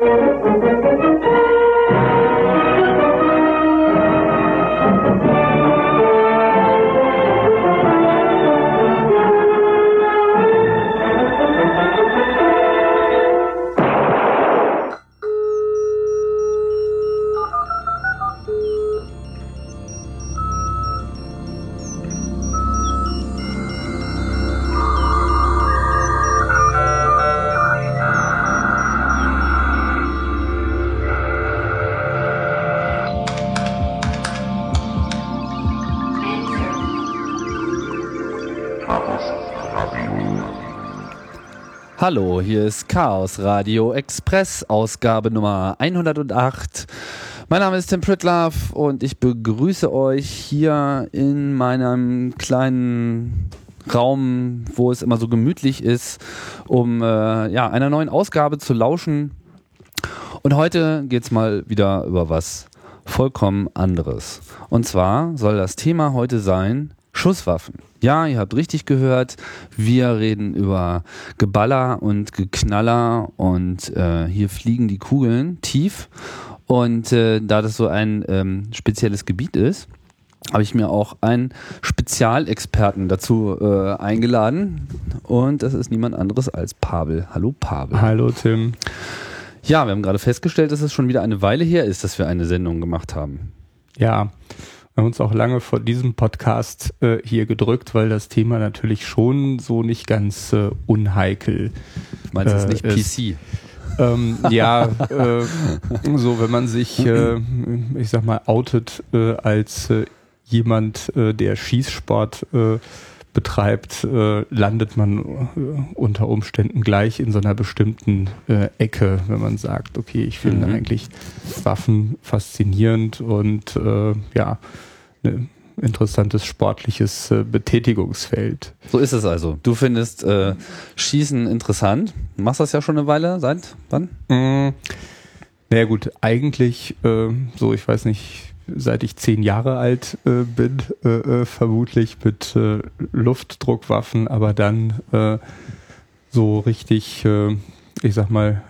Música Hallo, hier ist Chaos Radio Express, Ausgabe Nummer 108. Mein Name ist Tim Pritlaff und ich begrüße euch hier in meinem kleinen Raum, wo es immer so gemütlich ist, um äh, ja, einer neuen Ausgabe zu lauschen. Und heute geht es mal wieder über was vollkommen anderes. Und zwar soll das Thema heute sein Schusswaffen. Ja, ihr habt richtig gehört. Wir reden über Geballer und Geknaller und äh, hier fliegen die Kugeln tief. Und äh, da das so ein ähm, spezielles Gebiet ist, habe ich mir auch einen Spezialexperten dazu äh, eingeladen. Und das ist niemand anderes als Pavel. Hallo Pavel. Hallo Tim. Ja, wir haben gerade festgestellt, dass es schon wieder eine Weile her ist, dass wir eine Sendung gemacht haben. Ja, wir haben uns auch lange vor diesem Podcast äh, hier gedrückt, weil das Thema natürlich schon so nicht ganz äh, unheikel Meinst du äh, nicht PC? Ähm, ja, äh, so wenn man sich, äh, ich sag mal, outet äh, als äh, jemand, äh, der Schießsport äh, betreibt, landet man unter Umständen gleich in so einer bestimmten Ecke, wenn man sagt, okay, ich finde mhm. eigentlich Waffen faszinierend und ja, ein interessantes sportliches äh, Betätigungsfeld. So ist es also. Du findest äh, Schießen interessant. Du machst das ja schon eine Weile. Seit wann? Mm, naja gut, eigentlich äh, so, ich weiß nicht, seit ich zehn Jahre alt äh, bin, äh, äh, vermutlich mit äh, Luftdruckwaffen, aber dann äh, so richtig, äh, ich sag mal,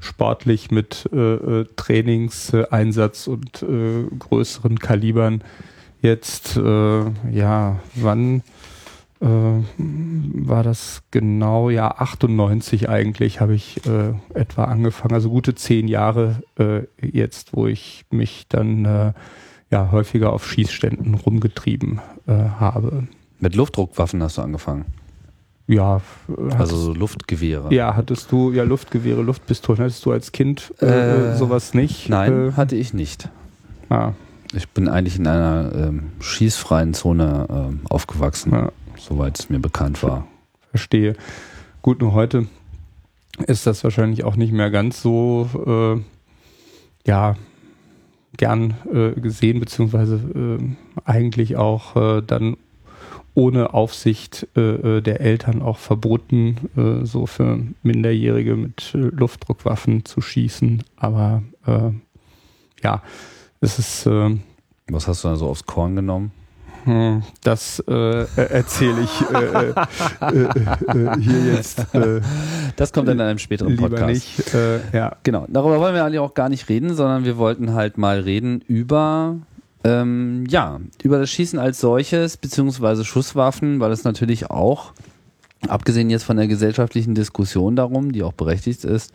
sportlich mit äh, äh Trainingseinsatz und äh, größeren Kalibern jetzt, äh, ja, wann äh, war das genau? Ja, 98 eigentlich habe ich äh, etwa angefangen. Also gute zehn Jahre äh, jetzt, wo ich mich dann äh, ja häufiger auf Schießständen rumgetrieben äh, habe. Mit Luftdruckwaffen hast du angefangen? Ja. Also so Luftgewehre. Ja, hattest du, ja, Luftgewehre, Luftpistolen, hattest du als Kind äh, sowas nicht? Nein, hatte ich nicht. Ah, ich bin eigentlich in einer ähm, schießfreien Zone ähm, aufgewachsen, ja. soweit es mir bekannt war. Verstehe. Gut, nur heute ist das wahrscheinlich auch nicht mehr ganz so, äh, ja, gern äh, gesehen, beziehungsweise äh, eigentlich auch äh, dann ohne Aufsicht äh, äh, der Eltern auch verboten, so für Minderjährige mit Luftdruckwaffen zu schießen. Aber ja, es ist. Äh, Was hast du da so aufs Korn genommen? Hm, das äh, erzähle ich äh, äh, äh, hier jetzt. Äh, das kommt dann in einem späteren Podcast. Nicht, äh, ja. Genau, darüber wollen wir alle auch gar nicht reden, sondern wir wollten halt mal reden über ähm, ja, über das Schießen als solches, beziehungsweise Schusswaffen, weil es natürlich auch, abgesehen jetzt von der gesellschaftlichen Diskussion darum, die auch berechtigt ist,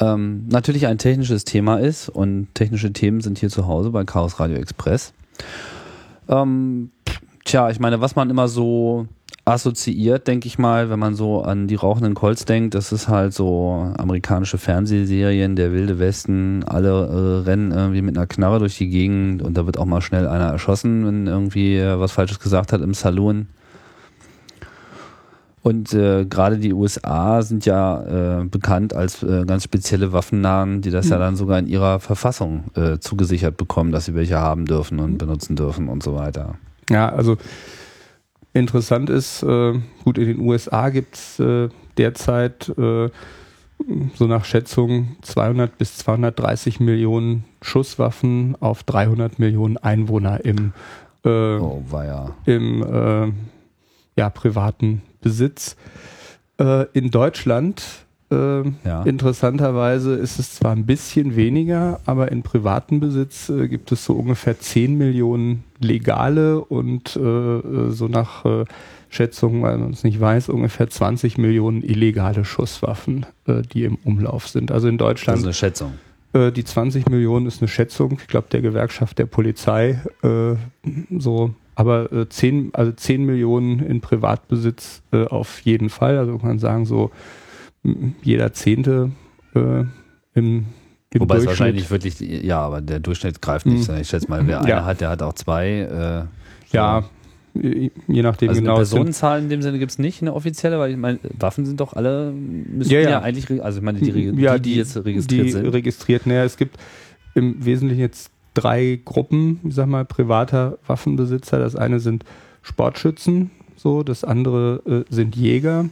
ähm, natürlich ein technisches Thema ist und technische Themen sind hier zu Hause bei Chaos Radio Express. Ähm, tja, ich meine, was man immer so assoziiert, denke ich mal, wenn man so an die rauchenden Colts denkt, das ist halt so amerikanische Fernsehserien, der wilde Westen, alle äh, rennen irgendwie mit einer Knarre durch die Gegend und da wird auch mal schnell einer erschossen, wenn irgendwie was Falsches gesagt hat im Saloon. Und äh, gerade die USA sind ja äh, bekannt als äh, ganz spezielle Waffennahen, die das mhm. ja dann sogar in ihrer Verfassung äh, zugesichert bekommen, dass sie welche haben dürfen und benutzen dürfen und so weiter. Ja, also interessant ist, äh, gut, in den USA gibt es äh, derzeit äh, so nach Schätzung 200 bis 230 Millionen Schusswaffen auf 300 Millionen Einwohner im, äh, oh, im äh, ja, privaten Besitz. Äh, in Deutschland Äh, ja. Interessanterweise ist es zwar ein bisschen weniger, aber in privaten Besitz äh, gibt es so ungefähr 10 Millionen legale und äh, äh so nach äh, Schätzungen, weil man es nicht weiß, ungefähr 20 Millionen illegale Schusswaffen, äh, die im Umlauf sind. Also in Deutschland. Das ist eine Schätzung. Die 20 Millionen ist eine Schätzung, ich glaube, der Gewerkschaft der Polizei. so aber äh, 10, also 10 Millionen in Privatbesitz äh, auf jeden Fall. Also kann man sagen, so jeder Zehnte äh, im, im Wobei es wahrscheinlich wirklich, ja, aber der Durchschnitt greift nicht. Mhm. Ich schätze mal, wer ja. einer hat, der hat auch zwei. Äh, so. Ja, je nachdem also genau. Personenzahl in dem Sinne gibt es nicht, eine offizielle, weil ich meine, Waffen sind doch alle, müssen ja, ja. ja eigentlich, also ich meine, die, ja, die, die, jetzt registriert die sind. registriert, naja, es gibt im Wesentlichen jetzt drei Gruppen, ich sag mal, privater Waffenbesitzer. Das eine sind Sportschützen, so, das andere äh, sind Jäger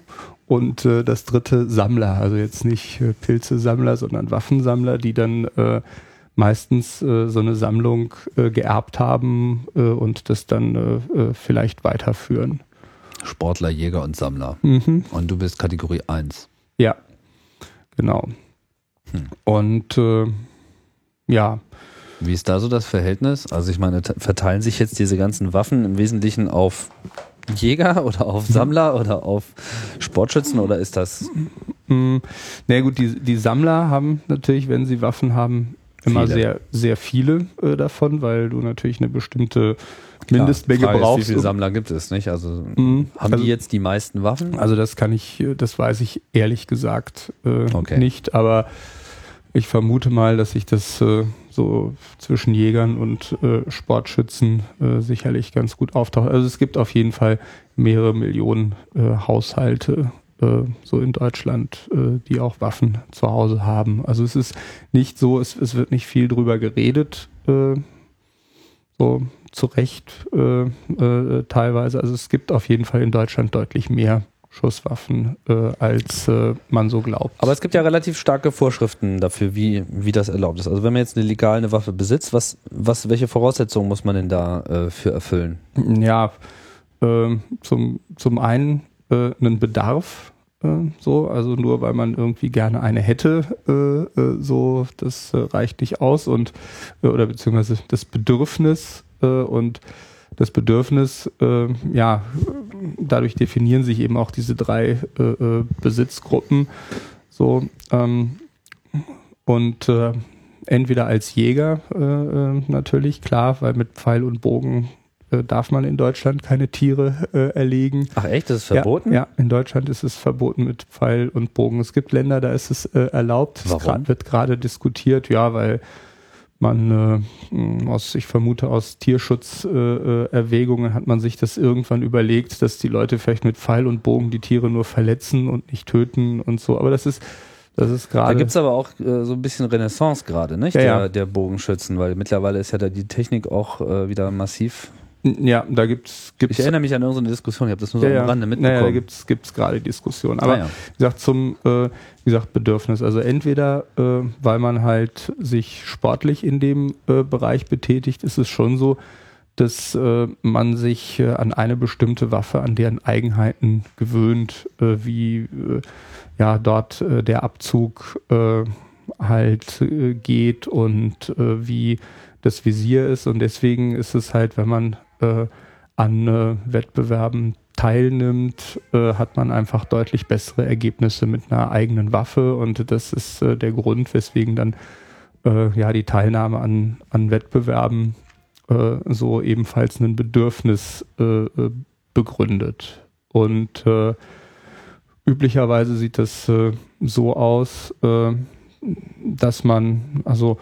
und äh, das dritte Sammler, also jetzt nicht äh, Pilzesammler, sondern Waffensammler, die dann äh, meistens äh, so eine Sammlung äh, geerbt haben und das dann vielleicht weiterführen. Sportler, Jäger und Sammler. Mhm. Und du bist Kategorie 1. Ja, genau. Hm. Und ja. Wie ist da so das Verhältnis? Also ich meine, verteilen sich jetzt diese ganzen Waffen im Wesentlichen auf Jäger oder auf Sammler oder auf Sportschützen oder ist das? Mm, na gut, die, die Sammler haben natürlich, wenn sie Waffen haben, immer viele. sehr, sehr viele äh, davon, weil du natürlich eine bestimmte Mindestmenge Klar, brauchst. Ist, wie viele Sammler gibt es, nicht? Also mhm. haben also, die jetzt die meisten Waffen? Also das kann ich, das weiß ich ehrlich gesagt äh, okay. nicht, aber ich vermute mal, dass sich das äh, so zwischen Jägern und äh, Sportschützen äh, sicherlich ganz gut auftaucht. Also es gibt auf jeden Fall mehrere Millionen äh, Haushalte äh, so in Deutschland, äh, die auch Waffen zu Hause haben. Also es ist nicht so, es, es wird nicht viel drüber geredet, äh, so zu Recht teilweise. Also es gibt auf jeden Fall in Deutschland deutlich mehr Schusswaffen, äh, als äh, man so glaubt. Aber es gibt ja relativ starke Vorschriften dafür, wie, wie das erlaubt ist. Also wenn man jetzt eine legale Waffe besitzt, was, was, welche Voraussetzungen muss man denn da äh, für erfüllen? Ja, äh, zum, zum einen äh, einen Bedarf, äh, so, also nur weil man irgendwie gerne eine hätte, äh, so, das reicht nicht aus und oder beziehungsweise das Bedürfnis und das Bedürfnis, äh, ja, dadurch definieren sich eben auch diese drei äh, äh, Besitzgruppen. So, ähm, und äh, entweder als Jäger äh, äh, natürlich, klar, weil mit Pfeil und Bogen darf man in Deutschland keine Tiere erlegen. Ach echt, das ist verboten? Ja, ja, in Deutschland ist es verboten mit Pfeil und Bogen. Es gibt Länder, da ist es erlaubt. Warum? Es wird gerade diskutiert, ja, weil man äh, aus, ich vermute, aus Tierschutzerwägungen äh, hat man sich das irgendwann überlegt, dass die Leute vielleicht mit Pfeil und Bogen die Tiere nur verletzen und nicht töten und so. Aber das ist, das ist gerade. Da gibt's aber auch äh, so ein bisschen Renaissance gerade, nicht? Ja, der, ja. der Bogenschützen, weil mittlerweile ist ja da die Technik auch äh, wieder massiv ja, da gibt's, gibt's. Ich erinnere mich an irgendeine Diskussion, ich habe das nur so ja, am Rande mitbekommen. Ja, da gibt's, gibt's gerade Diskussionen. Aber ah, ja. wie gesagt, zum äh, wie gesagt, Bedürfnis. Also entweder, äh, weil man halt sich sportlich in dem äh, Bereich betätigt, ist es schon so, dass äh, man sich äh, an eine bestimmte Waffe, an deren Eigenheiten gewöhnt, äh, wie äh, ja dort äh, der Abzug äh, halt geht und wie das Visier ist. Und deswegen ist es halt, wenn man äh, an äh, Wettbewerben teilnimmt, äh, hat man einfach deutlich bessere Ergebnisse mit einer eigenen Waffe. Und das ist äh, der Grund, weswegen dann äh, ja die Teilnahme an, an Wettbewerben äh, so ebenfalls ein Bedürfnis begründet. Und üblicherweise sieht das so aus, dass man, also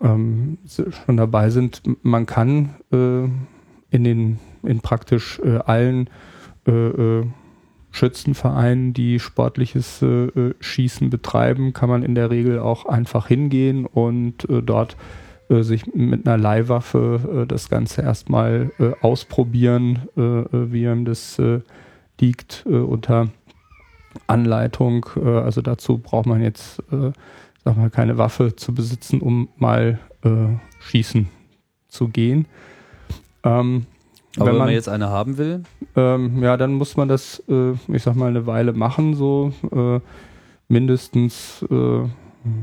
ähm, schon dabei sind. Man kann äh, in den in praktisch äh, allen äh, äh Schützenvereinen, die sportliches äh, äh, Schießen betreiben, kann man in der Regel auch einfach hingehen und dort sich mit einer Leihwaffe das Ganze erstmal ausprobieren, wie einem das liegt unter Anleitung. also dazu braucht man jetzt sag mal, keine Waffe zu besitzen, um mal äh, schießen zu gehen. Ähm, aber wenn, wenn man, man, jetzt eine haben will? Ähm, ja, dann muss man das, äh, ich sag mal, eine Weile machen. So, äh, mindestens, äh,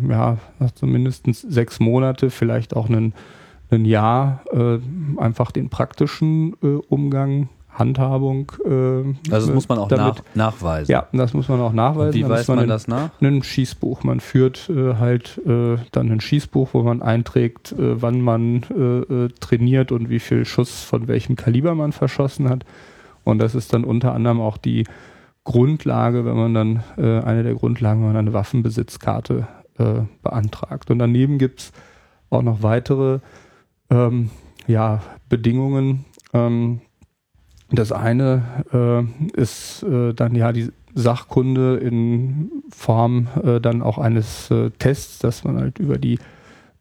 ja, so mindestens sechs Monate, vielleicht auch ein, ein Jahr, äh, einfach den praktischen äh, Umgang Handhabung. Äh, also das muss man auch nach, nachweisen. Ja, das muss man auch nachweisen. Wie weist man, man das nach? Ein Schießbuch. Man führt äh, halt äh, dann ein Schießbuch, wo man einträgt, äh, wann man äh, äh, trainiert und wie viel Schuss von welchem Kaliber man verschossen hat. Und das ist dann unter anderem auch die Grundlage, wenn man dann eine der Grundlagen, wenn man eine Waffenbesitzkarte beantragt. Und daneben gibt es auch noch weitere ähm, ja, Bedingungen. Ähm, das eine äh, ist äh, dann ja die Sachkunde in Form äh, dann auch eines äh, Tests, dass man halt über die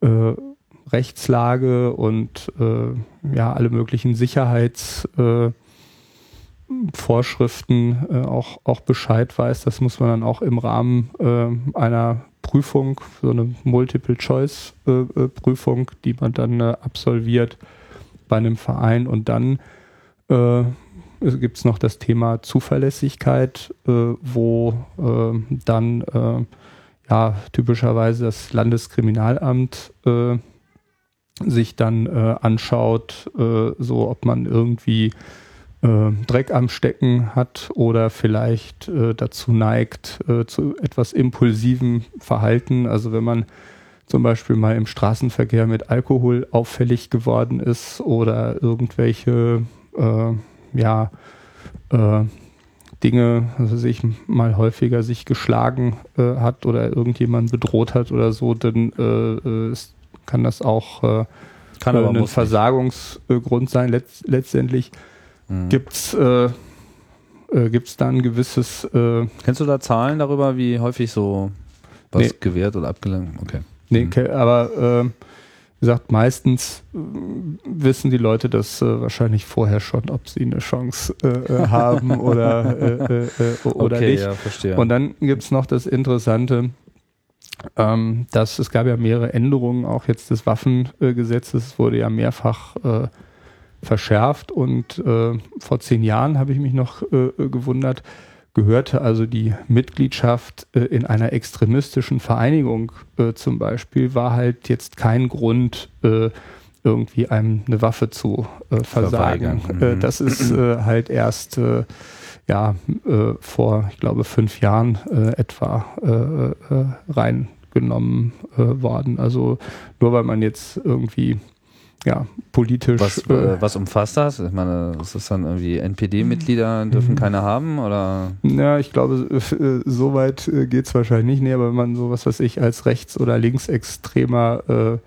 äh, Rechtslage und äh, ja alle möglichen Sicherheitsvorschriften auch, auch Bescheid weiß. Das muss man dann auch im Rahmen einer Prüfung, so eine Multiple-Choice-Prüfung, die man dann absolviert bei einem Verein und dann äh, gibt es noch das Thema Zuverlässigkeit, äh, wo äh, dann äh, ja typischerweise das Landeskriminalamt äh, sich dann äh, anschaut, äh, so ob man irgendwie Dreck am Stecken hat oder vielleicht dazu neigt zu etwas impulsivem Verhalten. Also wenn man zum Beispiel mal im Straßenverkehr mit Alkohol auffällig geworden ist oder irgendwelche äh, ja, äh, Dinge, also sich mal häufiger sich geschlagen äh, hat oder irgendjemand bedroht hat oder so, dann äh, ist, kann das auch äh, kann aber ein Versagungsgrund sein. Letz letztendlich mhm. gibt es äh, äh, gibt's da ein gewisses. Äh, Kennst du da Zahlen darüber, wie häufig so was nee. gewährt oder abgelenkt? Okay. Nee, mhm. aber äh, gesagt, meistens äh, wissen die Leute das äh, wahrscheinlich vorher schon, ob sie eine Chance äh, äh haben oder, äh, oder okay, nicht. Ja, verstehe. Und dann gibt es noch das Interessante, ähm, dass es gab ja mehrere Änderungen auch jetzt des Waffengesetzes, wurde ja mehrfach verschärft und vor zehn Jahren habe ich mich noch gewundert, gehörte also die Mitgliedschaft äh, in einer extremistischen Vereinigung äh, zum Beispiel, war halt jetzt kein Grund, äh, irgendwie einem eine Waffe zu äh, versagen. Äh, mhm. das ist äh, halt erst ja vor, ich glaube, fünf Jahren etwa reingenommen worden. Also nur weil man jetzt irgendwie ja, politisch. Was, äh, was umfasst das? Ich meine, ist das dann irgendwie NPD-Mitglieder dürfen keine haben oder? Ja, ich glaube, äh, so weit äh, geht es wahrscheinlich nicht. Nee, aber wenn man sowas, was ich als rechts- oder linksextremer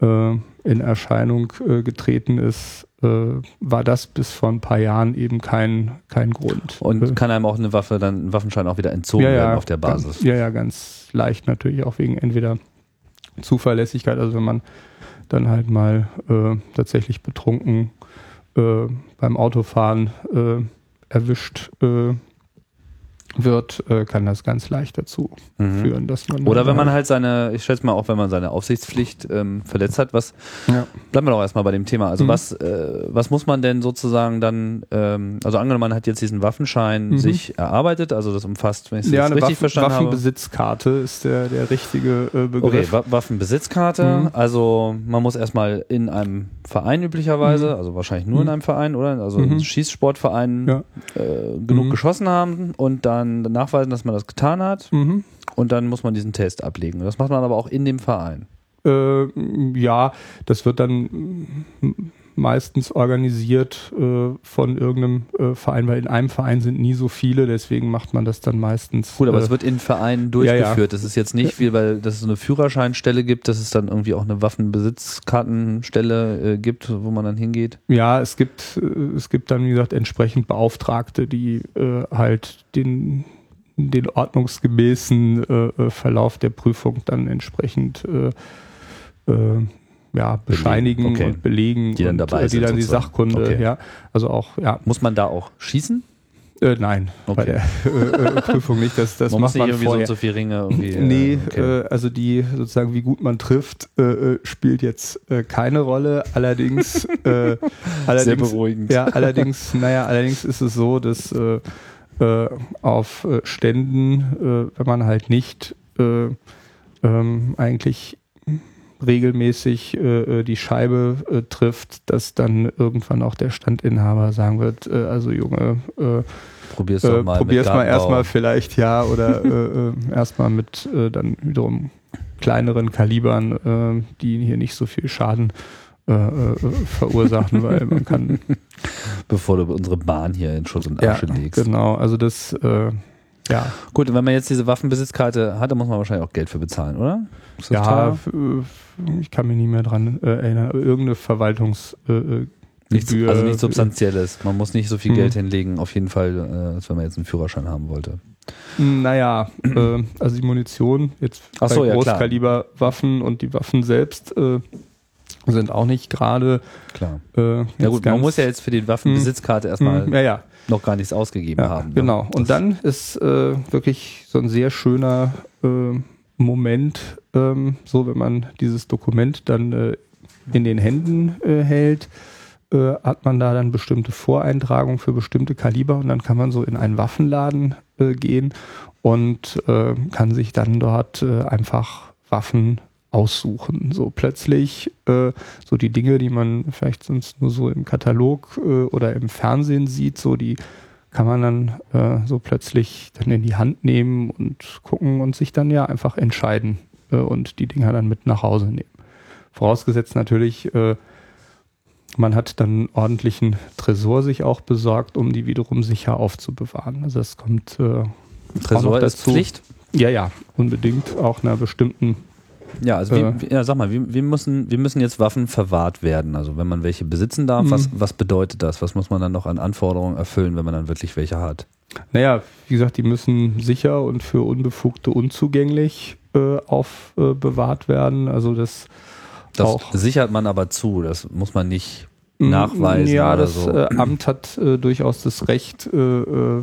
äh, äh, in Erscheinung äh, getreten ist, war das bis vor ein paar Jahren eben kein, kein Grund. Und kann einem auch eine Waffe, dann ein Waffenschein auch wieder entzogen ja, werden auf der Basis? Ganz, ja, ja, ganz leicht natürlich auch wegen entweder Zuverlässigkeit, also wenn man dann halt mal äh, tatsächlich betrunken äh, beim Autofahren äh, erwischt äh, wird, äh, kann das ganz leicht dazu mhm. führen, dass man. Oder wenn man halt seine, ich schätze mal auch, wenn man seine Aufsichtspflicht ähm, verletzt hat, was, ja. bleiben wir doch erstmal bei dem Thema. Also mhm. was, äh, was muss man denn sozusagen dann, ähm, also angenommen, man hat jetzt diesen Waffenschein mhm. sich erarbeitet, also das umfasst, wenn ich es ja, richtig Waffen, verstanden Waffenbesitzkarte habe. ist der, der richtige äh, Begriff. Okay, Wa Waffenbesitzkarte, mhm. also man muss erstmal in einem Verein üblicherweise, mhm. also wahrscheinlich nur in mhm. einem Verein, oder? Also mhm. Schießsportverein ja. äh, genug geschossen haben und dann dann nachweisen, dass man das getan hat mhm. und dann muss man diesen Test ablegen. Das macht man aber auch in dem Verein. Äh, ja, das wird dann meistens organisiert äh, von irgendeinem äh, Verein, weil in einem Verein sind nie so viele, deswegen macht man das dann meistens. Gut, aber es äh, wird in Vereinen durchgeführt. Ja, ja. Das ist jetzt nicht wie, weil dass es eine Führerscheinstelle gibt, dass es dann irgendwie auch eine Waffenbesitzkartenstelle äh, gibt, wo man dann hingeht. Ja, es gibt, äh, es gibt dann, wie gesagt, entsprechend Beauftragte, die äh, halt den den ordnungsgemäßen Verlauf der Prüfung dann entsprechend ja, bescheinigen okay. und belegen die dann und, dabei äh, die dann die Sachkunde, okay. ja. Also auch, ja. Muss man da auch schießen? Äh, nein, okay. bei der äh, äh, Prüfung nicht. Das, das man macht man irgendwie vorher. so, so viel Ringe irgendwie. Nee, äh, okay. also die sozusagen, wie gut man trifft, äh, spielt jetzt keine Rolle. Allerdings, allerdings, sehr beruhigend. Ja, allerdings, naja, allerdings ist es so, dass äh, auf äh, Ständen, äh, wenn man halt nicht äh, ähm, eigentlich regelmäßig äh, die Scheibe äh, trifft, dass dann irgendwann auch der Standinhaber sagen wird, äh, also Junge, äh, Probier's doch mal. probier's mal erstmal vielleicht ja oder äh, äh, erstmal mit äh, dann wiederum kleineren Kalibern, äh, die hier nicht so viel Schaden äh, äh, verursachen, weil man kann Bevor du unsere Bahn hier in Schutt und ja Asche legst. genau, also das äh, ja Gut, und wenn man jetzt diese Waffenbesitzkarte hat, dann muss man wahrscheinlich auch Geld für bezahlen, oder? Ja äh, ich kann mich nicht mehr dran äh, erinnern, irgendeine Verwaltungs äh, äh, Nichts, Gebühr, also nichts Substanzielles. Man muss nicht so viel. Geld hinlegen, auf jeden Fall, äh, als wenn man jetzt einen Führerschein haben wollte. Naja, äh, also die Munition jetzt Ach so, bei ja. Großkaliberwaffen und die Waffen selbst äh, sind auch nicht gerade. Klar. Äh, Ja gut, man muss ja jetzt für die Waffenbesitzkarte erstmal Hm, ja, ja, noch gar nichts ausgegeben ja haben. ne? genau. Das- Und dann ist äh, wirklich so ein sehr schöner äh, Moment, ähm, so wenn man dieses Dokument dann äh, in den Händen äh, hält, äh, hat man da dann bestimmte Voreintragungen für bestimmte Kaliber und dann kann man so in einen Waffenladen äh, gehen und kann sich dann dort einfach Waffen aussuchen. So plötzlich äh, so die Dinge, die man vielleicht sonst nur so im Katalog äh, oder im Fernsehen sieht, so die kann man dann äh, so plötzlich dann in die Hand nehmen und gucken und sich dann ja einfach entscheiden äh, und die Dinger dann mit nach Hause nehmen. Vorausgesetzt natürlich, äh, man hat dann einen ordentlichen Tresor sich auch besorgt, um die wiederum sicher aufzubewahren. Also das kommt äh, Tresor ist. Pflicht. ja, ja, unbedingt auch einer bestimmten Ja, also Äh. wie, ja, sag mal, wie, wie, müssen, wie müssen jetzt Waffen verwahrt werden? Also wenn man welche besitzen darf, Mhm. was, was bedeutet das? Was muss man dann noch an Anforderungen erfüllen, wenn man dann wirklich welche hat? Naja, wie gesagt, die müssen sicher und für Unbefugte unzugänglich äh, aufbewahrt werden. Also das, Das auch. sichert man aber zu, das muss man nicht nachweisen Ja, das so. äh, Amt hat äh, durchaus das Recht, äh, äh,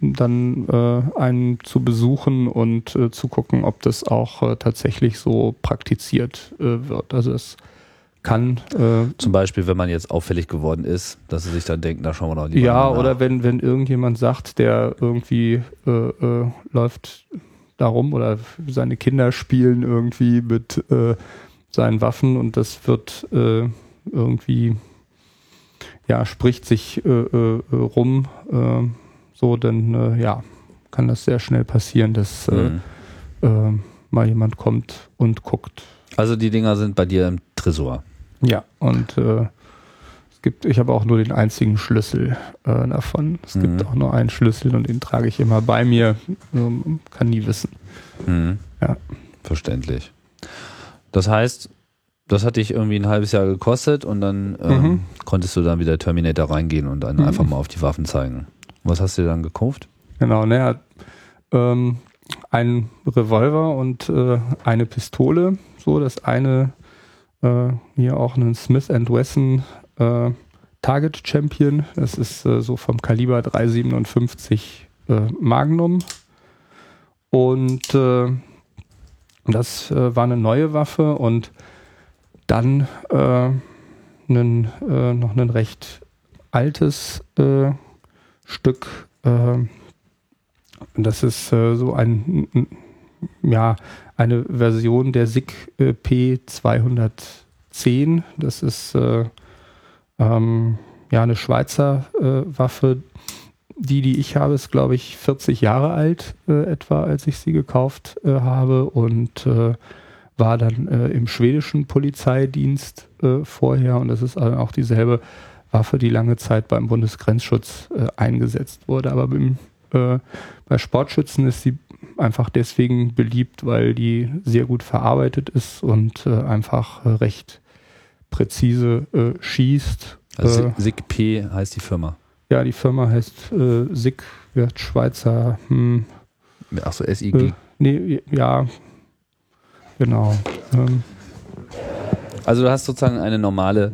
dann äh, einen zu besuchen und äh, zu gucken, ob das auch äh, tatsächlich so praktiziert äh, wird. Also es kann äh, Zum Beispiel, wenn man jetzt auffällig geworden ist, dass sie sich dann denken, da schauen wir doch lieber Ja, nach. oder wenn, wenn irgendjemand sagt, der irgendwie äh, läuft darum oder seine Kinder spielen irgendwie mit seinen Waffen und das wird irgendwie, ja, spricht sich rum, so, dann äh, ja, kann das sehr schnell passieren, dass äh, Mhm. äh, mal jemand kommt und guckt. Also die Dinger sind bei dir im Tresor. Ja, und äh, es gibt, ich habe auch nur den einzigen Schlüssel äh, davon. Es gibt Mhm. auch nur einen Schlüssel und den trage ich immer bei mir. Man kann nie wissen. Mhm. Ja. Verständlich. Das heißt, das hat dich irgendwie ein halbes Jahr gekostet und dann ähm, Mhm. konntest du dann wieder Terminator reingehen und dann Mhm. einfach mal auf die Waffen zeigen. Was hast du dann gekauft? Genau, naja, ähm, ein Revolver und äh, eine Pistole. So, das eine äh, hier auch einen Smith Wesson äh, Target Champion. Das ist äh, so vom Kaliber 357 äh, Magnum. Und äh, das war eine neue Waffe und dann einen, noch ein recht altes äh, Stück. Äh, das ist äh, so ein, ja, eine Version der SIG äh, P210. Das ist äh, ähm, ja eine Schweizer äh, Waffe. Die, die ich habe, ist, glaube ich, 40 Jahre alt äh, etwa, als ich sie gekauft habe und war dann im schwedischen Polizeidienst vorher und das ist auch dieselbe Waffe, die lange Zeit beim Bundesgrenzschutz äh, eingesetzt wurde. Aber beim, äh, bei Sportschützen ist sie einfach deswegen beliebt, weil die sehr gut verarbeitet ist und äh, einfach äh, recht präzise äh, schießt. Also Äh, SIG P heißt die Firma. ja, die Firma heißt äh, SIG, wird Schweizer. Hm, Achso, SIG. äh, nee, ja, genau. Ähm, Also du hast sozusagen eine normale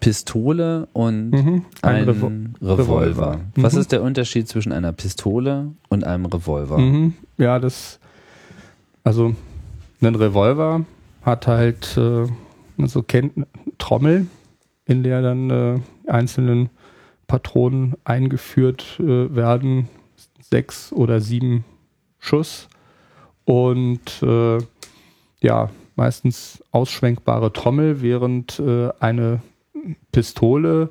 Pistole und mhm, ein einen Revo Revolver. Revolver. Was Mhm. ist der Unterschied zwischen einer Pistole und einem Revolver? Mhm, ja, das, also ein Revolver hat halt äh, so kennt eine Trommel, in der dann äh, einzelnen Patronen eingeführt äh, werden. sechs oder sieben Schuss und äh, ja, meistens ausschwenkbare Trommel, während äh, eine Pistole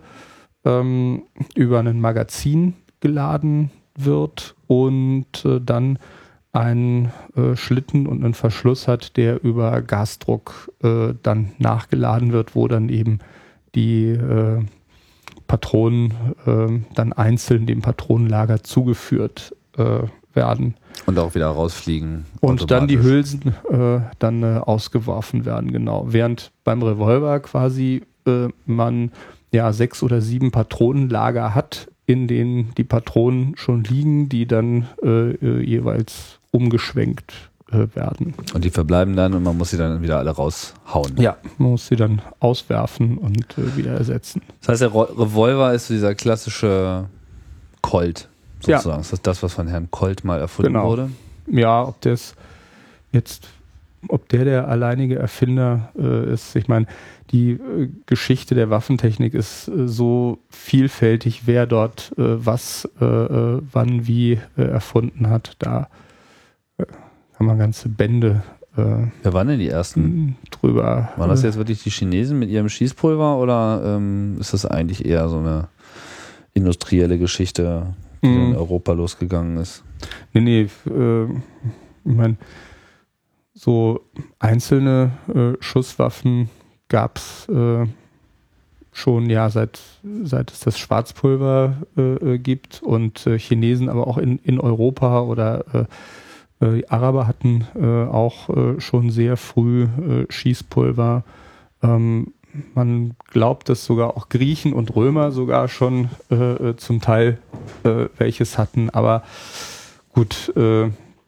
ähm, über ein Magazin geladen wird und äh, dann einen äh, Schlitten und einen Verschluss hat, der über Gasdruck äh, dann nachgeladen wird, wo dann eben die äh, Patronen äh, dann einzeln dem Patronenlager zugeführt äh, werden. Und auch wieder rausfliegen. Und dann die Hülsen äh, dann ausgeworfen werden, genau. Während beim Revolver quasi man ja sechs oder sieben Patronenlager hat, in denen die Patronen schon liegen, die dann jeweils umgeschwenkt äh, werden. Und die verbleiben dann und man muss sie dann wieder alle raushauen. Ja, man muss sie dann auswerfen und äh, wieder ersetzen. Das heißt, der Revolver ist so dieser klassische Colt sozusagen. Ja. Das ist das, was von Herrn Colt mal erfunden genau. wurde. Ja, ob das jetzt, ob der der alleinige Erfinder äh, ist. Ich meine, die äh, Geschichte der Waffentechnik ist äh, so vielfältig, wer dort äh, was wann wie erfunden hat. Da kann man ganze Bände. Äh, Wer waren denn die ersten? Drüber. Waren das jetzt wirklich die Chinesen mit ihrem Schießpulver oder ähm, ist das eigentlich eher so eine industrielle Geschichte, die mhm. in Europa losgegangen ist? Nee, nee, äh, ich meine, so einzelne äh, Schusswaffen gab es äh, schon ja seit, seit es das Schwarzpulver äh, äh, gibt und äh, Chinesen aber auch in, in Europa oder äh, äh, die Araber hatten auch schon sehr früh Schießpulver. Ähm, man glaubt, dass sogar auch Griechen und Römer sogar schon zum Teil welches hatten. Aber gut,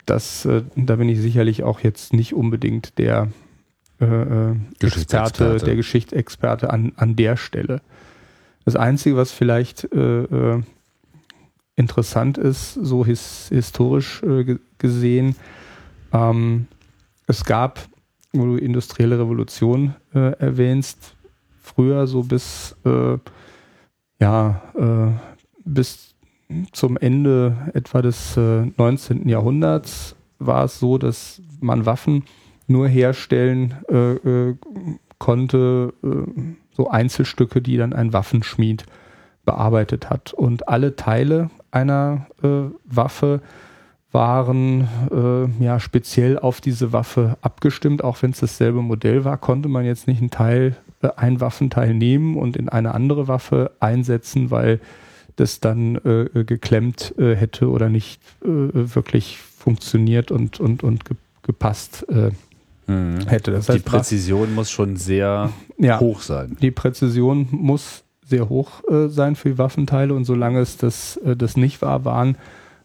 das, da bin ich sicherlich auch jetzt nicht unbedingt der äh, Experte, der Geschichtsexperte an, an der Stelle. Das Einzige, was vielleicht äh, interessant ist, so his, historisch äh, gesehen. Ähm, es gab, wo du industrielle Revolution äh, erwähnst, früher so bis äh, ja äh, bis zum Ende etwa des 19. Äh, Jahrhunderts war es so, dass man Waffen nur herstellen äh, konnte, so Einzelstücke, die dann ein Waffenschmied bearbeitet hat. Und alle Teile einer äh, Waffe waren äh, ja speziell auf diese Waffe abgestimmt. Auch wenn es dasselbe Modell war, konnte man jetzt nicht einen Teil, äh, ein Waffenteil nehmen und in eine andere Waffe einsetzen, weil das dann äh, geklemmt äh, hätte oder nicht äh, wirklich funktioniert und, und, und ge gepasst mhm. hätte. Das heißt, die Präzision muss schon sehr ja, hoch sein. Die Präzision muss sehr hoch äh, sein für die Waffenteile und solange es das, äh, das nicht war, waren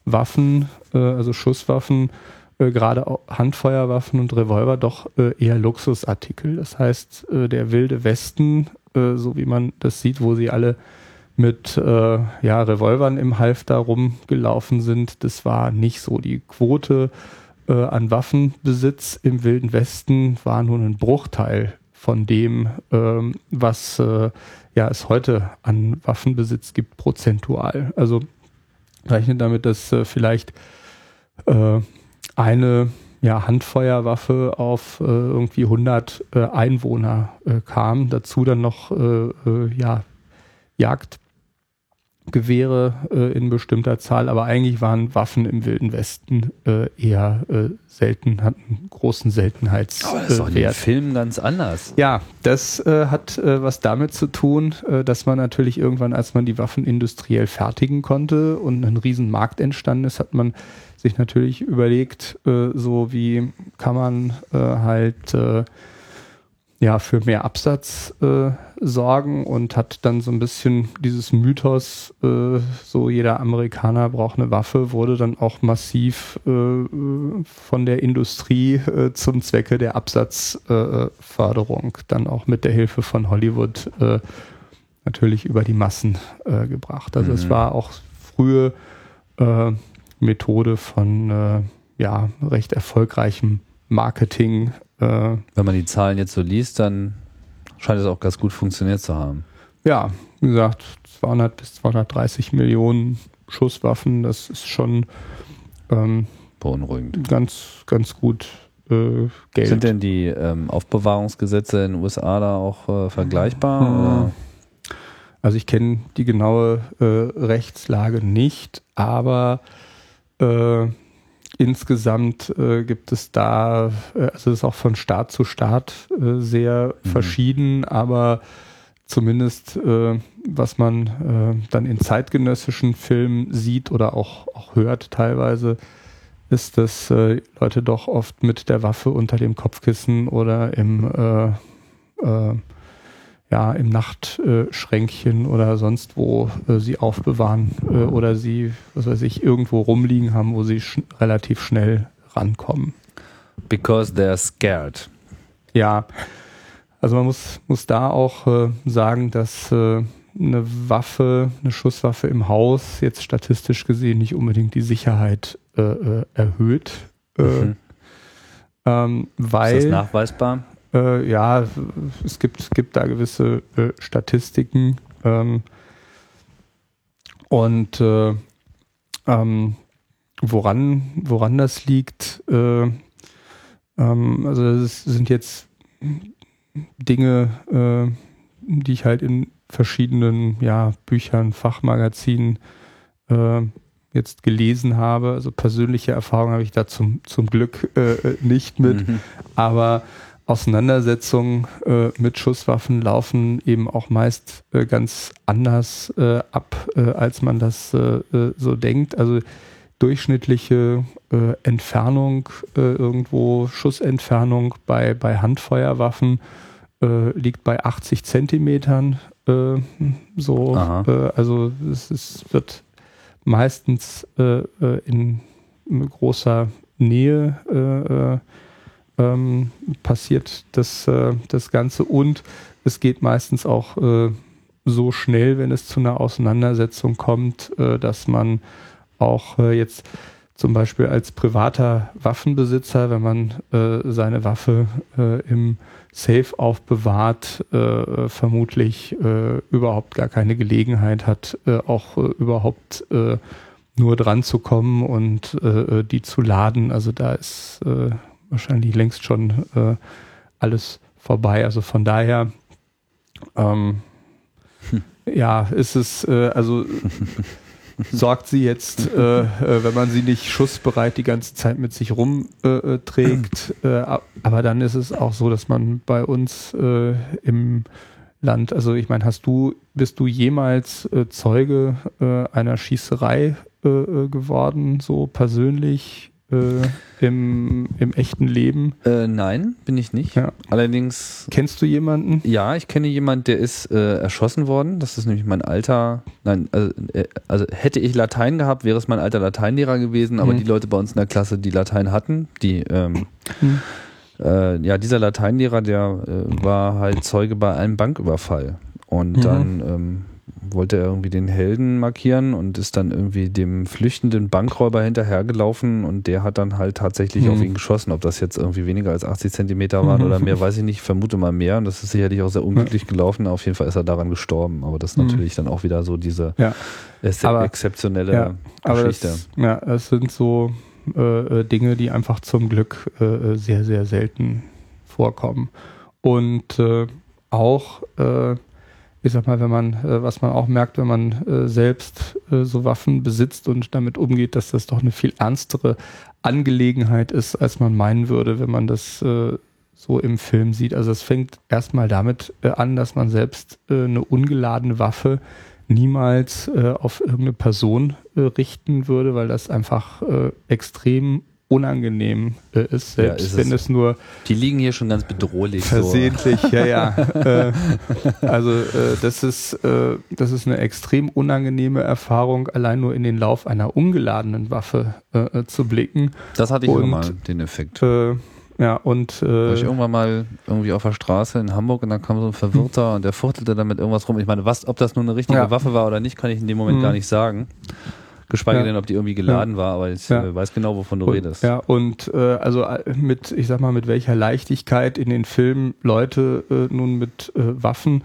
Waffen, äh, also Schusswaffen, äh, gerade Handfeuerwaffen und Revolver doch äh, eher Luxusartikel. Das heißt, äh, der wilde Westen, so wie man das sieht, wo sie alle mit ja, Revolvern im Halfter rumgelaufen sind, das war nicht so. Die Quote an Waffenbesitz im wilden Westen war nur ein Bruchteil von dem, ähm, was äh, ja, es heute an Waffenbesitz gibt, prozentual. Also rechnet damit, dass äh, vielleicht äh, eine ja, Handfeuerwaffe auf äh, irgendwie 100 äh, Einwohner äh, kam. Dazu dann noch ja, Jagd Gewehre äh, in bestimmter Zahl, aber eigentlich waren Waffen im Wilden Westen äh, eher äh, selten, hatten großen Seltenheitswert. Aber das ist in den Filmen ganz anders. Ja, das äh, hat äh, was damit zu tun, äh, dass man natürlich irgendwann, als man die Waffen industriell fertigen konnte und ein Riesenmarkt entstanden ist, hat man sich natürlich überlegt, so wie kann man halt ja, für mehr Absatz äh, sorgen und hat dann so ein bisschen dieses Mythos, äh, so jeder Amerikaner braucht eine Waffe, wurde dann auch massiv äh, von der Industrie äh, zum Zwecke der Absatzförderung, dann auch mit der Hilfe von Hollywood äh, natürlich über die Massen äh, gebracht. Also mhm. es war auch frühe Methode von ja, recht erfolgreichem Marketing äh, Wenn man die Zahlen jetzt so liest, dann scheint es auch ganz gut funktioniert zu haben. Ja, wie gesagt, 200 bis 230 Millionen Schusswaffen, das ist schon ähm, Beunruhigend. ganz, ganz gut äh, Geld. Sind denn die ähm, Aufbewahrungsgesetze in den USA da auch äh, vergleichbar? Hm. oder? Also ich kenne die genaue äh, Rechtslage nicht, aber äh, insgesamt äh, gibt es da, äh, also es ist auch von Staat zu Staat äh, sehr Mhm. verschieden, aber zumindest äh, was man äh, dann in zeitgenössischen Filmen sieht oder auch, auch hört teilweise, ist, dass äh, Leute doch oft mit der Waffe unter dem Kopfkissen oder im äh, äh, ja, im Nachtschränkchen oder sonst wo äh, sie aufbewahren äh, oder sie, was weiß ich, irgendwo rumliegen haben, wo sie sch relativ schnell rankommen. Because they're scared. Ja, also man muss, muss da auch äh, sagen, dass äh, eine Waffe, eine Schusswaffe im Haus jetzt statistisch gesehen nicht unbedingt die Sicherheit äh, äh, erhöht. Mhm. ähm, Ist weil das nachweisbar? Äh, ja, es gibt, gibt da gewisse äh, Statistiken. Ähm, und äh, ähm, woran, woran das liegt, äh, ähm, also es sind jetzt Dinge, äh, die ich halt in verschiedenen ja, Büchern, Fachmagazinen äh, jetzt gelesen habe. Also persönliche Erfahrungen habe ich da zum, zum Glück nicht mit. Mhm. Aber Auseinandersetzungen äh, mit Schusswaffen laufen eben auch meist äh, ganz anders äh, ab, äh, als man das äh, äh, so denkt. Also durchschnittliche Entfernung irgendwo, Schussentfernung bei, bei Handfeuerwaffen liegt bei 80 Zentimetern. So, also es, es wird meistens in großer Nähe äh, äh, ähm, passiert das, äh, das Ganze und es geht meistens auch äh, so schnell, wenn es zu einer Auseinandersetzung kommt, äh, dass man auch äh, jetzt zum Beispiel als privater Waffenbesitzer, wenn man äh, seine Waffe äh, im Safe aufbewahrt, vermutlich überhaupt gar keine Gelegenheit hat, auch überhaupt nur dran zu kommen und die zu laden. Also da ist wahrscheinlich längst schon äh, alles vorbei. Also von daher, ähm, ja, ist es, äh, also sorgt sie jetzt, äh, äh, wenn man sie nicht schussbereit die ganze Zeit mit sich rumträgt. Äh, äh, ab- aber dann ist es auch so, dass man bei uns äh, im Land, also ich meine, hast du, bist du jemals äh, Zeuge äh, einer Schießerei äh, äh, geworden, so persönlich äh, im, im echten Leben? Äh, nein, bin ich nicht. Ja. Allerdings, Kennst du jemanden? ja, ich kenne jemanden, der ist äh, erschossen worden. Das ist nämlich mein alter, nein, also, äh, also hätte ich Latein gehabt, wäre es mein alter Lateinlehrer gewesen, aber Mhm. die Leute bei uns in der Klasse, die Latein hatten, die, ähm, Hm. äh, ja, dieser Lateinlehrer, der äh, war halt Zeuge bei einem Banküberfall. Und Mhm. dann ähm, wollte er irgendwie den Helden markieren und ist dann irgendwie dem flüchtenden Bankräuber hinterhergelaufen und der hat dann halt tatsächlich Mhm. auf ihn geschossen. Ob das jetzt irgendwie weniger als 80 Zentimeter waren Mhm. oder mehr, weiß ich nicht. Ich vermute mal mehr und das ist sicherlich auch sehr unglücklich gelaufen. Auf jeden Fall ist er daran gestorben. Aber das ist Mhm. natürlich dann auch wieder so diese Ja. Aber- exzeptionelle Ja, Aber Geschichte. das, ja, es sind so äh, äh, Dinge, die einfach zum Glück äh, äh, sehr, sehr selten vorkommen. Und äh, auch, äh, ich sag mal, wenn man, äh, was man auch merkt, wenn man äh, selbst äh, so Waffen besitzt und damit umgeht, dass das doch eine viel ernstere Angelegenheit ist, als man meinen würde, wenn man das äh, so im Film sieht. Also es fängt erstmal damit äh, an, dass man selbst äh, eine ungeladene Waffe niemals auf irgendeine Person richten würde, weil das einfach extrem unangenehm äh, ist, Ja, selbst ist es. wenn es nur Die liegen hier schon ganz bedrohlich. versehentlich, ja, ja. äh, also äh, das ist äh, das ist eine extrem unangenehme Erfahrung, allein nur in den Lauf einer ungeladenen Waffe äh, äh, zu blicken. So. Das hatte ich Und- mal, den Effekt. Ja und War ich irgendwann mal irgendwie auf der Straße in Hamburg und dann kam so ein Verwirrter und der fuchtelte damit irgendwas rum. Ich meine, was, ob das nun eine richtige Ja. Waffe war oder nicht, kann ich in dem Moment Mhm. gar nicht sagen. Geschweige Ja. denn, ob die irgendwie geladen war, aber ich Ja. äh, weiß genau, wovon du und, redest. ja und äh, also äh, mit ich sag mal mit welcher Leichtigkeit in den Filmen Leute äh, nun mit äh, Waffen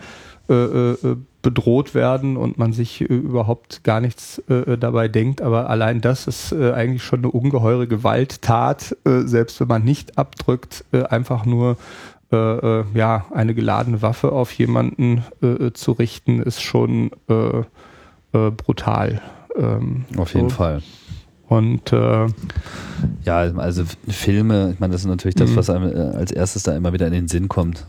äh, bedroht werden und man sich überhaupt gar nichts dabei denkt. Aber allein das ist eigentlich schon eine ungeheure Gewalttat, selbst wenn man nicht abdrückt, einfach nur äh, ja eine geladene Waffe auf jemanden äh, zu richten, ist schon äh, brutal. Ähm, auf jeden so. Fall. Und äh, ja, also Filme, ich meine, das ist natürlich das, mhm. was einem äh, als erstes da immer wieder in den Sinn kommt.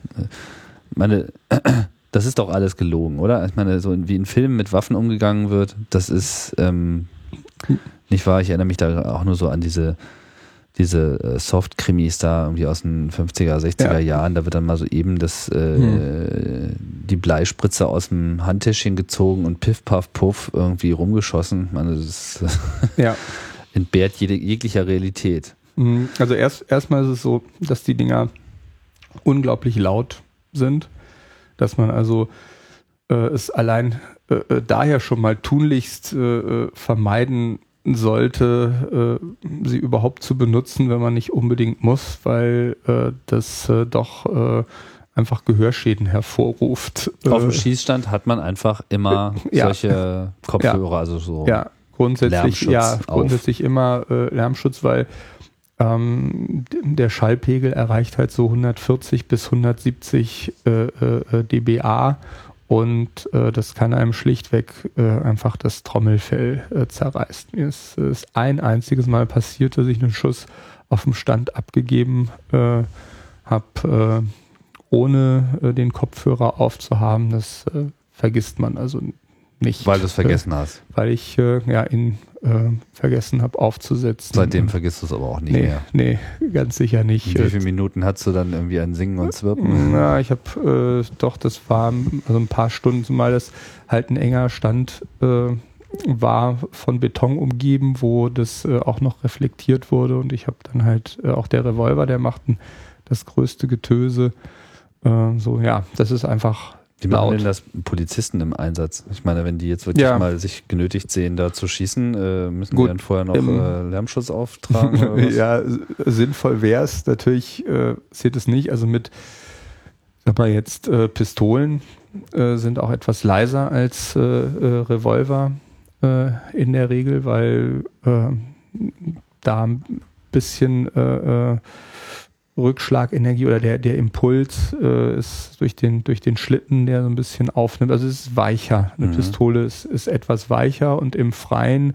Ich meine, das ist doch alles gelogen, oder? Ich meine, so wie in Filmen mit Waffen umgegangen wird, das ist ähm, nicht wahr. Ich erinnere mich da auch nur so an diese diese äh, Soft-Krimis da irgendwie aus den 50er, 60er ja. Jahren, da wird dann mal so eben das, äh, hm. die Bleispritze aus dem Handtäschchen gezogen und piff, paff, puff irgendwie rumgeschossen. Meine, das ja. entbehrt jede, jeglicher Realität. Mhm. Also erst erstmal ist es so, dass die Dinger unglaublich laut sind, dass man also äh, es allein äh, äh daher schon mal tunlichst äh, äh vermeiden sollte, äh, sie überhaupt zu benutzen, wenn man nicht unbedingt muss, weil äh, das äh, doch äh, einfach Gehörschäden hervorruft. Auf dem äh, Schießstand hat man einfach immer ja. solche Kopfhörer, ja. also so. Ja, grundsätzlich, ja, grundsätzlich immer äh, Lärmschutz, weil ähm, der Schallpegel erreicht halt so 140 bis 170 dBA und äh, das kann einem schlichtweg äh, einfach das Trommelfell äh, zerreißen. Mir ist, ist ein einziges Mal passiert, dass ich einen Schuss auf dem Stand abgegeben äh, habe, äh, ohne äh, den Kopfhörer aufzuhaben. Das äh, vergisst man also nicht. Weil du es vergessen hast. Weil ich äh, ja in äh, vergessen habe aufzusetzen. Seitdem vergisst du es aber auch nicht nee, mehr. Nee, ganz sicher nicht. Wie viele Minuten hast du dann irgendwie ein Singen und Zwirpen? Ja, ich habe äh, doch, das war also ein paar Stunden mal das halt ein enger Stand äh, war von Beton umgeben, wo das äh, auch noch reflektiert wurde und ich habe dann halt äh, auch der Revolver, der macht ein, das größte Getöse. Äh, so ja, das ist einfach wie machen denn das Polizisten im Einsatz? Ich meine, wenn die jetzt wirklich ja. mal sich genötigt sehen, da zu schießen, äh, müssen Gut, die dann vorher noch äh, Lärmschutz auftragen? ja, sinnvoll wäre es. Natürlich äh, sieht es nicht. Also mit, sag mal jetzt, äh, Pistolen äh, sind auch etwas leiser als äh, äh, Revolver äh, in der Regel, weil äh, da ein bisschen äh, äh, Rückschlagenergie oder der, der Impuls äh, ist durch den, durch den Schlitten, der so ein bisschen aufnimmt. Also es ist weicher. Eine mhm. Pistole ist, ist etwas weicher und im Freien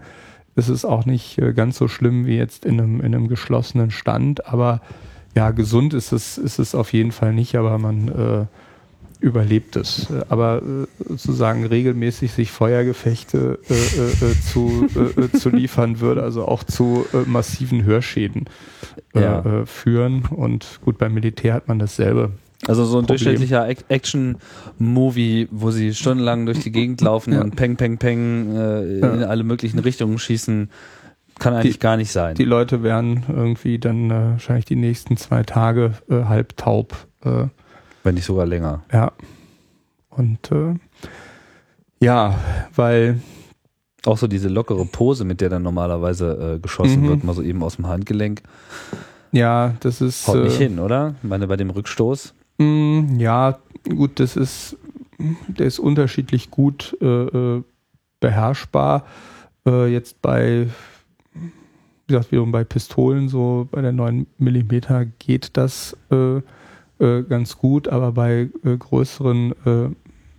ist es auch nicht äh, ganz so schlimm wie jetzt in einem, in einem geschlossenen Stand. Aber ja, gesund ist es, ist es auf jeden Fall nicht, aber man äh, überlebt es. Aber äh, sozusagen regelmäßig sich Feuergefechte äh, äh, äh zu, äh, zu liefern würde, also auch zu massiven Hörschäden ja. führen. Und gut, beim Militär hat man dasselbe. Also so ein Problem. durchschnittlicher Action-Movie, wo sie stundenlang durch die Gegend laufen ja. und peng, peng, peng in ja. alle möglichen Richtungen schießen, kann eigentlich die, gar nicht sein. Die Leute werden irgendwie dann wahrscheinlich die nächsten zwei Tage halb taub. Wenn nicht sogar länger. Ja. Und äh, ja, weil. Auch so diese lockere Pose, mit der dann normalerweise äh, geschossen mhm. wird, mal so eben aus dem Handgelenk. Ja, das ist. Haut nicht äh, hin, oder? Ich meine, bei dem Rückstoß. Mh, mm, ja, gut, das ist. Der ist unterschiedlich gut äh, äh beherrschbar. Äh, jetzt bei wie gesagt, wiederum bei Pistolen, so bei der 9 mm geht das äh, äh, ganz gut, aber bei äh, größeren äh,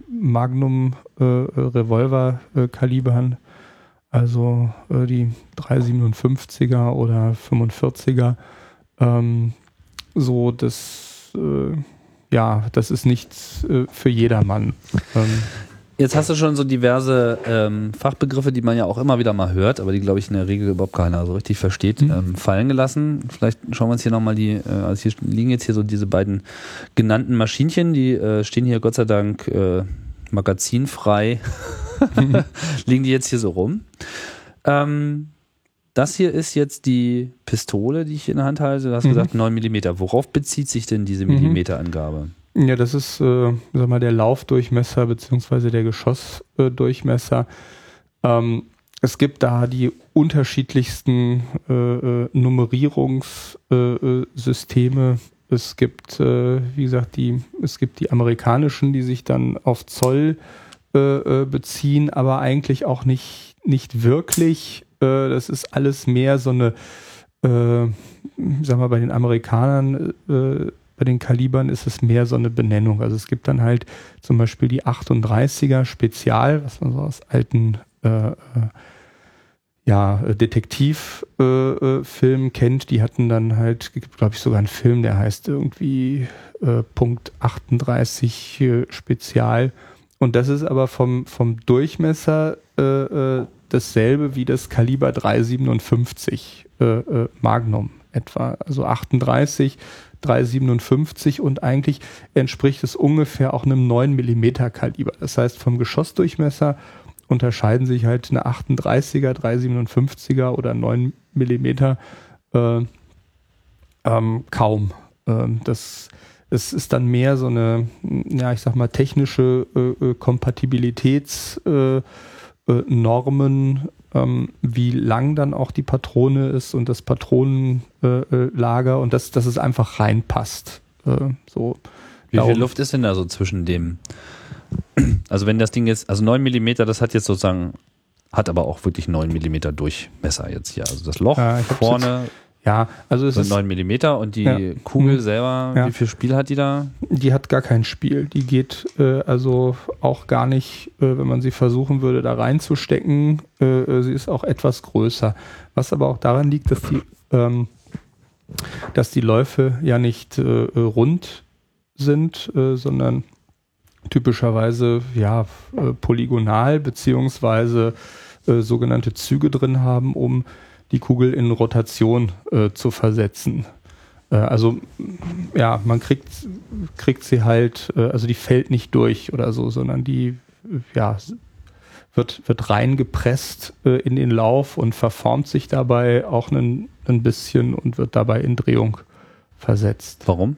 Magnum äh, Kalibern, also die 357er oder 45er, ähm, so das ja, das ist nichts für jedermann. Ähm, Jetzt hast du schon so diverse ähm, Fachbegriffe, die man ja auch immer wieder mal hört, aber die, glaube ich, in der Regel überhaupt keiner so richtig versteht, mhm. ähm, fallen gelassen. Vielleicht schauen wir uns hier nochmal die, äh, also hier liegen jetzt hier so diese beiden genannten Maschinchen, die äh, stehen hier Gott sei Dank äh, magazinfrei, liegen die jetzt hier so rum. Ähm, das hier ist jetzt die Pistole, die ich in der Hand halte. Du hast mhm. gesagt 9 mm. Worauf bezieht sich denn diese mhm. Ja, das ist, äh, sag mal, der Laufdurchmesser beziehungsweise der Geschossdurchmesser. Ähm, es gibt da die unterschiedlichsten äh, äh Nummerierungssysteme. Äh, es gibt, äh, wie gesagt, die, es gibt die amerikanischen, die sich dann auf Zoll äh, äh, beziehen, aber eigentlich auch nicht, nicht wirklich. Äh, das ist alles mehr so eine, äh, sag mal, bei den Amerikanern, äh, bei den Kalibern ist es mehr so eine Benennung. Also es gibt dann halt zum Beispiel die 38er Spezial, was man so aus alten äh, äh ja, Detektivfilmen äh, kennt, die hatten dann halt, glaube ich sogar einen Film, der heißt irgendwie äh, Punkt 38 äh, Spezial. Und das ist aber vom, vom Durchmesser äh, äh dasselbe wie das Kaliber 357 äh, äh, Magnum etwa. Also 38, 357 und eigentlich entspricht es ungefähr auch einem 9 mm Kaliber. Das heißt, vom Geschossdurchmesser unterscheiden sich halt eine 38er, 357er oder 9 mm äh, ähm, kaum. Ähm, das es ist dann mehr so eine, ja, ich sag mal, technische äh, äh Kompatibilitätsnormen, äh, äh, ähm, wie lang dann auch die Patrone ist und das Patronenlager äh, und dass, dass es einfach reinpasst. Äh, so. Wie viel Luft ist denn da so zwischen dem? Also wenn das Ding jetzt, also 9 mm, das hat jetzt sozusagen, hat aber auch wirklich 9 mm Durchmesser jetzt hier. Also das Loch ja, vorne ja, also es sind 9 mm und die ja. Kugel mhm. selber, ja. wie viel Spiel hat die da? Die hat gar kein Spiel. Die geht äh, also auch gar nicht, äh, wenn man sie versuchen würde, da reinzustecken. Äh, äh sie ist auch etwas größer. Was aber auch daran liegt, dass die, ähm, dass die Läufe ja nicht äh, rund sind, äh, sondern typischerweise ja polygonal beziehungsweise sogenannte Züge drin haben, um die Kugel in Rotation äh, zu versetzen. Äh, also ja, man kriegt, kriegt sie halt, äh, also die fällt nicht durch oder so, sondern die ja, wird, wird reingepresst äh, in den Lauf und verformt sich dabei auch ein, ein bisschen und wird dabei in Drehung versetzt. Warum?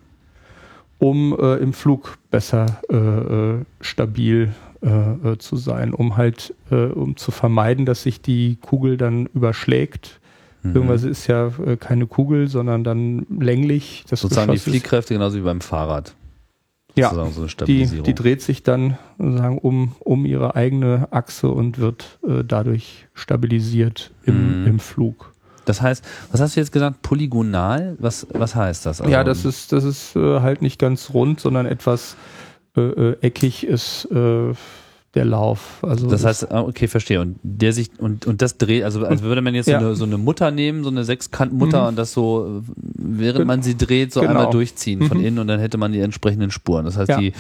Um äh, im Flug besser äh, stabil äh, äh, zu sein, um halt, äh, um zu vermeiden, dass sich die Kugel dann überschlägt. Mhm. Irgendwas ist ja äh, keine Kugel, sondern dann länglich. Das Sozusagen Geschoss die Fliehkräfte genauso wie beim Fahrrad. Ja, so die, die dreht sich dann sozusagen um, um ihre eigene Achse und wird äh, dadurch stabilisiert im, mhm. im Flug. Das heißt, was hast du jetzt gesagt? Polygonal? Was, was heißt das? Also ja, das ist, das ist äh, halt nicht ganz rund, sondern etwas äh, äh, eckig ist äh, der Lauf. Also das heißt, ah, okay, verstehe. Und der sich und, und das dreht, also als würde man jetzt ja. so, eine, so eine Mutter nehmen, so eine Sechskantmutter mhm. und das so, während man sie dreht, so genau. einmal durchziehen von mhm. innen und dann hätte man die entsprechenden Spuren. Das heißt, ja. die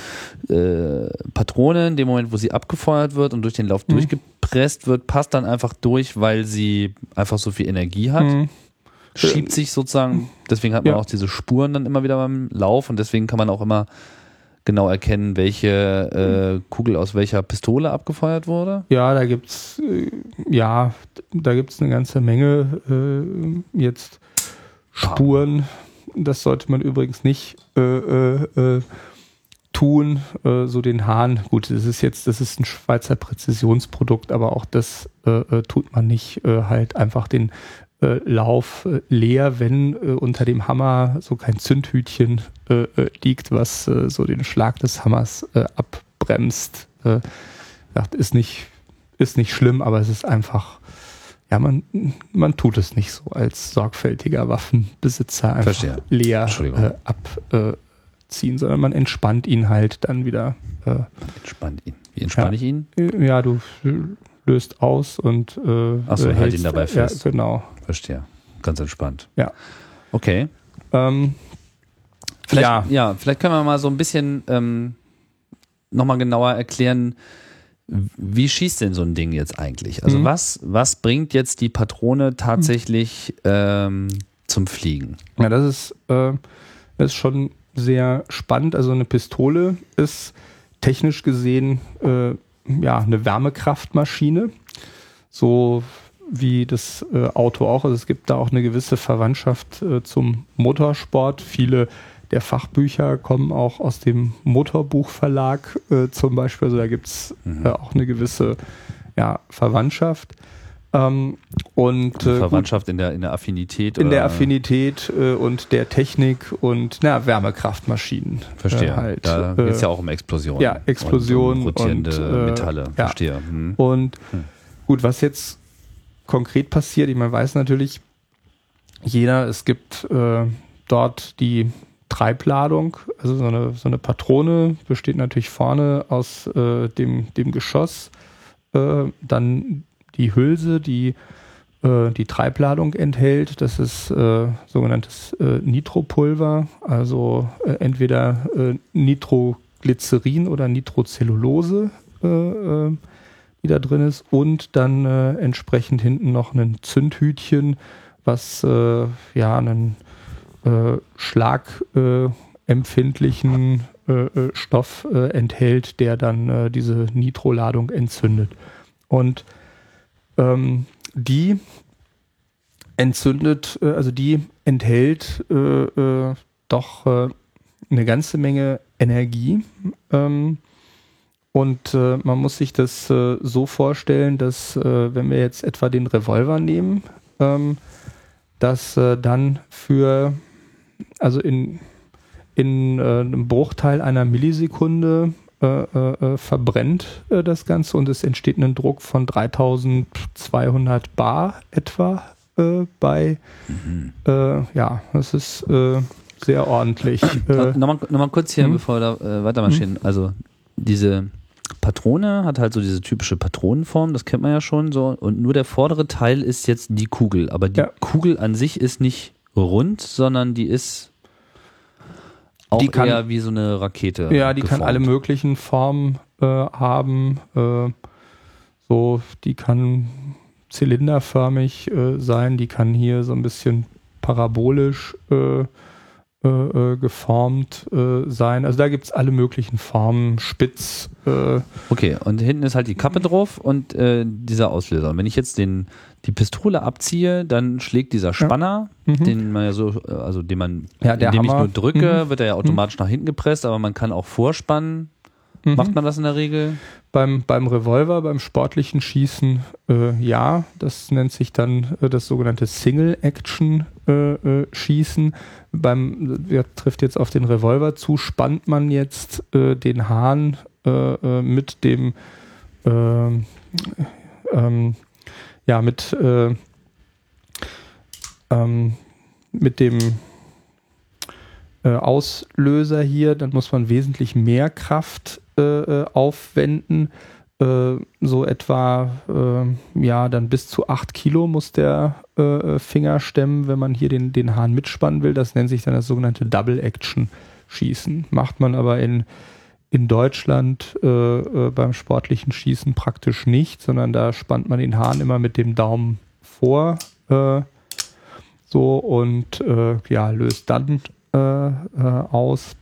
äh, Patrone in dem Moment, wo sie abgefeuert wird und durch den Lauf mhm. durchgepresst wird, passt dann einfach durch, weil sie einfach so viel Energie hat. Mhm. Schiebt sich sozusagen, deswegen hat man ja. auch diese Spuren dann immer wieder beim Lauf und deswegen kann man auch immer genau erkennen, welche äh, Kugel aus welcher Pistole abgefeuert wurde? Ja, da gibt's äh, ja, da gibt's eine ganze Menge äh, jetzt Spuren. Das sollte man übrigens nicht äh, äh, äh tun. so den Hahn. Gut, das ist jetzt, das ist ein Schweizer Präzisionsprodukt, aber auch das tut man nicht. halt einfach den äh, Lauf äh, leer, wenn äh, unter dem Hammer so kein Zündhütchen äh, liegt, was so den Schlag des Hammers abbremst. ist nicht, ist nicht schlimm, aber es ist einfach, ja, man, man tut es nicht so als sorgfältiger Waffenbesitzer einfach Verstehe. leer abziehen, sondern man entspannt ihn halt dann wieder. entspannt ihn. Wie entspanne ja, ich ihn? Ja, du löst aus und äh, Achso, hält ihn dabei fest. Ja, genau. Verstehe. Ganz entspannt. Ja. Okay. Ähm, vielleicht, ja. ja, vielleicht können wir mal so ein bisschen ähm, nochmal genauer erklären, wie schießt denn so ein Ding jetzt eigentlich? Also mhm. was, was bringt jetzt die Patrone tatsächlich ähm, zum Fliegen? Ja, das ist, äh, das ist schon sehr spannend. Also eine Pistole ist technisch gesehen äh, ja, eine Wärmekraftmaschine. So wie das äh, Auto auch. Also es gibt da auch eine gewisse Verwandtschaft äh, zum Motorsport. Viele der Fachbücher kommen auch aus dem Motorbuchverlag äh, zum Beispiel. Also da gibt es mhm. Äh, auch eine gewisse ja, Verwandtschaft. Ähm, und äh, Verwandtschaft in der, in der Affinität. in der oder- Affinität äh, und der Technik und na, Wärmekraftmaschinen. Verstehe. Äh, halt, da äh, geht es ja auch um Explosionen. ja, Explosionen Und um rotierende und, äh, Metalle. ja. Verstehe. Hm. Und Hm. gut, was jetzt konkret passiert, ich meine, weiß natürlich jeder, es gibt äh, dort die Treibladung, also so eine, so eine Patrone besteht natürlich vorne aus äh, dem, dem Geschoss, äh, dann die Hülse, die äh, die Treibladung enthält. Das ist äh, sogenanntes äh, Nitropulver, also äh, entweder äh, Nitroglycerin oder Nitrocellulose, die da drin ist, und dann entsprechend hinten noch ein Zündhütchen, was ja einen schlagempfindlichen Stoff enthält, der dann diese Nitroladung entzündet. Und ähm, die entzündet, äh, also die enthält äh, äh, doch äh, eine ganze Menge Energie. Ähm, und äh, man muss sich das äh, so vorstellen, dass wenn wir jetzt etwa den Revolver nehmen, ähm, dass dann für, also in, in einem Bruchteil einer Millisekunde äh, äh, verbrennt äh, das Ganze und es entsteht ein Druck von 3200 Bar etwa äh, bei, Mhm. ja, das ist sehr ordentlich. Äh, Nochmal noch mal kurz hier, hm? bevor wir da äh, weitermarschieren. Also diese Patrone hat halt so diese typische Patronenform, das kennt man ja schon so. Und nur der vordere Teil ist jetzt die Kugel. Aber die Ja. Kugel an sich ist nicht rund, sondern die ist auch Die kann- eher wie so eine Rakete. Ja, die kann geformt. alle möglichen Formen äh, haben. Äh, so, die kann zylinderförmig äh, sein, die kann hier so ein bisschen parabolisch äh, äh, geformt äh, sein. Also da gibt es alle möglichen Formen, spitz. Äh, Okay, und hinten ist halt die Kappe drauf und äh, dieser Auslöser. Und wenn ich jetzt den, die Pistole abziehe, dann schlägt dieser Spanner, mhm. den man ja so, äh, also den man, Ja, der indem ich Hammer. nur drücke, Mhm. wird er ja automatisch nach hinten gepresst, aber man kann auch vorspannen. Mhm. Macht man das in der Regel? Beim, beim Revolver, beim sportlichen Schießen, ja, das nennt sich dann das sogenannte Single-Action-Schießen. Beim, wer trifft jetzt auf den Revolver zu, spannt man jetzt äh, den Hahn äh, äh, mit dem, ähm, ja, mit, äh, ähm, mit dem äh, Auslöser hier, dann muss man wesentlich mehr Kraft äh, äh, aufwenden. Äh, so etwa, äh, ja, dann bis zu 8 Kilo muss der äh, Finger stemmen, wenn man hier den, den Hahn mitspannen will. Das nennt sich dann das sogenannte Double-Action-Schießen. Macht man aber in, in Deutschland äh, äh, beim sportlichen Schießen praktisch nicht, sondern da spannt man den Hahn immer mit dem Daumen vor. Äh, so und ja, löst dann aus.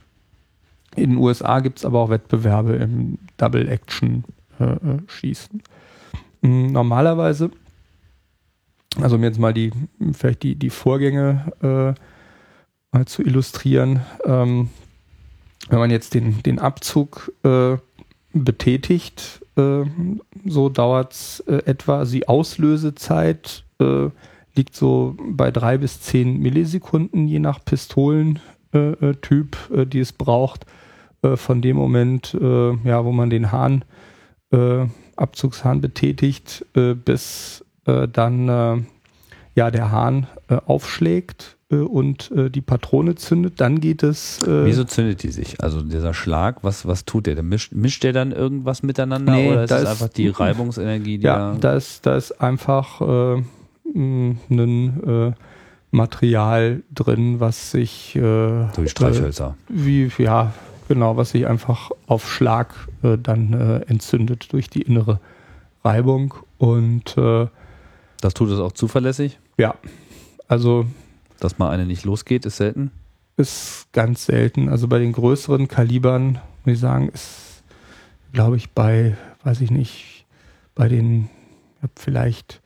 In den USA gibt es aber auch Wettbewerbe im Double-Action-Schießen. Mm, Normalerweise, also um jetzt mal die, vielleicht die, die Vorgänge äh, mal zu illustrieren, ähm, wenn man jetzt den, den Abzug äh, betätigt, äh, so dauert es äh, etwa, also die Auslösezeit äh, liegt so bei drei bis zehn Millisekunden, je nach Pistolentyp, äh, Typ, äh, die es braucht. Äh, von dem Moment, äh, ja, wo man den Hahn, äh, Abzugshahn betätigt, äh, bis äh, dann äh, ja, der Hahn äh, aufschlägt äh, und die Patrone zündet, dann geht es. Wieso zündet die sich? Also dieser Schlag, was, was tut der? Der Mischt, mischt der dann irgendwas miteinander Nee, oder ist es einfach die Reibungsenergie, die Ja, da. ist, da ist einfach ein Material drin, was sich durch Streichhölzer. wie, ja, genau, was sich einfach auf Schlag äh, dann äh, entzündet durch die innere Reibung. Und äh, Das tut es auch zuverlässig, ja, also dass mal eine nicht losgeht, ist selten. ist ganz selten. Also bei den größeren Kalibern, muss ich sagen, ist, glaube ich, bei, weiß ich nicht, bei den vielleicht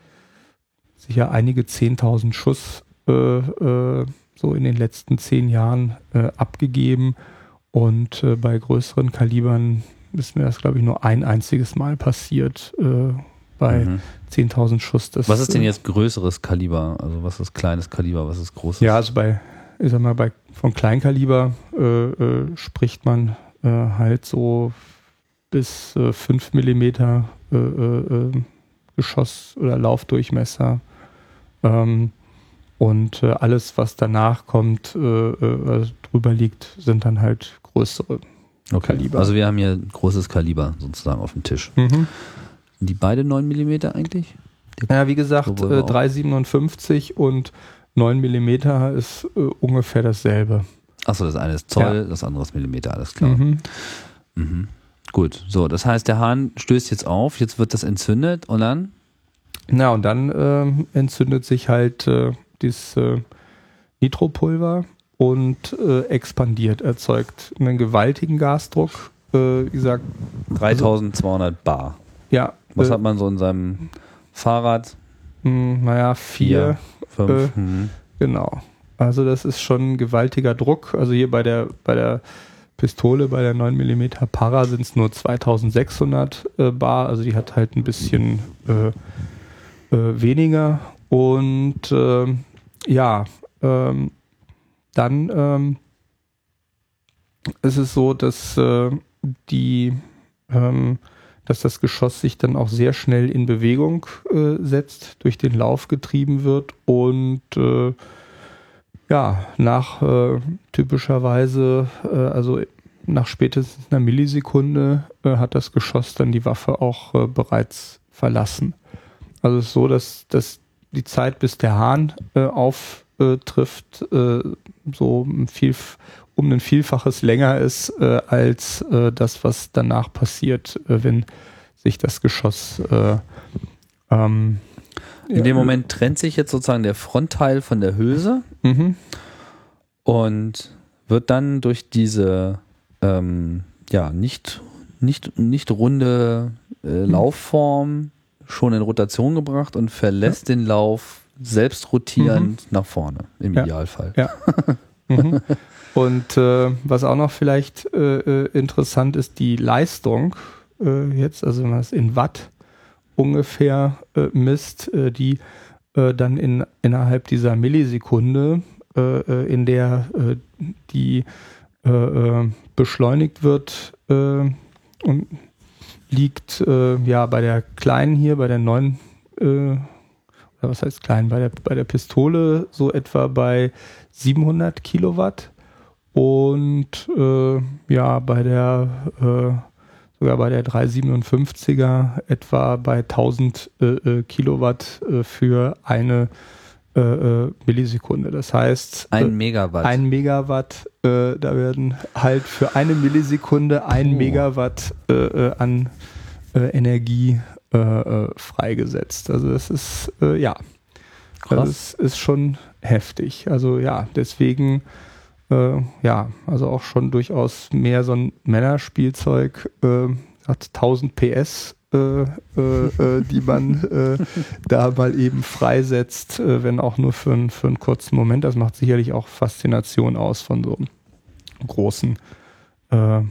sicher einige 10.000 Schuss äh, äh, so in den letzten zehn Jahren äh, abgegeben. Und äh, bei größeren Kalibern ist mir das, glaube ich, nur ein einziges Mal passiert, äh, bei mhm. 10.000 Schuss. Das, was ist denn jetzt größeres Kaliber? Also was ist kleines Kaliber, was ist großes? Ja, also bei, ich sag mal, bei von Kleinkaliber äh, äh, spricht man äh, halt so bis äh, 5 mm äh, äh, Geschoss oder Laufdurchmesser. Ähm, und äh, alles, was danach kommt, drüber liegt, sind dann halt größere okay. Kaliber. Also wir haben hier großes Kaliber sozusagen auf dem Tisch. Mhm. Die beide 9 mm eigentlich? Ja, wie gesagt, äh, 3,57 und 9 mm ist äh, ungefähr dasselbe. Achso, das eine ist Zoll, ja. das andere ist Millimeter, alles klar. Mhm. Mhm. Gut, so, das heißt, der Hahn stößt jetzt auf, jetzt wird das entzündet und dann? Na, und dann äh, entzündet sich halt äh, dieses äh, Nitropulver und äh, expandiert, erzeugt einen gewaltigen Gasdruck. Äh, wie gesagt, 3200 Bar. Ja. Was äh, hat man so in seinem Fahrrad? Mh, hm, naja, vier, vier fünf. Mhm. Genau. Also das ist schon ein gewaltiger Druck. Also hier bei der, bei der Pistole, bei der 9 mm Para sind es nur 2600 äh, Bar. Also die hat halt ein bisschen äh, weniger. Und ähm, ja, ähm, dann ähm, ist es so, dass äh, die, ähm, dass das Geschoss sich dann auch sehr schnell in Bewegung äh, setzt, durch den Lauf getrieben wird und äh, ja, nach äh, typischerweise, äh, also nach spätestens einer Millisekunde äh, hat das Geschoss dann die Waffe auch äh, bereits verlassen. Also es ist so, dass, dass die Zeit, bis der Hahn äh, auftrifft, äh, so viel, um ein Vielfaches länger ist äh, als äh, das, was danach passiert, äh, wenn sich das Geschoss äh, ähm, in dem Moment trennt sich jetzt sozusagen der Frontteil von der Hülse mhm. und wird dann durch diese ähm, ja nicht nicht nicht runde mhm. Laufform schon in Rotation gebracht und verlässt ja. den Lauf selbst rotierend mhm. nach vorne, im ja. Idealfall. Ja. mhm. Und äh, was auch noch vielleicht äh, äh, interessant ist, die Leistung äh, jetzt, also wenn man es in Watt ungefähr äh, misst, äh, die dann in, innerhalb dieser Millisekunde, in der die beschleunigt wird, und liegt ja bei der kleinen hier, bei der neuen, äh, oder was heißt klein, bei der, bei der Pistole so etwa bei 700 Kilowatt und äh, ja, bei der äh, sogar bei der 357er etwa bei 1000 äh, äh, Kilowatt für eine äh, äh, Millisekunde. Das heißt, ein äh, Megawatt. Ein Megawatt, äh, da werden halt für eine Millisekunde ein oh. Megawatt äh, äh, an Energie freigesetzt. Also das ist ja, Krass. das ist schon heftig. Also ja, deswegen ja, also auch schon durchaus mehr so ein Männerspielzeug. hat 1000 PS äh, äh, äh, die man äh, da mal eben freisetzt, äh, wenn auch nur für, ein, für einen kurzen Moment. Das macht sicherlich auch Faszination aus von so großen, äh,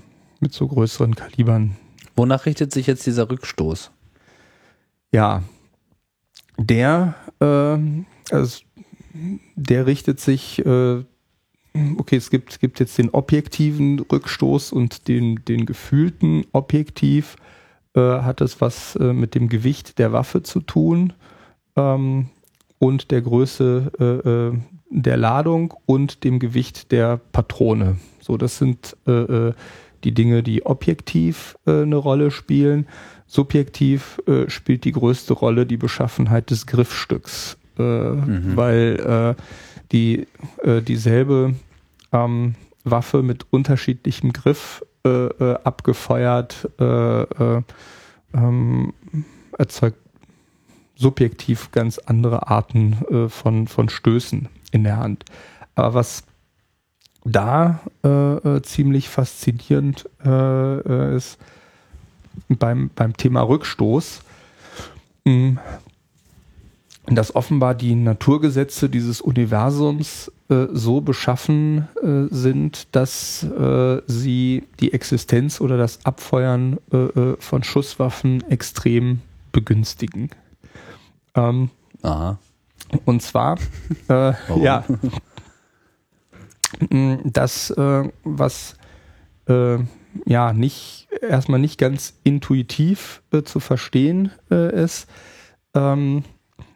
mit so größeren Kalibern. Wonach richtet sich jetzt dieser Rückstoß? Ja, der, ähm, also der richtet sich okay, es gibt, gibt jetzt den objektiven Rückstoß und den, den gefühlten Objektiv. Äh, hat es was äh, mit dem Gewicht der Waffe zu tun ähm, und der Größe äh, äh der Ladung und dem Gewicht der Patrone. So, das sind äh, die Dinge, die objektiv eine Rolle spielen. Subjektiv spielt die größte Rolle die Beschaffenheit des Griffstücks, mhm. weil die dieselbe ähm, Waffe mit unterschiedlichem Griff äh, äh, abgefeuert, äh, äh, ähm, erzeugt subjektiv ganz andere Arten äh, von, von Stößen in der Hand. Aber was da äh, ziemlich faszinierend ist beim, beim Thema Rückstoß, mh, hm, dass offenbar die Naturgesetze dieses Universums äh, so beschaffen äh, sind, dass äh, sie die Existenz oder das Abfeuern von Schusswaffen extrem begünstigen. Ähm, Aha. und zwar, äh, ja, Mm, das, was ja nicht erstmal nicht ganz intuitiv äh, zu verstehen äh, ist, ähm,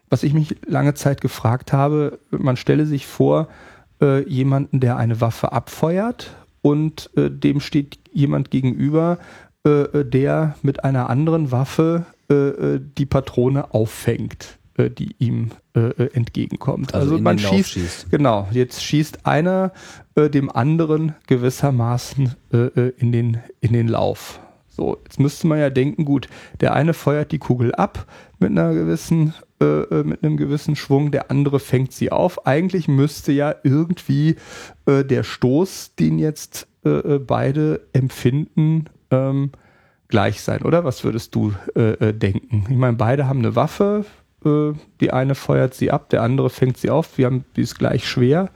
was ich mich lange Zeit gefragt habe, man stelle sich vor, äh, jemanden, der eine Waffe abfeuert und äh, dem steht jemand gegenüber, äh, der mit einer anderen Waffe äh, äh, die Patrone auffängt, äh, die ihm äh, äh, entgegenkommt. Also, in man schießt, schießt. genau, jetzt schießt einer äh, dem anderen gewissermaßen äh, äh, in, den, in den Lauf. So, jetzt müsste man ja denken, gut, der eine feuert die Kugel ab mit einer gewissen, äh, äh, mit einem gewissen Schwung, der andere fängt sie auf. Eigentlich müsste ja irgendwie äh, der Stoß, den jetzt äh, äh, beide empfinden, ähm, gleich sein, oder? Was würdest du denken? Ich meine, beide haben eine Waffe, die eine feuert sie ab, der andere fängt sie auf, wir haben, die ist gleich schwer.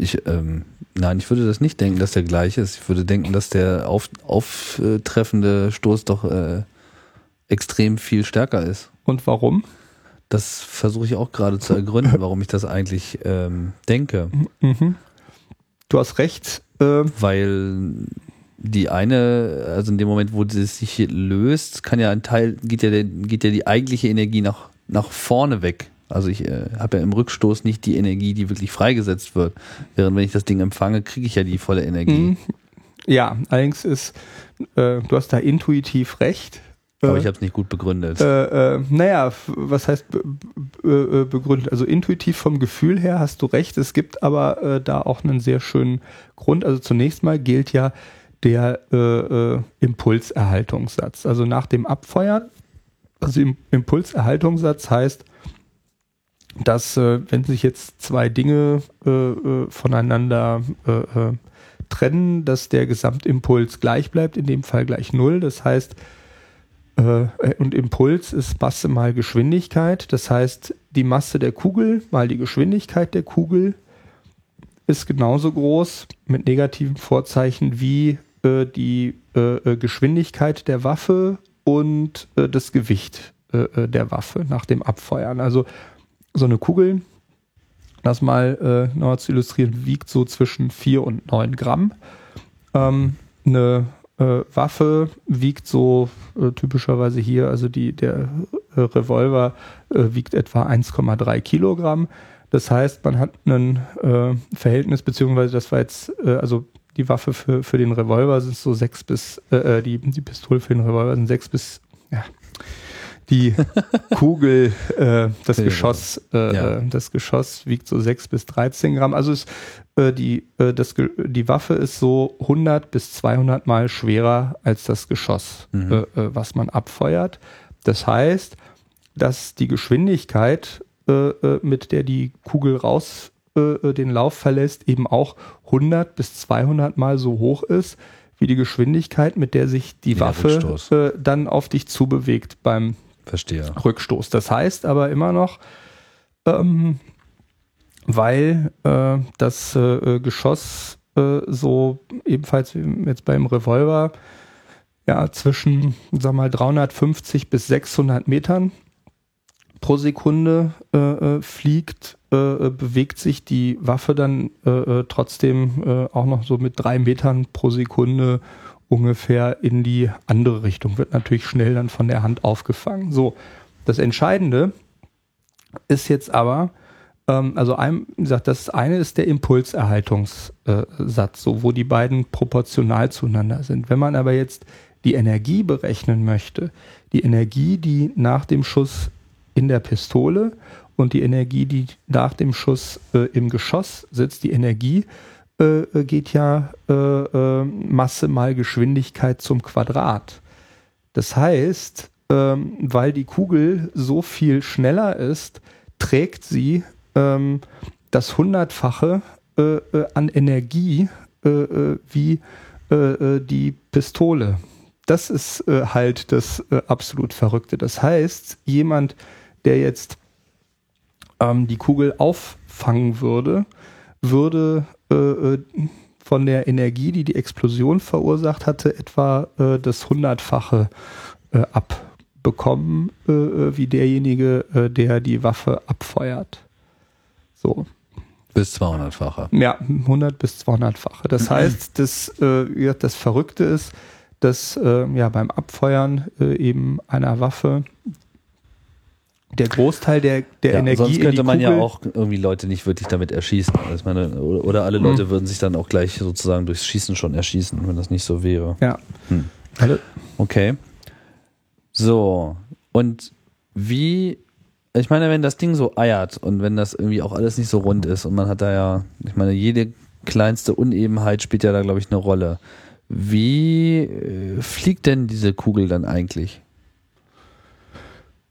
Ich, ähm, nein, ich würde das nicht denken, dass der gleich ist. Ich würde denken, dass der auf, auftreffende Stoß doch äh, extrem viel stärker ist. Und warum? Das versuche ich auch gerade zu ergründen, warum ich das eigentlich ähm, denke. Mhm. Du hast recht. Äh, Weil die eine, also in dem Moment, wo sie sich löst, kann ja ein Teil, geht ja, geht ja die eigentliche Energie nach, nach vorne weg. Also ich äh, habe ja im Rückstoß nicht die Energie, die wirklich freigesetzt wird. Während wenn ich das Ding empfange, kriege ich ja die volle Energie. Mhm. Ja, allerdings ist, äh, du hast da intuitiv recht. Aber Äh, ich habe es nicht gut begründet. Äh, äh, naja, was heißt be äh, begründet? Also intuitiv vom Gefühl her hast du recht. Es gibt aber äh, da auch einen sehr schönen Grund. Also zunächst mal gilt ja der äh, Impulserhaltungssatz. Also nach dem Abfeuern, also im Impulserhaltungssatz heißt, dass äh, wenn sich jetzt zwei Dinge äh, äh, voneinander äh, äh, trennen, dass der Gesamtimpuls gleich bleibt, in dem Fall gleich null. Das heißt, äh, und Impuls ist Masse mal Geschwindigkeit. Das heißt, die Masse der Kugel mal die Geschwindigkeit der Kugel ist genauso groß mit negativen Vorzeichen wie die Geschwindigkeit der Waffe und das Gewicht der Waffe nach dem Abfeuern. Also so eine Kugel, das mal äh, noch zu illustrieren, wiegt so zwischen 4 und 9 Gramm. Ähm, eine äh, Waffe wiegt so äh, typischerweise hier, also die, der äh, Revolver äh, wiegt etwa 1,3 Kilogramm. Das heißt, man hat ein äh, Verhältnis, beziehungsweise das war jetzt, äh, also die Waffe für, für den Revolver sind so sechs bis, äh, äh, die, die Pistole für den Revolver sind sechs bis, ja, die Kugel, äh, das den Geschoss, äh, Ja. äh, das Geschoss wiegt so 6 bis 13 Gramm. Also ist, äh, die, äh, das, die Waffe ist so 100 bis 200 Mal schwerer als das Geschoss, Mhm. äh, was man abfeuert. Das heißt, dass die Geschwindigkeit, mit der die Kugel raus den Lauf verlässt, eben auch 100 bis 200 Mal so hoch ist, wie die Geschwindigkeit, mit der sich die der Waffe äh, dann auf dich zubewegt beim Verstehe. Rückstoß. Das heißt aber immer noch, ähm, weil äh, das äh, äh, Geschoss äh, so ebenfalls wie jetzt beim Revolver ja zwischen, sag mal, 350 bis 600 Metern pro Sekunde äh, äh, fliegt, bewegt sich die Waffe dann trotzdem auch noch so mit drei Metern pro Sekunde ungefähr in die andere Richtung. Wird natürlich schnell dann von der Hand aufgefangen. So, das Entscheidende ist jetzt aber, ähm, also ein, wie gesagt, das eine ist der Impulserhaltungssatz, äh, so wo die beiden proportional zueinander sind. Wenn man aber jetzt die Energie berechnen möchte, die Energie, die nach dem Schuss in der Pistole und die Energie, die nach dem Schuss äh, im Geschoss sitzt, die Energie äh, äh, geht ja äh, äh, Masse mal Geschwindigkeit zum Quadrat. Das heißt, ähm, weil die Kugel so viel schneller ist, trägt sie ähm, das Hundertfache äh, äh, an Energie wie die Pistole. Das ist halt das absolut Verrückte. Das heißt, jemand, der jetzt ähm, die Kugel auffangen würde, würde äh, äh, von der Energie, die die Explosion verursacht hatte, etwa äh, das Hundertfache äh, bekommen äh, wie derjenige, der die Waffe abfeuert. So. Bis 200-fache. Ja, 100 bis 200-fache. Das heißt, das, äh, das Verrückte ist, dass ja beim Abfeuern eben einer Waffe der Großteil der, der ja, Energie. Sonst könnte man Kugel, ja auch irgendwie Leute nicht wirklich damit erschießen. Also meine, oder alle Leute hm. würden sich dann auch gleich sozusagen durchs Schießen schon erschießen, wenn das nicht so wäre. Ja. Hm. Okay. So. Und wie, ich meine, wenn das Ding so eiert und wenn das irgendwie auch alles nicht so rund ist und man hat da ja, ich meine, jede kleinste Unebenheit spielt ja da, glaube ich, eine Rolle. Wie äh, fliegt denn diese Kugel dann eigentlich?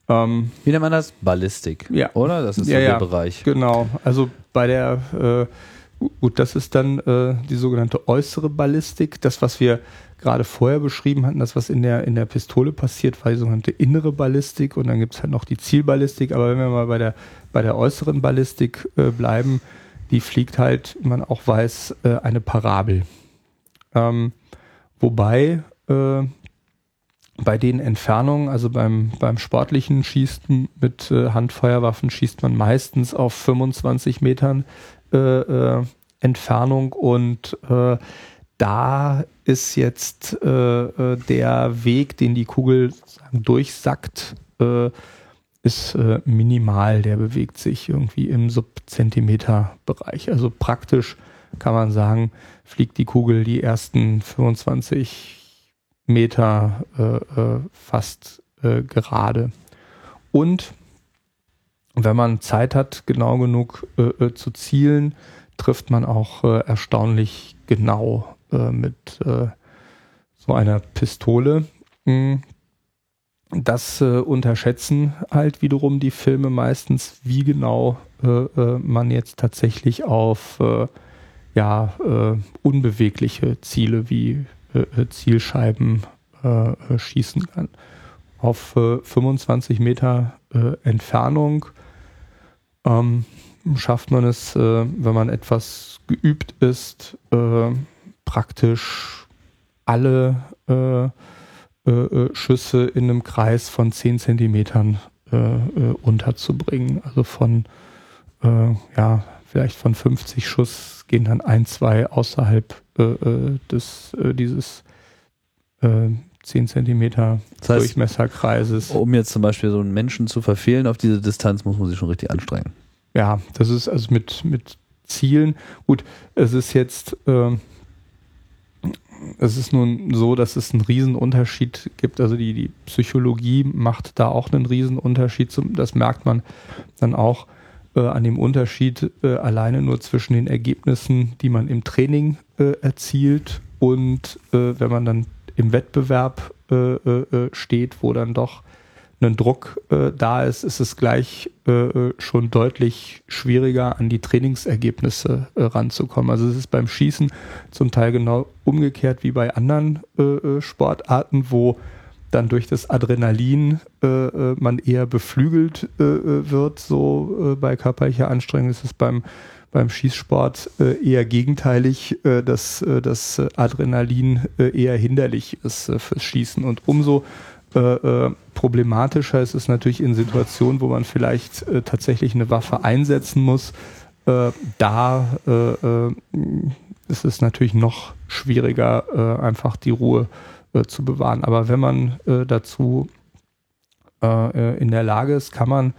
Ähm, Wie nennt man das? Ballistik. Ja. Oder? Das ist Ja, so ja. der Bereich. Genau, also bei der, äh, gut, das ist dann äh, die sogenannte äußere Ballistik. Das, was wir gerade vorher beschrieben hatten, das, was in der, in der Pistole passiert, war die sogenannte innere Ballistik und dann gibt es halt noch die Zielballistik. Aber wenn wir mal bei der, bei der äußeren Ballistik äh, bleiben, die fliegt halt, wie man auch weiß, äh, eine Parabel. Ähm, wobei äh, bei den Entfernungen, also beim, beim sportlichen Schießen mit äh, Handfeuerwaffen, schießt man meistens auf 25 Metern äh, äh, Entfernung und äh, da ist jetzt äh, äh, der Weg, den die Kugel sozusagen durchsackt, ist minimal. Der bewegt sich irgendwie im Subzentimeter-Bereich. Also praktisch kann man sagen, fliegt die Kugel die ersten 25 Meter äh, äh, fast äh, gerade. Und wenn man Zeit hat, genau genug äh, äh, zu zielen, trifft man auch äh, erstaunlich genau mit so einer Pistole. Mm. Das unterschätzen halt wiederum die Filme meistens, wie genau man jetzt tatsächlich auf ja, unbewegliche Ziele wie äh, äh, Zielscheiben äh, äh, schießen kann. Auf äh, 25 Meter äh, Entfernung ähm, schafft man es, äh, wenn man etwas geübt ist, äh, praktisch alle äh, äh, äh, Schüsse in einem Kreis von 10 Zentimetern äh, äh, unterzubringen. Also von, äh, ja, vielleicht von 50 Schuss gehen dann ein, zwei außerhalb äh, äh, des, äh, dieses äh, 10 Zentimeter Das heißt, Durchmesserkreises. um jetzt zum Beispiel so einen Menschen zu verfehlen auf diese Distanz, muss man sich schon richtig anstrengen. Ja, das ist also mit, mit Zielen. Gut, es ist jetzt, ähm, es ist nun so, dass es einen Riesenunterschied gibt. Also die, die Psychologie macht da auch einen Riesenunterschied. Das merkt man dann auch äh, an dem Unterschied äh, alleine nur zwischen den Ergebnissen, die man im Training äh, erzielt und äh, wenn man dann im Wettbewerb äh, äh, steht, wo dann doch ein Druck da ist, ist es gleich schon deutlich schwieriger, an die Trainingsergebnisse ranzukommen. Also es ist beim Schießen zum Teil genau umgekehrt wie bei anderen Sportarten, wo dann durch das Adrenalin äh, äh, man eher beflügelt äh, äh, wird, so äh, bei körperlicher Anstrengung ist es beim beim Schießsport äh, eher gegenteilig, dass das Adrenalin eher hinderlich ist fürs Schießen. Und umso problematischer ist es natürlich in Situationen, wo man vielleicht tatsächlich eine Waffe einsetzen muss. Da ist es natürlich noch schwieriger, einfach die Ruhe äh, zu bewahren. Aber wenn man äh, dazu äh, äh, in der Lage ist, kann man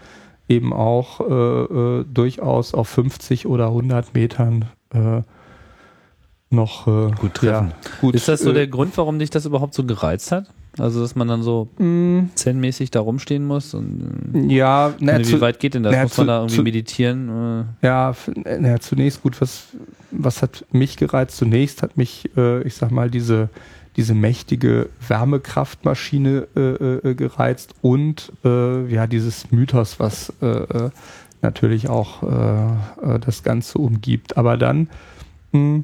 eben auch äh, äh, durchaus auf 50 oder 100 Metern äh, noch äh, Gut treffen. Ja, gut, Ist das so äh, der Grund, warum dich das überhaupt so gereizt hat? Also, dass man dann so mh, zen-mäßig da rumstehen muss? Und, äh, ja, na, wie zu, weit geht denn das? na, muss man zu- da irgendwie zu- meditieren? ja, na, zunächst gut, was, was hat mich gereizt? Zunächst hat mich, äh, ich sag mal, diese, diese mächtige Wärmekraftmaschine äh, äh, gereizt und äh, ja, dieses Mythos, was äh, äh, natürlich auch äh, äh, das Ganze umgibt. Aber dann mh,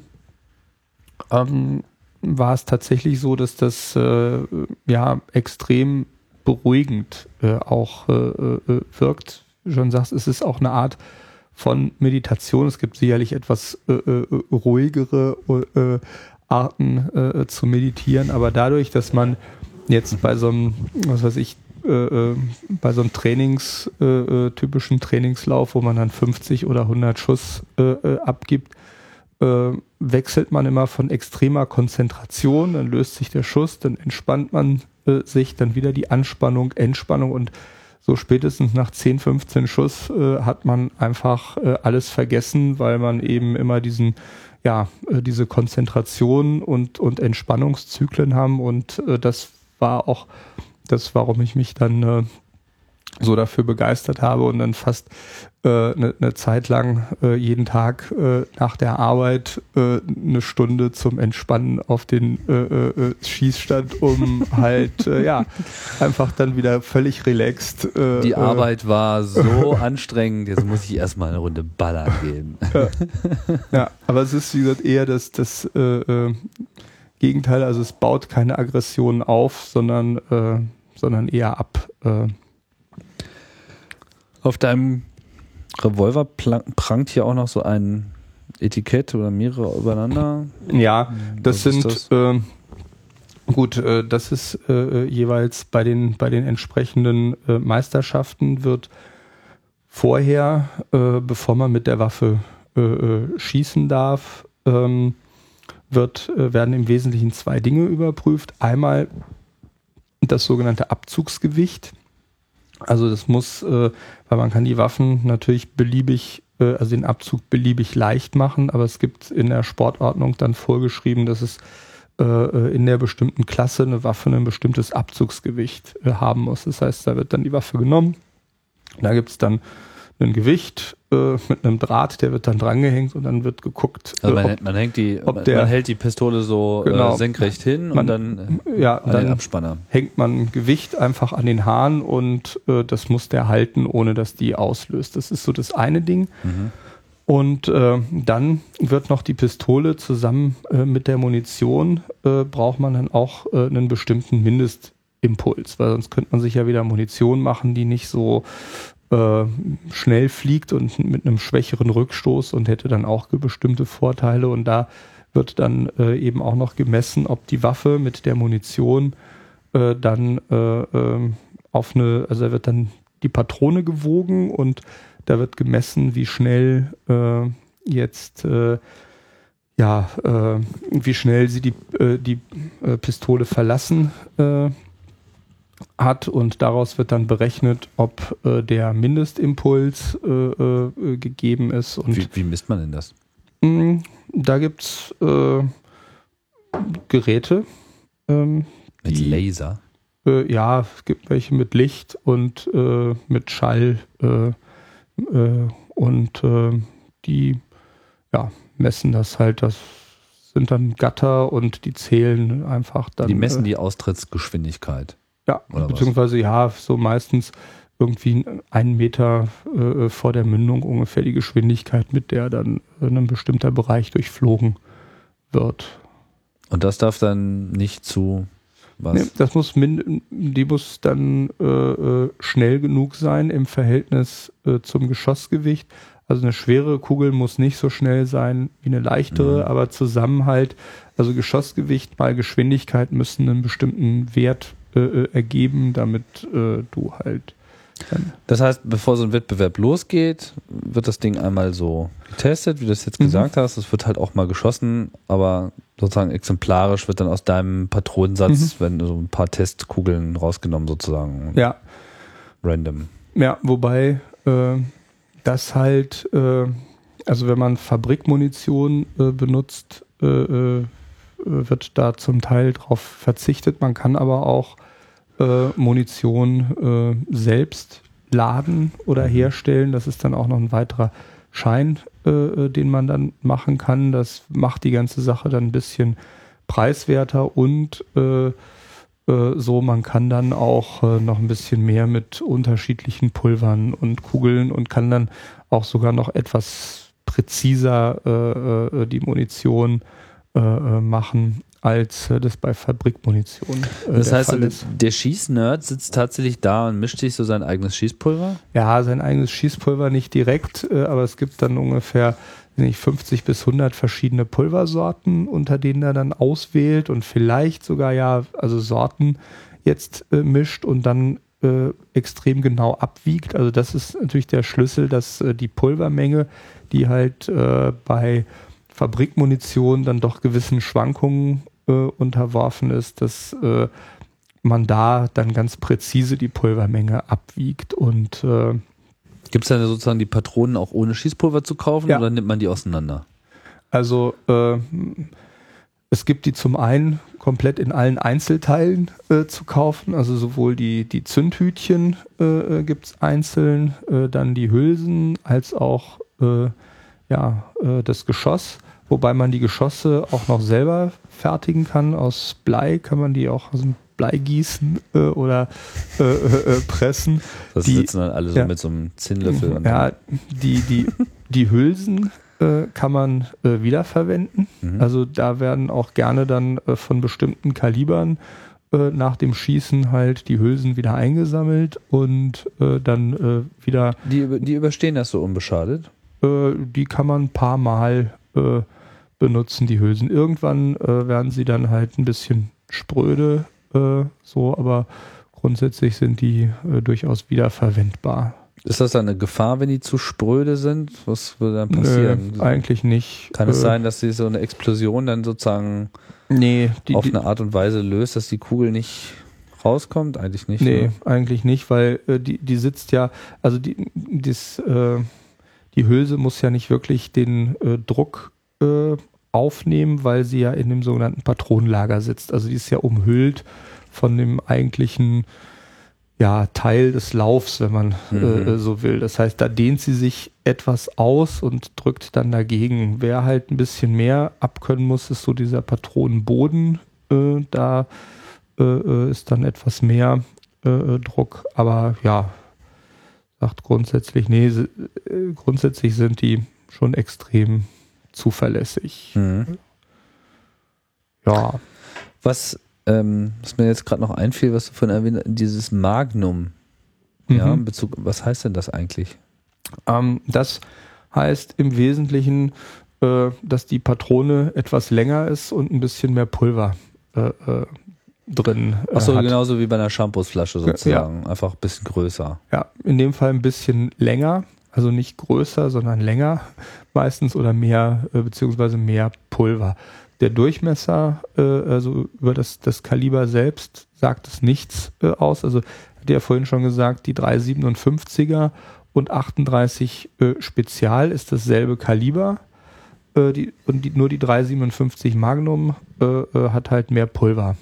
ähm, war es tatsächlich so, dass das äh, ja extrem beruhigend äh, auch äh, äh, wirkt. Schon sagst, es ist auch eine Art von Meditation. Es gibt sicherlich etwas äh, äh, ruhigere äh, Arten äh, zu meditieren, aber dadurch, dass man jetzt bei so einem, was weiß ich, äh, bei so einem Trainings, äh, typischen Trainingslauf, wo man dann 50 oder 100 Schuss abgibt, wechselt man immer von extremer Konzentration, dann löst sich der Schuss, dann entspannt man sich, dann wieder die Anspannung, Entspannung. Und so spätestens nach 10, 15 Schuss äh, hat man einfach äh, alles vergessen, weil man eben immer diesen, ja, äh, diese Konzentration und, und Entspannungszyklen haben. Und äh, das war auch das, warum ich mich dann äh, so dafür begeistert habe und dann fast eine äh, ne, ne Zeit lang äh, jeden Tag äh, nach der Arbeit äh, eine Stunde zum Entspannen auf den äh, äh, Schießstand, um halt ja einfach dann wieder völlig relaxed. Die Arbeit war so anstrengend, jetzt muss ich erstmal eine Runde ballern gehen. Ja. ja, aber es ist wie gesagt eher das, das Gegenteil, also es baut keine Aggression auf, sondern, sondern eher ab. Auf deinem Revolver prangt hier auch noch so ein Etikett oder mehrere übereinander. Ja, das Was sind das? Äh, gut, äh, das ist äh, jeweils bei den bei den entsprechenden äh, Meisterschaften wird vorher, äh, bevor man mit der Waffe äh, schießen darf, ähm, wird werden im Wesentlichen zwei Dinge überprüft. Einmal das sogenannte Abzugsgewicht. Also das muss, äh, weil man kann die Waffen natürlich beliebig, äh, also den Abzug beliebig leicht machen, aber es gibt in der Sportordnung dann vorgeschrieben, dass es äh, äh in der bestimmten Klasse eine Waffe ein bestimmtes Abzugsgewicht äh, haben muss. Das heißt, da wird dann die Waffe genommen. Da gibt es dann ein Gewicht äh, mit einem Draht, der wird dann drangehängt und dann wird geguckt. Also man, ob, man hängt die, man, der, man, hält die Pistole so äh, genau, äh, senkrecht hin man, und dann, äh, ja, an dann den Abspanner. Hängt man Gewicht einfach an den Haaren und äh, das muss der halten, ohne dass die auslöst. Das ist so das eine Ding. Mhm. Und äh, dann wird noch die Pistole zusammen äh, mit der Munition, äh, braucht man dann auch äh, einen bestimmten Mindestimpuls, weil sonst könnte man sich ja wieder Munition machen, die nicht so äh, schnell fliegt und mit einem schwächeren Rückstoß und hätte dann auch bestimmte Vorteile. Und da wird dann äh, eben auch noch gemessen, ob die Waffe mit der Munition äh, dann äh, ähm, auf eine, also da wird dann die Patrone gewogen und da wird gemessen, wie schnell äh, jetzt ja, wie schnell sie die, die Pistole verlassen hat und daraus wird dann berechnet, ob äh, der Mindestimpuls äh, äh, gegeben ist. Und wie, wie, misst man denn das? Mh, mm, da gibt es äh, Geräte. Ähm, mit die, Laser? Äh, ja, es gibt welche mit Licht und mit Schall und die ja, messen das halt. Das sind dann Gatter und die zählen einfach dann. Die messen die Austrittsgeschwindigkeit. Ja, Oder beziehungsweise was? ja, so meistens irgendwie einen Meter äh, vor der Mündung ungefähr die Geschwindigkeit, mit der dann ein bestimmter Bereich durchflogen wird. Und das darf dann nicht zu was? Nee, das muss min die muss dann äh, äh, schnell genug sein im Verhältnis äh, zum Geschossgewicht. Also eine schwere Kugel muss nicht so schnell sein wie eine leichtere, mhm. aber zusammen halt, also Geschossgewicht mal Geschwindigkeit müssen einen bestimmten Wert äh, ergeben, damit äh, du halt. Das heißt, bevor so ein Wettbewerb losgeht, wird das Ding einmal so getestet, wie du es jetzt mhm. gesagt hast. Es wird halt auch mal geschossen, aber sozusagen exemplarisch wird dann aus deinem Patronensatz, mhm. wenn so ein paar Testkugeln rausgenommen sozusagen. Ja. Random. Ja, wobei äh, das halt, äh, also wenn man Fabrikmunition äh, benutzt, äh, äh, wird da zum Teil drauf verzichtet. Man kann aber auch äh, Munition äh, selbst laden oder mhm. herstellen. Das ist dann auch noch ein weiterer Schein, äh, äh, den man dann machen kann. Das macht die ganze Sache dann ein bisschen preiswerter und äh, äh, so, man kann dann auch noch ein bisschen mehr mit unterschiedlichen Pulvern und Kugeln und kann dann auch sogar noch etwas präziser die Munition machen als äh, das bei Fabrikmunition. Äh, das heißt, ist. der Schießnerd sitzt tatsächlich da und mischt sich so sein eigenes Schießpulver? Ja, sein eigenes Schießpulver nicht direkt, äh, aber es gibt dann ungefähr nicht 50 bis 100 verschiedene Pulversorten, unter denen er dann auswählt und vielleicht sogar ja, also Sorten jetzt äh, mischt und dann äh, extrem genau abwiegt. Also das ist natürlich der Schlüssel, dass äh, die Pulvermenge, die halt bei Fabrikmunition dann doch gewissen Schwankungen äh, unterworfen ist, dass äh, man da dann ganz präzise die Pulvermenge abwiegt und äh, Gibt es dann sozusagen die Patronen auch ohne Schießpulver zu kaufen Ja. oder nimmt man die auseinander? Also äh, es gibt die zum einen komplett in allen Einzelteilen äh, zu kaufen. Also sowohl die, die Zündhütchen äh, gibt es einzeln, äh, dann die Hülsen als auch äh, ja, äh, das Geschoss. Wobei man die Geschosse auch noch selber fertigen kann. Aus Blei kann man die auch aus dem Blei gießen äh, oder äh, äh, äh, pressen. Das Die- sitzen dann alle so ja. mit so einem Zinnlöffel. Ja, die, die, die Hülsen äh, kann man äh, wiederverwenden. Mhm. Also da werden auch gerne dann von bestimmten Kalibern nach dem Schießen halt die Hülsen wieder eingesammelt und dann wieder, die, die überstehen das so unbeschadet. die kann man ein paar Mal benutzen, die Hülsen. Irgendwann äh, werden sie dann halt ein bisschen spröde, äh, so, aber grundsätzlich sind die äh, durchaus wiederverwendbar. Ist das dann eine Gefahr, wenn die zu spröde sind? Was würde dann passieren? Nö, eigentlich nicht. Kann es Äh, sein, dass sie so eine Explosion dann sozusagen Nee, die, auf eine Art und Weise löst, dass die Kugel nicht rauskommt? Eigentlich nicht. nee, ne? eigentlich nicht, weil äh, die, die sitzt ja, also die, das, äh, die Hülse muss ja nicht wirklich den äh, Druck äh, aufnehmen, weil sie ja in dem sogenannten Patronenlager sitzt. Also die ist ja umhüllt von dem eigentlichen ja, Teil des Laufs, wenn man Mhm. äh, so will. Das heißt, da dehnt sie sich etwas aus und drückt dann dagegen. Wer halt ein bisschen mehr abkönnen muss, ist so dieser Patronenboden. Äh, da äh, äh, ist dann etwas mehr äh, äh, Druck. Aber ja, sagt grundsätzlich, nee, äh, grundsätzlich sind die schon extrem zuverlässig. Mhm. Ja, Was, ähm, was mir jetzt gerade noch einfiel, was du von erwähnt hast, dieses Magnum. Ja, in Mhm. Bezug, was heißt denn das eigentlich? Ähm, das heißt im Wesentlichen, äh, dass die Patrone etwas länger ist und ein bisschen mehr Pulver äh, äh, drin äh, Achso, genauso wie bei einer Shampoosflasche sozusagen. Einfach ein bisschen größer. Ja, in dem Fall ein bisschen länger, also nicht größer, sondern länger meistens oder mehr, äh, beziehungsweise mehr Pulver. Der Durchmesser, äh, also über das, das Kaliber selbst, sagt es nichts äh, aus. Also, hatte ja vorhin schon gesagt, die 357er und 38 äh, Spezial ist dasselbe Kaliber. Die, und die, nur die 357 Magnum hat halt mehr Pulver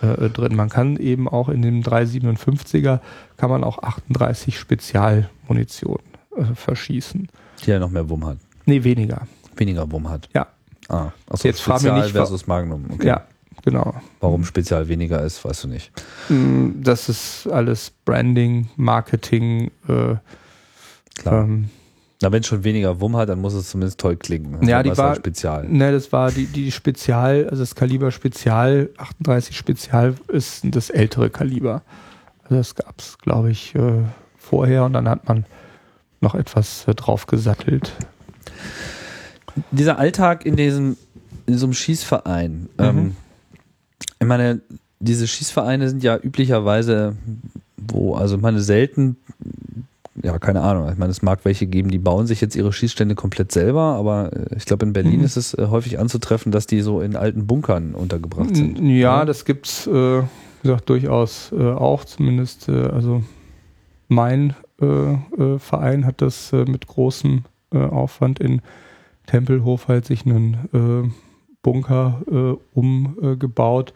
drin. Man kann eben auch in dem 357er kann man auch 38 Spezialmunition äh, verschießen. Die ja noch mehr Wumm hat. Nee, weniger. Weniger Wumm hat. Ja. Ah, achso, Jetzt Spezial nicht, versus Magnum. Okay. Ja, genau. Warum Spezial weniger ist, weißt du nicht. Mm, Das ist alles Branding, Marketing. Äh, Klar. ähm, Na, wenn es schon weniger Wumm hat, dann muss es zumindest toll klingen. Ja, Dann die ist war- halt Spezial. ne, das war die, die Spezial, also das Kaliber Spezial, 38 Spezial ist das ältere Kaliber. Also das gab es, glaube ich, äh, vorher und dann hat man noch etwas äh, drauf gesattelt. Dieser Alltag in diesem in so einem Schießverein. Mhm. Ähm, ich meine, diese Schießvereine sind ja üblicherweise, wo, also ich meine, selten, ja, keine Ahnung. Ich meine, es mag welche geben, die bauen sich jetzt ihre Schießstände komplett selber, aber äh, ich glaube, in Berlin Mhm. ist es äh, häufig anzutreffen, dass die so in alten Bunkern untergebracht sind. Ja, Ja. das gibt's, äh, wie gesagt, durchaus äh, auch. Zumindest, äh, also mein Verein hat das äh, mit großem äh, Aufwand in Tempelhof halt sich einen äh, Bunker äh, umgebaut.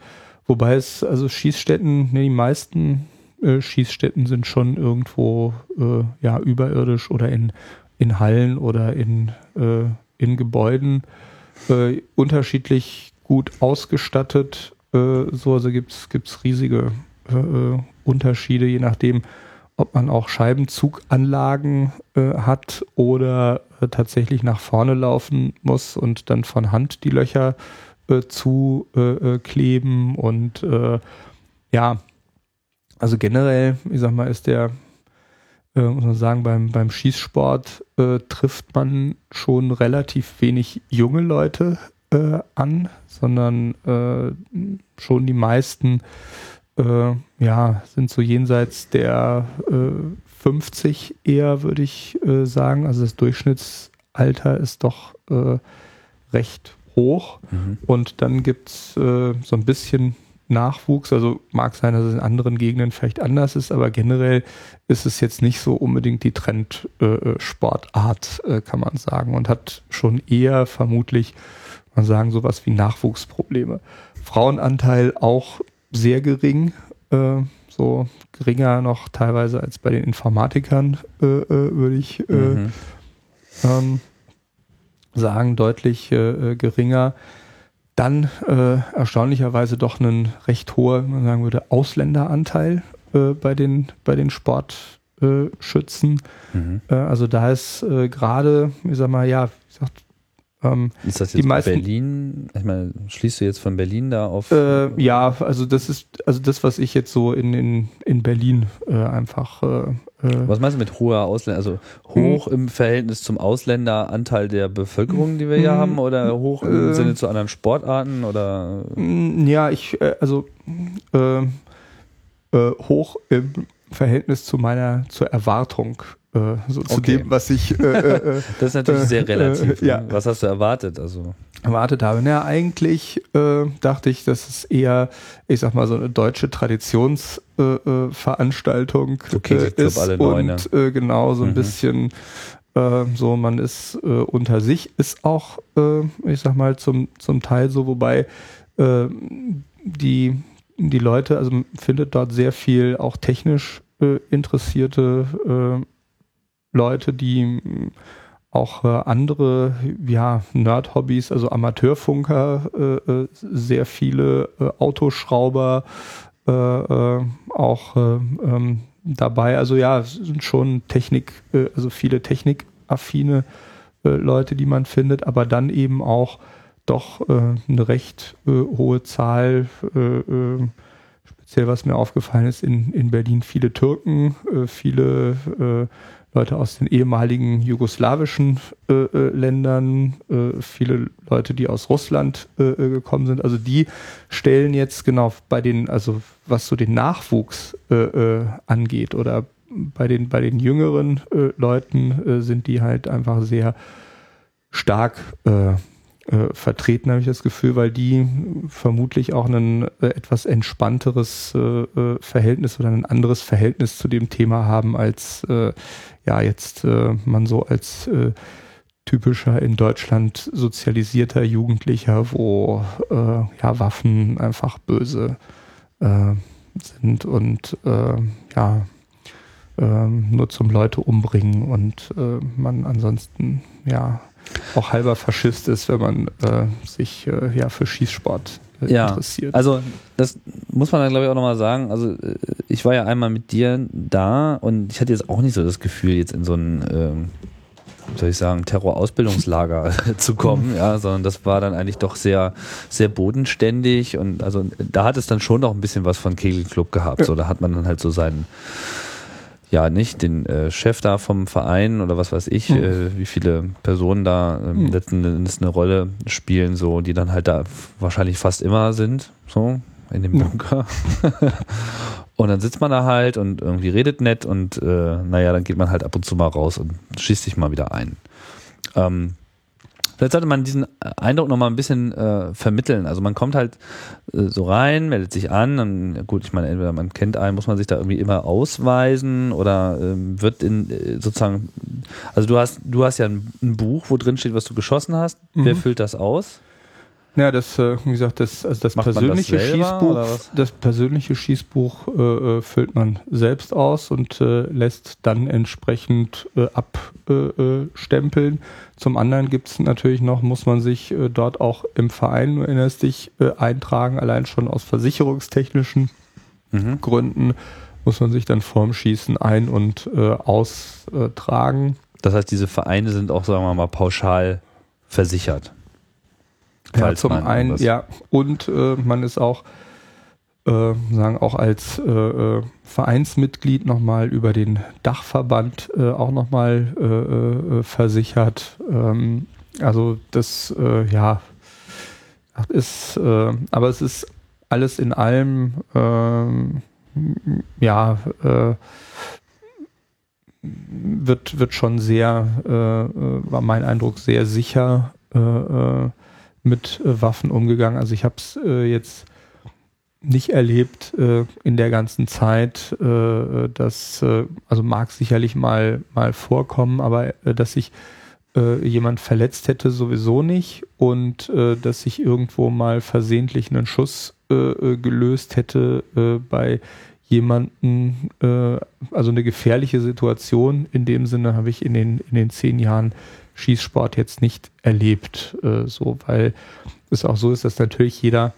Wobei es, also Schießstätten, ne, die meisten äh, Schießstätten sind schon irgendwo äh, ja überirdisch oder in, in Hallen oder in, äh, in Gebäuden äh, unterschiedlich gut ausgestattet. Äh, so, also gibt's gibt's riesige äh, äh, Unterschiede, je nachdem, ob man auch Scheibenzuganlagen äh, hat oder äh, tatsächlich nach vorne laufen muss und dann von Hand die Löcher äh, zu äh, äh, kleben und äh, ja, also generell, ich sag mal, ist der, muss man sagen, beim, beim Schießsport trifft man schon relativ wenig junge Leute an, sondern schon die meisten äh, ja, sind so jenseits der äh, 50 eher, würde ich äh, sagen. Also das Durchschnittsalter ist doch äh, recht hoch. Mhm. Und dann gibt es äh, so ein bisschen Nachwuchs. Also mag sein, dass es in anderen Gegenden vielleicht anders ist, aber generell ist es jetzt nicht so unbedingt die Trendsportart, äh, kann man sagen. Und hat schon eher vermutlich, man sagen, sowas wie Nachwuchsprobleme. Frauenanteil auch sehr gering, äh, so geringer noch teilweise als bei den Informatikern, äh, äh, würde ich mhm. ähm, sagen, deutlich geringer dann äh, erstaunlicherweise doch ein recht hoher, man sagen würde, Ausländeranteil äh, bei den, bei den Sportschützen. Mhm. Äh, also da ist äh, gerade, ich sag mal, ja, wie gesagt, ähm, ist das jetzt meisten, Berlin? Ich meine, schließt du jetzt von Berlin da auf? Äh, ja, also das ist also das, was ich jetzt so in, in, in Berlin äh, einfach. Äh, äh was meinst du mit hoher Ausländer? Also hoch hm. im Verhältnis zum Ausländeranteil der Bevölkerung, die wir hier hm. haben, oder hoch im äh. Sinne zu anderen Sportarten? Oder? Hm, ja, ich äh, also hoch im Verhältnis zu meiner zur Erwartung äh, so okay. zu dem, was ich. Äh, äh, äh das ist natürlich sehr äh, relativ. ja. Ne? Was hast du erwartet? Also erwartet habe. Na, eigentlich dachte ich, dass es eher, ich sag mal, so eine deutsche Traditionsveranstaltung okay, ist alle und äh, genau so ein mhm. bisschen so, man ist unter sich, ist auch, ich sag mal, zum, zum Teil so, wobei die, die Leute, also findet dort sehr viel auch technisch interessierte Leute, die auch äh, andere ja, Nerd-Hobbys, also Amateurfunker, äh, äh sehr viele äh, Autoschrauber äh, auch ähm, dabei. Also ja, es sind schon Technik, also viele technikaffine Leute, die man findet, aber dann eben auch doch eine recht hohe Zahl speziell was mir aufgefallen ist, in, in Berlin viele Türken, äh, viele äh, Leute aus den ehemaligen jugoslawischen äh, äh, Ländern, äh, viele Leute, die aus Russland äh, äh, gekommen sind. Also die stellen jetzt genau bei den, also was so den Nachwuchs äh, angeht oder bei den bei den jüngeren Leuten sind die halt einfach sehr stark äh, vertreten, habe ich das Gefühl, weil die vermutlich auch ein äh, etwas entspannteres äh, äh, Verhältnis oder ein anderes Verhältnis zu dem Thema haben, als äh, ja jetzt äh, man so als typischer in Deutschland sozialisierter Jugendlicher, wo ja Waffen einfach böse sind und ja nur zum Leute umbringen und man ansonsten ja auch halber Faschist ist, wenn man äh, sich äh, ja für Schießsport äh, ja, interessiert. Also das muss man dann glaube ich auch nochmal sagen. Also äh, ich war ja einmal mit dir da und ich hatte jetzt auch nicht so das Gefühl, jetzt in so ein ähm, soll ich sagen, Terrorausbildungslager zu kommen, ja, sondern das war dann eigentlich doch sehr, sehr bodenständig und also da hat es dann schon noch ein bisschen was von Kegelclub gehabt. So, da hat man dann halt so seinen ja nicht den äh, Chef da vom Verein oder was weiß ich, mhm. äh, wie viele Personen da ähm, mhm. letzten Endes eine Rolle spielen, so die dann halt da wahrscheinlich fast immer sind, so in dem Bunker. und dann sitzt man da halt und irgendwie redet nett und äh, naja, dann geht man halt ab und zu mal raus und schießt sich mal wieder ein. Ähm, Vielleicht sollte man diesen Eindruck nochmal ein bisschen äh, vermitteln. Also man kommt halt äh, so rein, meldet sich an, und, gut, ich meine, entweder man kennt einen, muss man sich da irgendwie immer ausweisen oder ähm, wird in äh, sozusagen, also du hast, du hast ja ein, ein, Buch, wo drin steht, was du geschossen hast. Mhm. Wer füllt das aus? Ja, das, äh, wie gesagt, das, also das persönliche das Schießbuch, das persönliche Schießbuch äh, äh, füllt man selbst aus und äh, lässt dann entsprechend äh, abstempeln. Zum anderen gibt es natürlich noch, muss man sich äh, dort auch im Verein, du erinnerst dich, äh, eintragen, allein schon aus versicherungstechnischen mhm. Gründen muss man sich dann vorm Schießen ein- und äh, austragen. Das heißt, diese Vereine sind auch, sagen wir mal, pauschal versichert. Ja, zum einen, ja. Und äh, man ist auch, äh, sagen auch als äh, äh Vereinsmitglied nochmal über den Dachverband äh, auch nochmal äh, äh, versichert. Ähm, also das, äh, ja, ist, aber es ist alles in allem, ähm, ja, wird, wird schon sehr, war mein Eindruck, sehr sicher äh, äh mit Waffen umgegangen. Also ich habe es äh, jetzt nicht erlebt äh, in der ganzen Zeit, äh, dass, äh, also mag sicherlich mal, mal vorkommen, aber äh, dass sich äh, jemand verletzt hätte, sowieso nicht und äh, dass sich irgendwo mal versehentlich einen Schuss gelöst hätte bei jemanden, also eine gefährliche Situation. In dem Sinne habe ich in den, in den zehn Jahren Schießsport jetzt nicht erlebt, so, weil es auch so ist, dass natürlich jeder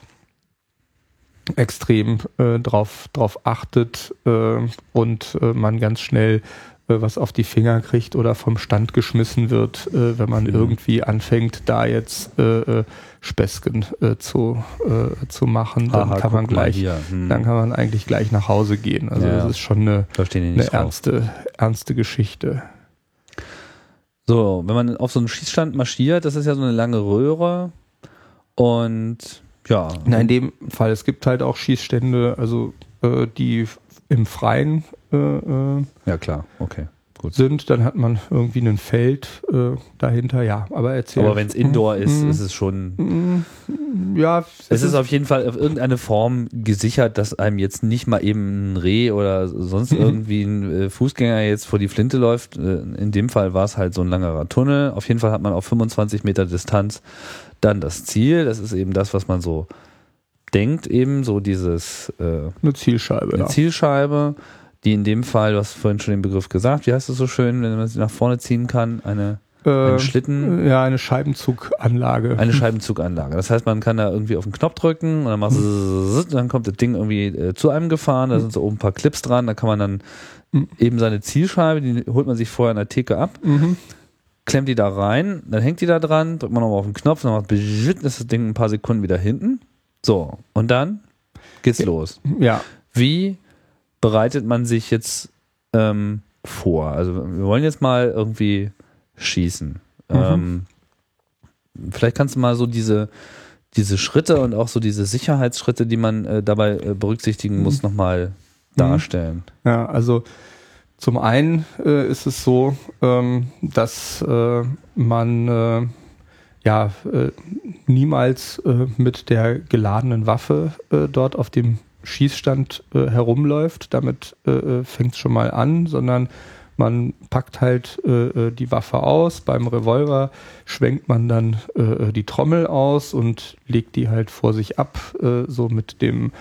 extrem äh, drauf, drauf achtet äh, und äh, man ganz schnell äh, was auf die Finger kriegt oder vom Stand geschmissen wird, äh, wenn man mhm. irgendwie anfängt, da jetzt äh, äh Späßchen äh, zu, äh, zu machen, dann Aha, kann man gleich, hm. dann kann man eigentlich gleich nach Hause gehen. Also ja, das ist schon eine, eine ernste, ernste Geschichte. So, wenn man auf so einen Schießstand marschiert, das ist ja so eine lange Röhre und ja. Na, in dem Fall, es gibt halt auch Schießstände, also äh, die im Freien äh, äh, ja, klar, okay. Gut. sind, dann hat man irgendwie ein Feld äh, dahinter, ja. Aber erzähl. Aber wenn es Indoor mm, ist, mm, ist es schon. Mm, ja. Es, es ist, ist auf jeden Fall auf irgendeine Form gesichert, dass einem jetzt nicht mal eben ein Reh oder sonst mhm. irgendwie ein äh, Fußgänger jetzt vor die Flinte läuft. Äh, in dem Fall war es halt so ein langerer Tunnel. Auf jeden Fall hat man auf 25 Meter Distanz dann das Ziel, das ist eben das, was man so denkt, eben so dieses äh, eine Zielscheibe. Eine ja. Zielscheibe, die in dem Fall, du hast vorhin schon den Begriff gesagt, wie heißt es so schön, wenn man sie nach vorne ziehen kann, eine äh, Schlitten. Ja, eine Scheibenzuganlage. Eine Scheibenzuganlage. Das heißt, man kann da irgendwie auf den Knopf drücken und dann machst du, dann kommt das Ding irgendwie äh, zu einem gefahren, da sind so oben ein paar Clips dran, da kann man dann mhm. eben seine Zielscheibe, die holt man sich vorher in der Theke ab. Mhm klemmt die da rein, dann hängt die da dran, drückt man nochmal auf den Knopf, dann macht ist das Ding ein paar Sekunden wieder hinten. So, und dann geht's ja. los. Ja. Wie bereitet man sich jetzt ähm, vor? Also wir wollen jetzt mal irgendwie schießen. Mhm. Ähm, vielleicht kannst du mal so diese, diese Schritte und auch so diese Sicherheitsschritte, die man äh, dabei äh, berücksichtigen muss, mhm. nochmal darstellen. Ja, also zum einen äh, ist es so, ähm, dass äh, man äh, ja äh, niemals mit der geladenen Waffe dort auf dem Schießstand herumläuft. Damit fängt es schon mal an, sondern man packt halt die Waffe aus. Beim Revolver schwenkt man dann die Trommel aus und legt die halt vor sich ab, so mit dem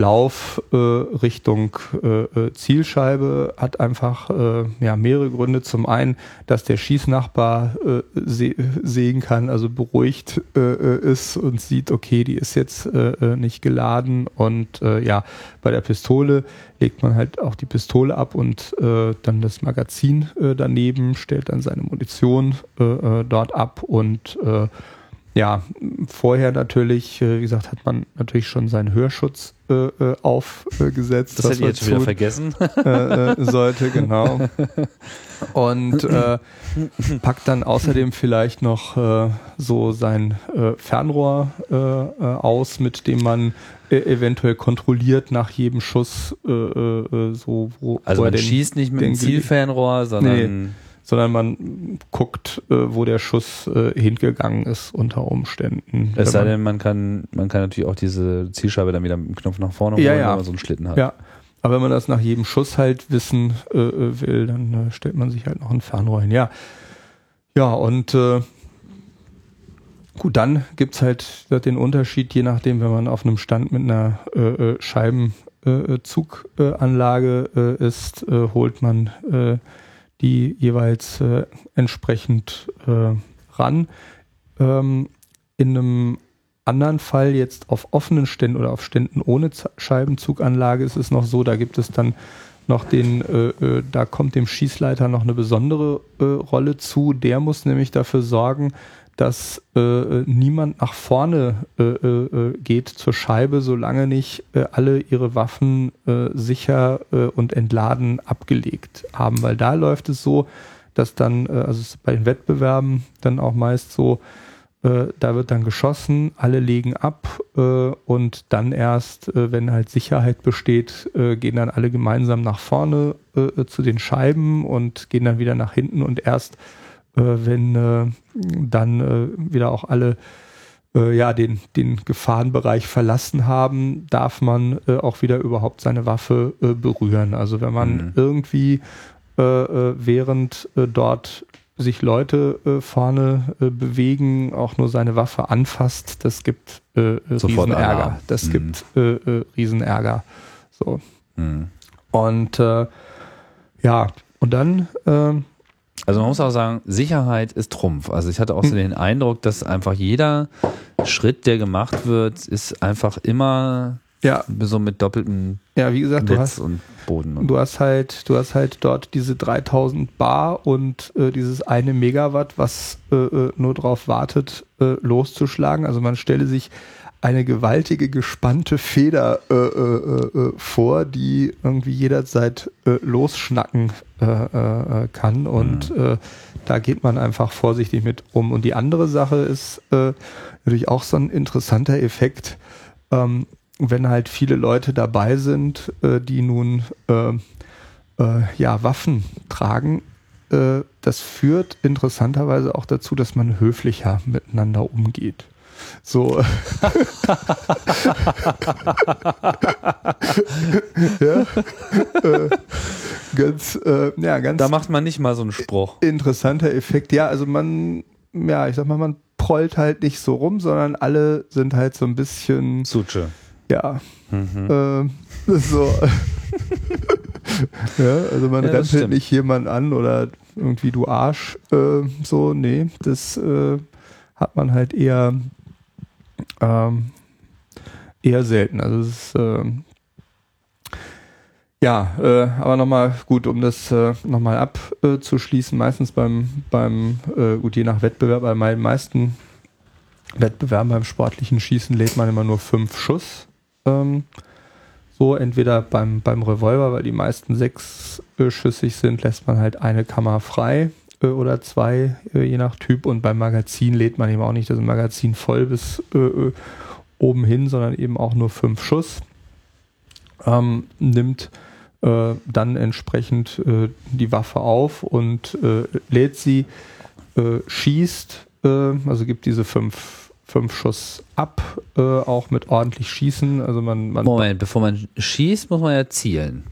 Lauf äh, Richtung äh, äh, Zielscheibe hat einfach äh, ja, mehrere Gründe. Zum einen, dass der Schießnachbar äh, se sehen kann, also beruhigt äh, ist und sieht, okay, die ist jetzt nicht geladen. Und ja, bei der Pistole legt man halt auch die Pistole ab und dann das Magazin daneben, stellt dann seine Munition dort ab und ja, vorher natürlich, wie gesagt, hat man natürlich schon seinen Hörschutz äh, äh, aufgesetzt. Das hätte ich jetzt wieder vergessen. Äh, äh, sollte, genau. Und äh, packt dann außerdem vielleicht noch äh, so sein äh, Fernrohr äh, äh, aus, mit dem man äh, eventuell kontrolliert nach jedem Schuss äh, äh, so wo, Also wo man den, schießt nicht mit dem Zielfernrohr, sondern nee sondern man guckt, äh, wo der Schuss äh, hingegangen ist unter Umständen. Es sei denn, man kann, man kann natürlich auch diese Zielscheibe dann wieder mit dem Knopf nach vorne holen, ja, ja. wenn man so einen Schlitten hat. Ja. Aber wenn man das nach jedem Schuss halt wissen äh, äh will, dann äh, stellt man sich halt noch ein Fernrohr hin. Ja. Ja, und äh, gut, dann gibt's halt den Unterschied, je nachdem, wenn man auf einem Stand mit einer äh, Scheibenzuganlage äh, ist, äh, holt man äh, die jeweils äh, entsprechend äh, ran. Ähm, in einem anderen Fall jetzt auf offenen Ständen oder auf Ständen ohne Z Scheibenzuganlage ist es noch so, da gibt es dann noch den, äh, äh, da kommt dem Schießleiter noch eine besondere äh, Rolle zu. Der muss nämlich dafür sorgen, dass äh, niemand nach vorne äh, äh, geht zur Scheibe, solange nicht äh, alle ihre Waffen äh, sicher äh, und entladen abgelegt haben. Weil da läuft es so, dass dann, also bei den Wettbewerben dann auch meist so, äh, da wird dann geschossen, alle legen ab äh, und dann erst, äh, wenn halt Sicherheit besteht, äh, gehen dann alle gemeinsam nach vorne äh, zu den Scheiben und gehen dann wieder nach hinten und erst, äh, wenn dann wieder auch alle ja, den, den Gefahrenbereich verlassen haben, darf man auch wieder überhaupt seine Waffe berühren. Also wenn man mhm. irgendwie während dort sich Leute äh, vorne äh, bewegen, auch nur seine Waffe anfasst, das gibt äh, äh Riesenärger. Das mhm. gibt äh, äh, Riesenärger. So. Mhm. Und äh, ja, und dann äh, also man muss auch sagen, Sicherheit ist Trumpf. Also ich hatte auch so hm. den Eindruck, dass einfach jeder Schritt, der gemacht wird, ist einfach immer ja. So mit doppeltem ja, wie gesagt, Netz du hast, und Boden. Und du hast halt, du hast halt dort diese 3000 Bar und äh, dieses eine Megawatt, was äh, äh, nur darauf wartet, äh, loszuschlagen. Also man stelle sich eine gewaltige gespannte Feder äh, äh, vor, die irgendwie jederzeit losschnacken kann und mhm. da geht man einfach vorsichtig mit um. Und die andere Sache ist natürlich auch so ein interessanter Effekt. Ähm, wenn halt viele Leute dabei sind, äh, die nun äh, äh, ja, Waffen tragen, äh, das führt interessanterweise auch dazu, dass man höflicher miteinander umgeht. So. ja. Äh, ganz, äh, ja, ganz. Da macht man nicht mal so einen Spruch. Interessanter Effekt. Ja, also man, ja, ich sag mal, man prollt halt nicht so rum, sondern alle sind halt so ein bisschen. Suche. Ja. Mhm. Äh, so. ja, also man ja, rempelt nicht jemanden an oder irgendwie du Arsch. Äh, so, nee, das äh, hat man halt eher, ähm, eher selten. Also es ist, ähm, ja, äh, aber nochmal gut, um das äh, nochmal abzuschließen, meistens beim, beim äh, gut, je nach Wettbewerb, bei meinen meisten Wettbewerben beim sportlichen Schießen lädt man immer nur fünf Schuss ähm, so, entweder beim, beim Revolver, weil die meisten sechsschüssig sind, lässt man halt eine Kammer frei äh, oder zwei, äh, je nach Typ. Und beim Magazin lädt man eben auch nicht das Magazin voll bis äh, oben hin, sondern eben auch nur fünf Schuss. Ähm, nimmt dann entsprechend die Waffe auf und lädt sie, schießt, also gibt diese fünf fünf Schuss ab, auch mit ordentlich Schießen. Also man, man Moment, bevor man schießt, muss man ja zielen.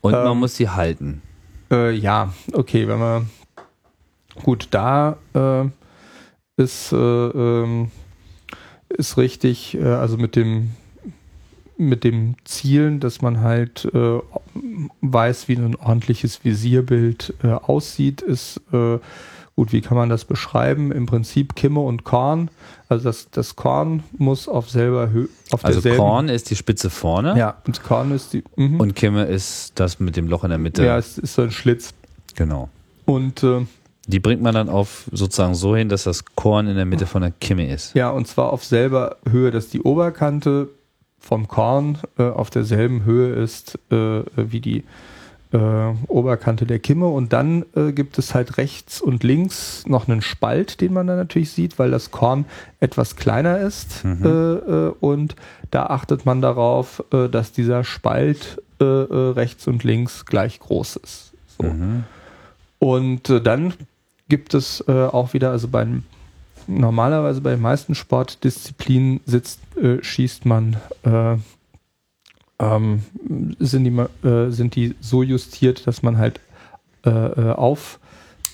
Und ähm, man muss sie halten. Äh, ja, okay, wenn man gut da äh, ist, äh, ähm, ist richtig, äh, also mit dem mit dem Zielen, dass man halt äh, weiß, wie ein ordentliches Visierbild aussieht, ist Gut, wie kann man das beschreiben? Im Prinzip Kimme und Korn. Also das, das Korn muss auf selber Höhe. Also Korn ist die Spitze vorne. Ja, und Korn ist die. Mhm. Und Kimme ist das mit dem Loch in der Mitte. Ja, es ist so ein Schlitz. Genau. Und äh, die bringt man dann auf sozusagen so hin, dass das Korn in der Mitte von der Kimme ist. Ja, und zwar auf selber Höhe, dass die Oberkante vom Korn äh, auf derselben Höhe ist äh, wie die äh, Oberkante der Kimme und dann äh, gibt es halt rechts und links noch einen Spalt, den man dann natürlich sieht, weil das Korn etwas kleiner ist mhm. äh, äh und da achtet man darauf, dass dieser Spalt rechts und links gleich groß ist. So. Mhm. Und dann gibt es auch wieder, also beim normalerweise bei den meisten Sportdisziplinen sitzt, schießt man ähm, sind, die, äh, sind die so justiert, dass man halt äh, äh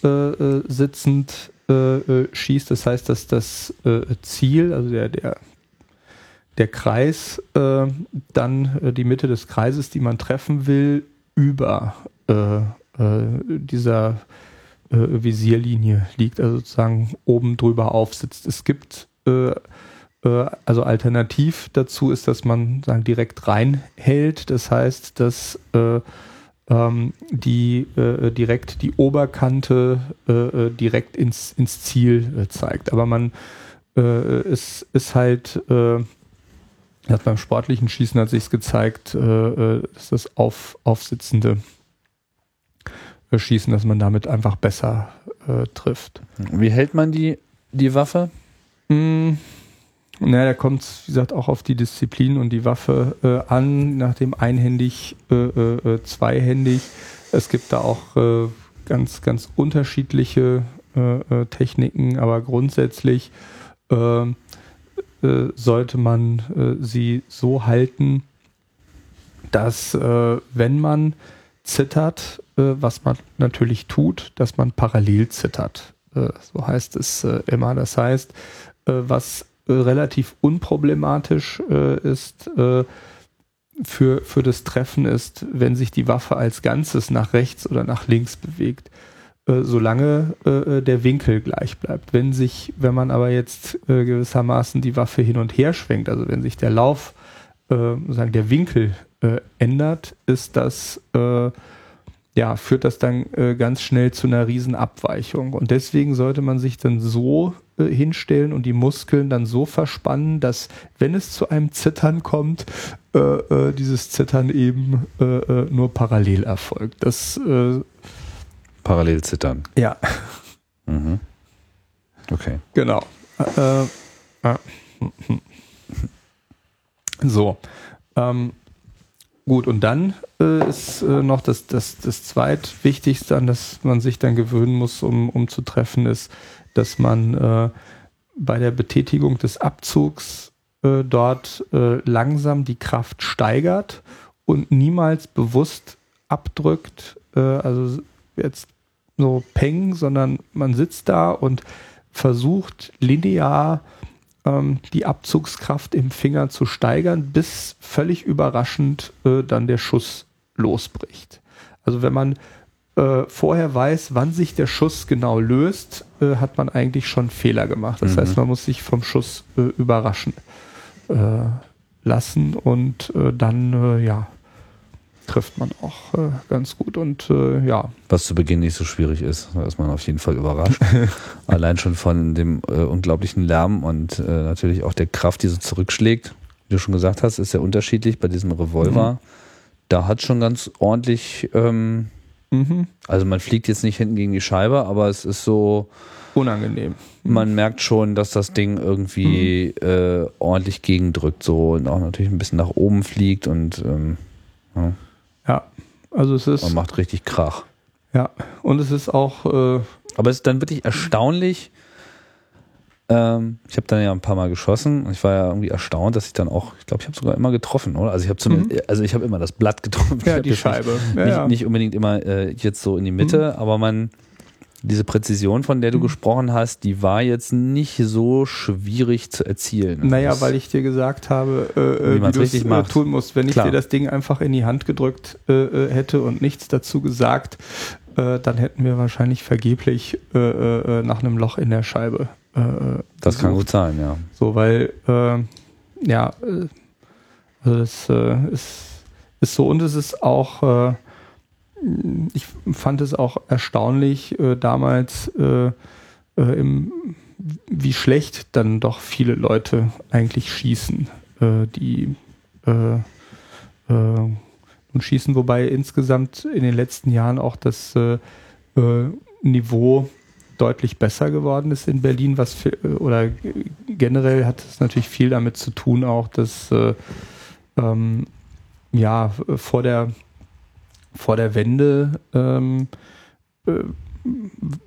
aufsitzend äh, äh, schießt. Das heißt, dass das Ziel, also der, der, der Kreis, dann die Mitte des Kreises, die man treffen will, über dieser Visierlinie liegt, also sozusagen oben drüber aufsitzt. Es gibt äh, also alternativ dazu ist, dass man sagen, direkt reinhält. Das heißt, dass äh, ähm, die äh, direkt die Oberkante äh, äh direkt ins, ins Ziel äh, zeigt. Aber man äh, ist, ist halt hat beim sportlichen Schießen hat sich gezeigt, äh, ist das auf, aufsitzende Schießen, dass man damit einfach besser trifft. Wie hält man die, die Waffe? Hm, naja, da kommt es, wie gesagt, auch auf die Disziplin und die Waffe äh, an, nachdem einhändig, äh, äh, zweihändig. Es gibt da auch äh, ganz, ganz unterschiedliche äh, äh, Techniken, aber grundsätzlich sollte man sie so halten, dass wenn man zittert, was man natürlich tut, dass man parallel zittert. so heißt es immer. Das heißt, was relativ unproblematisch äh, ist äh, für, für das Treffen ist, wenn sich die Waffe als Ganzes nach rechts oder nach links bewegt, äh, solange äh, der Winkel gleich bleibt. Wenn sich, wenn man aber jetzt äh, gewissermaßen die Waffe hin und her schwenkt, also wenn sich der Lauf, äh, sagen der Winkel äh, ändert, ist das äh, ja, führt das dann äh, ganz schnell zu einer Riesenabweichung. Und deswegen sollte man sich dann so äh, hinstellen und die Muskeln dann so verspannen, dass wenn es zu einem Zittern kommt, äh, äh dieses Zittern eben äh, äh, nur parallel erfolgt. Das parallel zittern. Ja. Mhm. Okay. Genau. so. Ähm, gut, und dann äh, ist äh, noch das, das, das zweitwichtigste, an das man sich dann gewöhnen muss, um, um zu treffen, ist, dass man äh, bei der Betätigung des Abzugs äh, dort äh, langsam die Kraft steigert und niemals bewusst abdrückt, äh, also jetzt so peng, sondern man sitzt da und versucht linear ähm, die Abzugskraft im Finger zu steigern, bis völlig überraschend äh, dann der Schuss losbricht. Also wenn man äh, vorher weiß, wann sich der Schuss genau löst, äh, hat man eigentlich schon Fehler gemacht. Das mhm. heißt, man muss sich vom Schuss äh, überraschen äh, lassen und äh, dann, ja, trifft man auch ganz gut und ja. Was zu Beginn nicht so schwierig ist, da ist man auf jeden Fall überrascht. Allein schon von dem unglaublichen Lärm und natürlich auch der Kraft, die so zurückschlägt. Wie du schon gesagt hast, ist ja unterschiedlich bei diesem Revolver. Mhm. Da hat schon ganz ordentlich ähm, Mhm. Also man fliegt jetzt nicht hinten gegen die Scheibe, aber es ist so unangenehm. Man merkt schon, dass das Ding irgendwie mhm. äh, ordentlich gegendrückt, so und auch natürlich ein bisschen nach oben fliegt und ähm, ja. Also es ist. Man macht richtig Krach. Ja, und es ist auch. Äh, aber es ist dann wirklich erstaunlich, ähm, ich habe dann ja ein paar Mal geschossen und ich war ja irgendwie erstaunt, dass ich dann auch, ich glaube, ich habe sogar immer getroffen, oder? Also ich habe zumindest, mhm. also ich habe immer das Blatt getroffen. Ja, die Scheibe. Nicht, ja, ja. nicht, unbedingt immer äh, jetzt so in die Mitte, mhm. aber man, diese Präzision, von der du mhm. gesprochen hast, die war jetzt nicht so schwierig zu erzielen. Naja, das weil ich dir gesagt habe, äh, äh wie, du es äh, tun musst. Wenn ich Klar. dir das Ding einfach in die Hand gedrückt äh, äh hätte und nichts dazu gesagt, äh, dann hätten wir wahrscheinlich vergeblich nach einem Loch in der Scheibe das kann gut sein, ja. So, weil, äh, ja, also das ist, ist so und es ist auch, ich fand es auch erstaunlich äh, damals, im, wie schlecht dann doch viele Leute eigentlich schießen, die nun schießen, wobei insgesamt in den letzten Jahren auch das Niveau deutlich besser geworden ist in Berlin, was für, oder generell hat es natürlich viel damit zu tun, auch dass äh, ähm, ja vor der vor der Wende ähm, äh,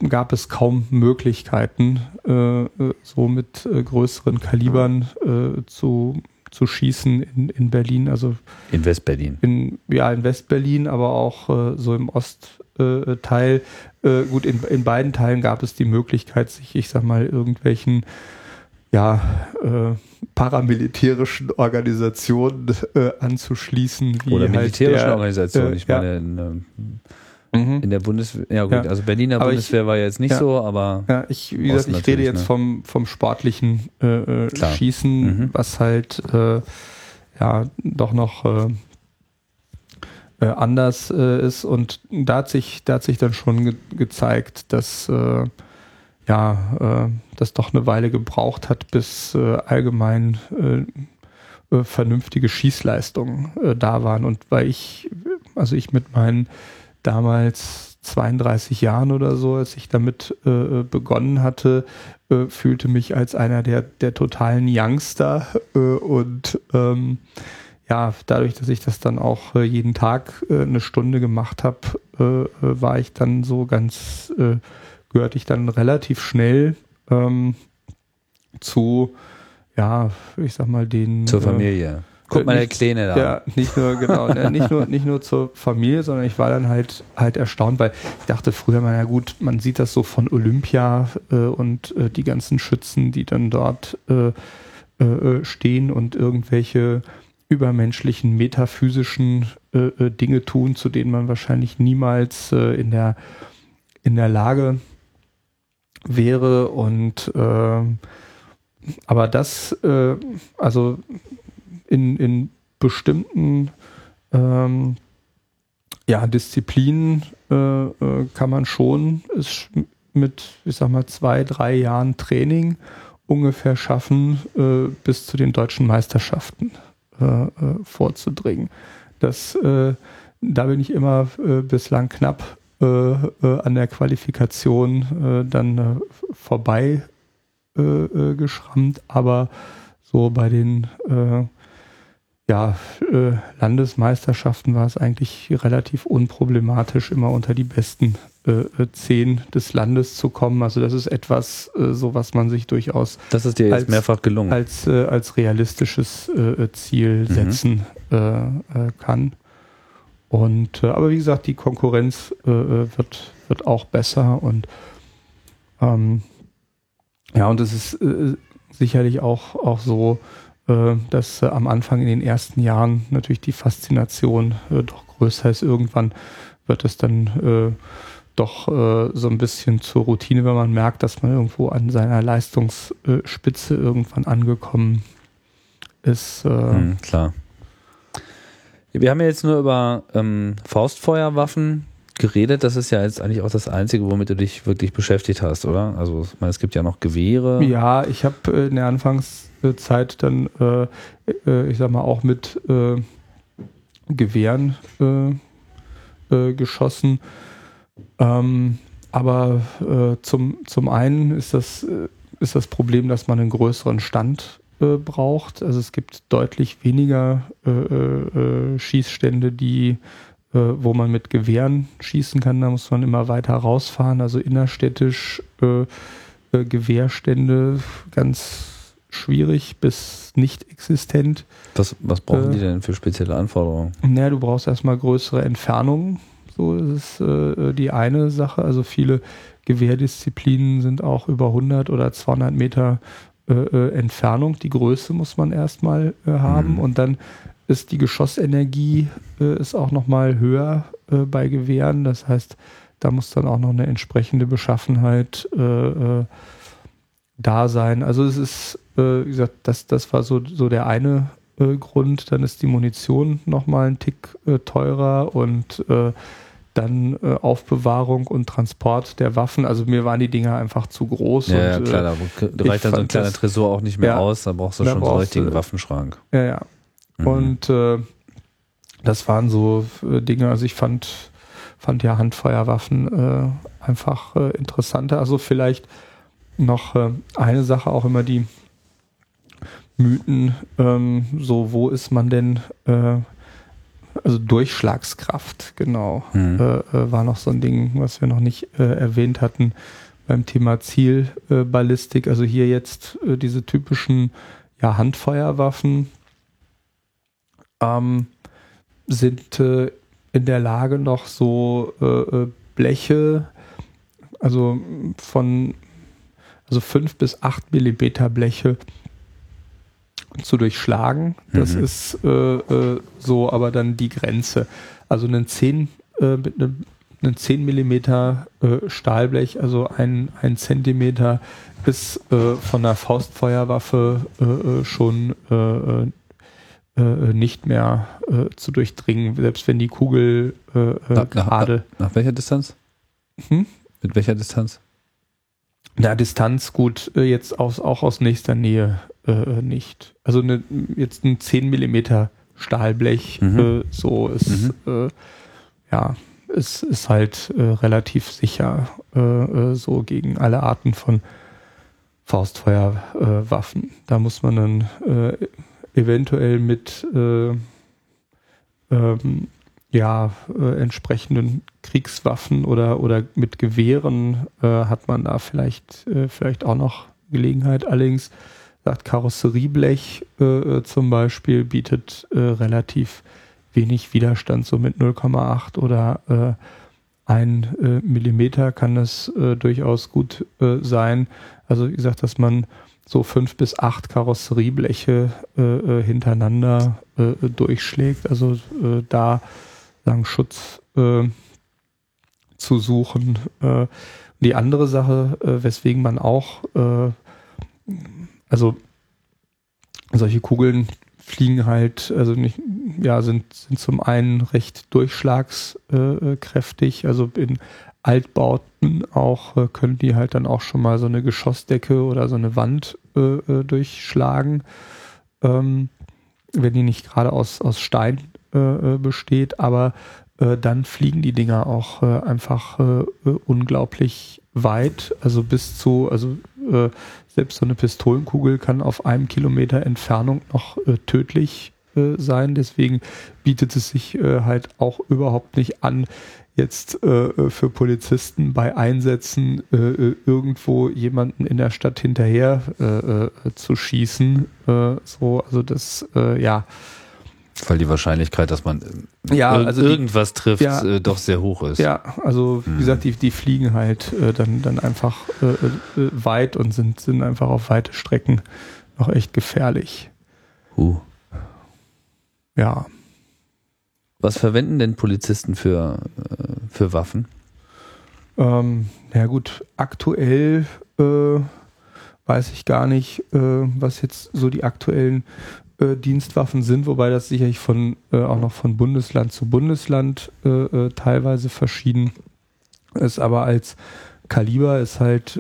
gab es kaum Möglichkeiten, äh, äh so mit äh, größeren Kalibern äh, zu zu schießen in, in Berlin, also in Westberlin. In, ja, in Westberlin, aber auch äh, so im Ostteil. Äh, gut, in, in beiden Teilen gab es die Möglichkeit, sich, ich sag mal, irgendwelchen ja, äh, paramilitärischen Organisationen äh, anzuschließen. Oder halt militärischen halt Organisationen. ich meine, in, Mhm. In der Bundeswehr, ja gut, ja. also Berliner aber Bundeswehr ich, war ja jetzt nicht ja, so, aber. Ja, ich, wie gesagt, ich rede jetzt ne? vom, vom sportlichen äh, äh Schießen, mhm. was halt äh, ja doch noch äh, äh, anders äh, ist. Und da hat sich, da hat sich dann schon ge gezeigt, dass ja, das doch eine Weile gebraucht hat, bis allgemein vernünftige Schießleistungen da waren. Und weil ich, also ich mit meinen damals 32 Jahren oder so, als ich damit äh, begonnen hatte, äh, fühlte mich als einer der, der totalen Youngster äh, und ähm, ja, dadurch, dass ich das dann auch äh, jeden Tag äh, eine Stunde gemacht habe, äh, war ich dann so ganz, gehörte ich dann relativ schnell ähm, zu, ja, ich sag mal, den. Zur Familie. Guck mal, der Kleine da. Ja, nicht nur, genau, ne, nicht nur, nicht nur zur Familie, sondern ich war dann halt, halt erstaunt, weil ich dachte früher mal, ja gut, man sieht das so von Olympia äh, und äh, die ganzen Schützen, die dann dort äh, äh stehen und irgendwelche übermenschlichen, metaphysischen äh, äh, Dinge tun, zu denen man wahrscheinlich niemals in der, in der Lage wäre und aber das, also in, in bestimmten ähm, ja, Disziplinen äh, äh, kann man schon es mit, ich sag mal, zwei, drei Jahren Training ungefähr schaffen, äh, bis zu den deutschen Meisterschaften äh, äh vorzudringen. Das, äh, da bin ich immer bislang knapp an der Qualifikation dann vorbei geschrammt, aber so bei den ja, äh, Landesmeisterschaften war es eigentlich relativ unproblematisch, immer unter die besten äh, äh, zehn des Landes zu kommen. Also das ist etwas, äh, so was man sich durchaus das ist dir jetzt als, mehrfach gelungen. als, äh, als realistisches äh, Ziel mhm. setzen kann. Und aber wie gesagt, die Konkurrenz wird, wird auch besser und ähm, ja, und es ist sicherlich auch, auch so, äh, dass äh, am Anfang in den ersten Jahren natürlich die Faszination äh, doch größer ist. Irgendwann wird es dann doch so ein bisschen zur Routine, wenn man merkt, dass man irgendwo an seiner Leistungsspitze irgendwann angekommen ist. Mhm, klar. Wir haben ja jetzt nur über ähm, Faustfeuerwaffen geredet. Das ist ja jetzt eigentlich auch das Einzige, womit du dich wirklich beschäftigt hast, oder? Also, ich meine, es gibt ja noch Gewehre. Ja, ich habe in der Anfangs Zeit dann, äh, äh, ich sag mal, auch mit äh, Gewehren äh, äh, geschossen. Ähm, aber äh, zum, zum einen ist das, ist das Problem, dass man einen größeren Stand braucht. Also es gibt deutlich weniger Schießstände, die wo man mit Gewehren schießen kann, da muss man immer weiter rausfahren. Also innerstädtisch Gewehrstände ganz schwierig bis nicht existent. Was, was brauchen äh, die denn für spezielle Anforderungen? Naja, du brauchst erstmal größere Entfernungen. So ist äh, die eine Sache. Also viele Gewehrdisziplinen sind auch über 100 oder 200 Meter äh, äh, Entfernung. Die Größe muss man erstmal äh, haben mhm. und dann ist die Geschossenergie äh, ist auch nochmal höher äh, bei Gewehren. Das heißt, da muss dann auch noch eine entsprechende Beschaffenheit äh, da sein. Also es ist äh, wie gesagt, das, das war so, so der eine äh, Grund. Dann ist die Munition nochmal ein Tick äh, teurer und äh, dann äh, Aufbewahrung und Transport der Waffen. Also mir waren die Dinger einfach zu groß. Ja, und, ja klar, da reicht dann so ein kleiner Tresor auch nicht mehr ja, aus. Da brauchst du schon so einen richtigen Waffenschrank. Ja, ja. Mhm. Und das waren so Dinge, also ich fand, fand ja Handfeuerwaffen einfach interessanter. Also vielleicht noch eine Sache auch immer die Mythen, ähm, so wo ist man denn, äh, also Durchschlagskraft, genau, mhm. äh, äh war noch so ein Ding, was wir noch nicht äh, erwähnt hatten beim Thema Zielballistik. also hier jetzt äh, diese typischen ja, Handfeuerwaffen ähm, sind äh, in der Lage noch so Bleche, also von also fünf bis acht Millimeter Bleche zu durchschlagen. Das mhm. ist äh, äh, so aber dann die Grenze. Also einen 10 äh, mit einem einen 10 Millimeter äh, Stahlblech, also ein, ein Zentimeter, ist äh, von der Faustfeuerwaffe äh, schon nicht mehr zu durchdringen, selbst wenn die Kugel gerade. Nach, nach, welcher Distanz? Hm? Mit welcher Distanz? Na, Distanz gut, jetzt aus, auch aus nächster Nähe äh, nicht. Also eine, jetzt ein 10 Millimeter Stahlblech, mhm. äh, so ist, mhm. äh, ja, es ist halt äh, relativ sicher äh, äh, so gegen alle Arten von Faustfeuerwaffen. da muss man dann eventuell mit äh, ähm, ja, entsprechenden Kriegswaffen oder, oder mit Gewehren hat man da vielleicht, vielleicht auch noch Gelegenheit. Allerdings sagt Karosserieblech äh, äh, zum Beispiel bietet äh, relativ wenig Widerstand, so mit 0,8 oder äh, 1 äh, Millimeter kann das äh, durchaus gut äh, sein. Also wie gesagt, dass man so fünf bis acht Karosseriebleche hintereinander durchschlägt. Also da sagen Schutz zu suchen. Die andere Sache, weswegen man auch, also solche Kugeln fliegen halt, also nicht, ja, sind, sind zum einen recht durchschlagskräftig, also in Altbauten auch äh, können die halt dann auch schon mal so eine Geschossdecke oder so eine Wand äh, äh durchschlagen, ähm, wenn die nicht gerade aus, aus Stein äh, äh besteht, aber äh, dann fliegen die Dinger auch einfach unglaublich weit, also bis zu, also selbst so eine Pistolenkugel kann auf einem Kilometer Entfernung noch tödlich sein. Deswegen bietet es sich halt auch überhaupt nicht an, jetzt äh, für Polizisten bei Einsätzen äh, äh, irgendwo jemanden in der Stadt hinterher äh, äh zu schießen. Äh, so, also das, ja. Weil die Wahrscheinlichkeit, dass man ja, also irgendwas die, trifft, ja, doch sehr hoch ist. Ja, also wie hm. gesagt, die, die fliegen halt dann, dann einfach weit und sind, sind einfach auf weite Strecken noch echt gefährlich. Uh. Ja. Was verwenden denn Polizisten für, äh, für Waffen? Ähm, ja gut, aktuell äh, weiß ich gar nicht, äh, was jetzt so die aktuellen äh, Dienstwaffen sind, wobei das sicherlich von äh, auch noch von Bundesland zu Bundesland äh, teilweise verschieden ist, aber als Kaliber ist halt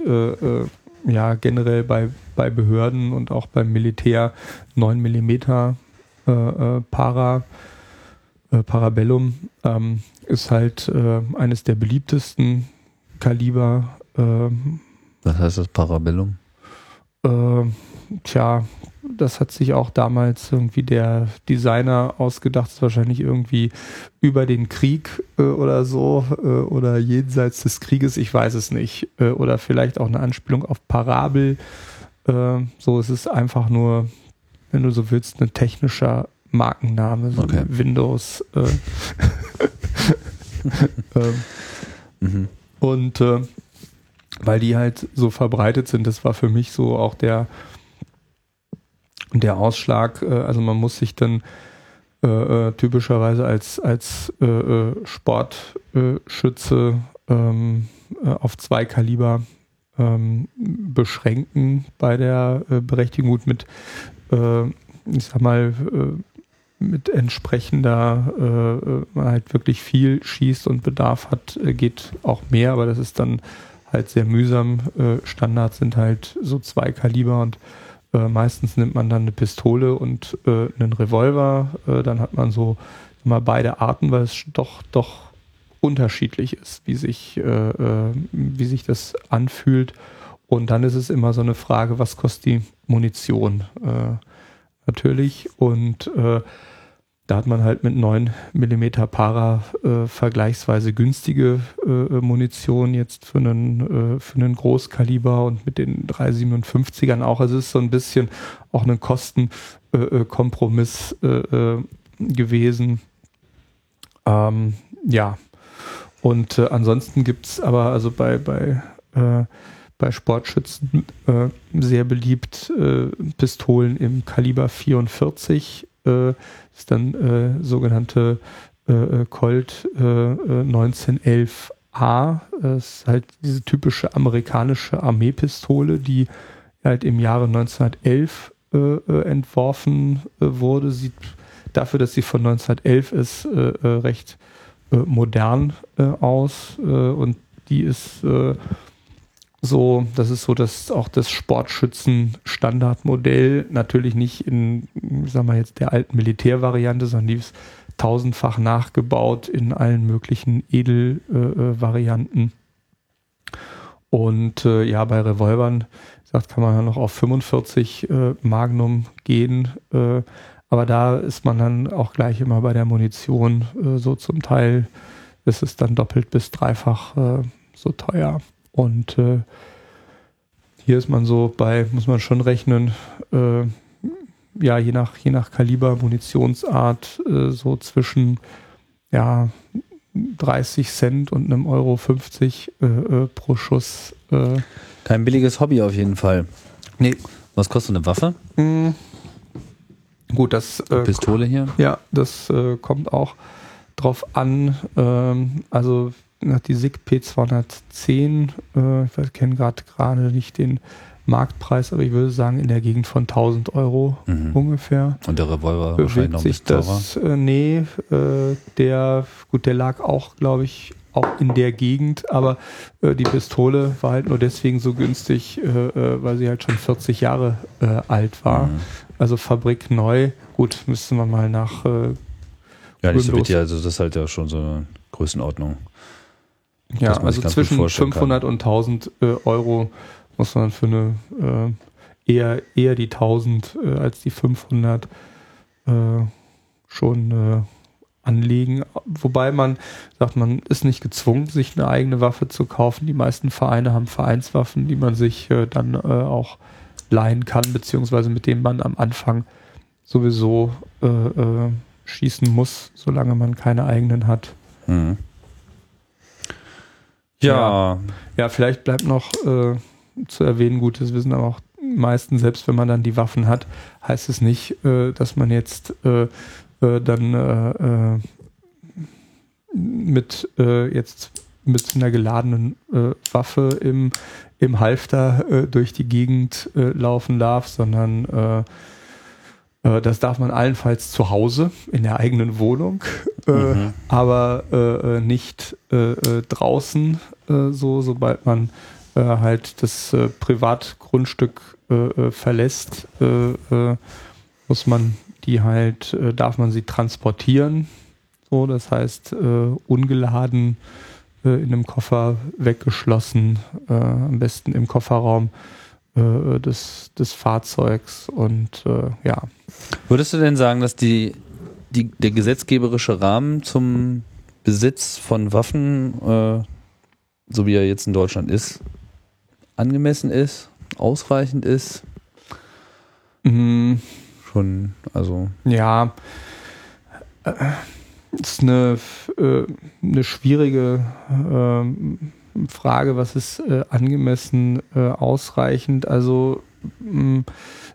ja generell bei, bei Behörden und auch beim Militär 9 mm Para äh, Parabellum ähm, ist halt äh, eines der beliebtesten Kaliber. Ähm, Was heißt das Parabellum? Tja, das hat sich auch damals irgendwie der Designer ausgedacht, ist wahrscheinlich irgendwie über den Krieg äh, oder so äh, oder jenseits des Krieges, ich weiß es nicht. Äh, oder vielleicht auch eine Anspielung auf Parabel. Äh, so, es ist einfach nur, wenn du so willst, ein technischer Markenname, so okay. Windows. Äh, ähm, mhm. Und äh, weil die halt so verbreitet sind, das war für mich so auch der, der Ausschlag. Äh, also man muss sich dann äh, äh, typischerweise als, als äh, Sportschütze ähm, auf zwei Kaliber ähm, beschränken bei der Berechtigung. Gut, mit, ich sag mal, mit entsprechender, äh, halt wirklich viel schießt und Bedarf hat, äh, geht auch mehr, aber das ist dann halt sehr mühsam. Äh, Standards sind halt so zwei Kaliber und äh, meistens nimmt man dann eine Pistole und äh, einen Revolver. Äh, dann hat man so immer beide Arten, weil es doch, doch unterschiedlich ist, wie sich, äh, äh, wie sich das anfühlt. Und dann ist es immer so eine Frage, was kostet die Munition? Natürlich. Und da hat man halt mit 9 mm Para äh, vergleichsweise günstige äh, Munition jetzt für einen, äh, für einen Großkaliber und mit den 357ern auch. Also es ist so ein bisschen auch ein Kostenkompromiss äh, äh, äh, gewesen. Ähm, ja. Und ansonsten gibt es aber also bei, bei bei Sportschützen äh, sehr beliebt äh, Pistolen im Kaliber 44 äh, ist dann äh, sogenannte äh, äh Colt äh, 1911A. Äh, das ist halt diese typische amerikanische Armeepistole, die halt im Jahre 1911 entworfen wurde. Sieht dafür, dass sie von 1911 ist, recht modern aus und die ist so, das ist so das auch das Sportschützen-Standardmodell. Natürlich nicht in, sagen wir jetzt, der alten Militärvariante, sondern die ist tausendfach nachgebaut in allen möglichen Edelvarianten. Äh, und äh, ja, bei Revolvern, sagt, kann man ja noch auf 45 äh, Magnum gehen. Äh, aber da ist man dann auch gleich immer bei der Munition äh, so zum Teil ist es dann doppelt bis dreifach äh, so teuer. Und äh, hier ist man so bei, muss man schon rechnen, äh, ja, je nach, je nach Kaliber, Munitionsart, äh, so zwischen ja, 30 Cent und einem Euro 50 äh, äh, pro Schuss. Kein billiges Hobby auf jeden Fall. Nee. Was kostet eine Waffe? Mhm. Gut, das. Äh, Pistole hier? Ja, das äh, kommt auch drauf an. Ähm, also die SIG P210, äh, ich kenne gerade gerade nicht den Marktpreis, aber ich würde sagen in der Gegend von 1000 Euro mhm. ungefähr. Und der Revolver wahrscheinlich noch sich das, äh, Nee, äh, der, gut, der lag auch, glaube ich, auch in der Gegend, aber äh, die Pistole war halt nur deswegen so günstig, äh, äh weil sie halt schon 40 Jahre alt war. Mhm. Also Fabrik neu. Gut, müssten wir mal nach. Ja, nicht so bitte, also das ist halt ja schon so eine Größenordnung. Ja, also zwischen 500 kann. und 1000 äh, Euro muss man für eine äh, eher, eher die 1000 äh, als die 500 äh, schon äh, anlegen. Wobei man sagt, man ist nicht gezwungen, sich eine eigene Waffe zu kaufen. Die meisten Vereine haben Vereinswaffen, die man sich äh, dann auch leihen kann, beziehungsweise mit dem man am Anfang sowieso schießen muss, solange man keine eigenen hat. Mhm. Ja. ja. vielleicht bleibt noch äh, zu erwähnen, gut, das wissen aber auch meisten, selbst wenn man dann die Waffen hat, heißt es nicht, äh, dass man jetzt äh, äh, dann mit jetzt mit einer geladenen Waffe im im Halfter äh, durch die Gegend äh, laufen darf, sondern äh, äh das darf man allenfalls zu Hause in der eigenen Wohnung, äh, mhm. aber äh, nicht draußen, so sobald man halt das Privatgrundstück verlässt, muss man die halt, darf man sie transportieren. So, das heißt, ungeladen äh, in einem Koffer weggeschlossen, äh, am besten im Kofferraum äh, des, des Fahrzeugs und äh, ja. Würdest du denn sagen, dass die, die, der gesetzgeberische Rahmen zum Besitz von Waffen, äh, so wie er jetzt in Deutschland ist, angemessen ist, ausreichend ist? Mhm. Schon, also. Ja. Äh, ist eine, äh, eine schwierige äh, Frage, was ist äh, angemessen äh, ausreichend. Also mh, mm,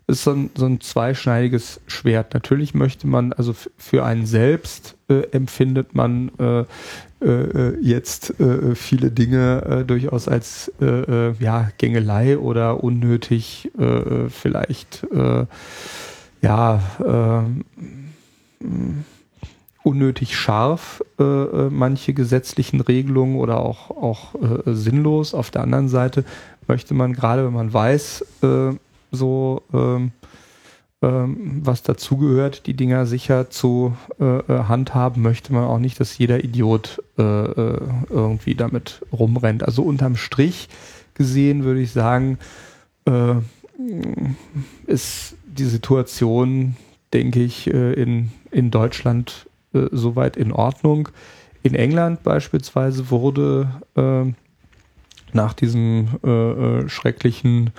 ist so ein, so ein zweischneidiges Schwert. Natürlich möchte man, also für einen selbst äh, empfindet man äh, jetzt viele Dinge durchaus als ja, Gängelei oder unnötig vielleicht ja mm, unnötig scharf, äh, äh, manche gesetzlichen Regelungen oder auch, auch äh, sinnlos. Auf der anderen Seite möchte man gerade, wenn man weiß, äh, so ähm, ähm, was dazugehört, die Dinger sicher zu äh, äh, handhaben, möchte man auch nicht, dass jeder Idiot irgendwie damit rumrennt. Also unterm Strich gesehen würde ich sagen, ist die Situation, denke ich, in, in Deutschland äh, soweit in Ordnung. In England beispielsweise wurde äh, nach diesem äh, äh, schrecklichen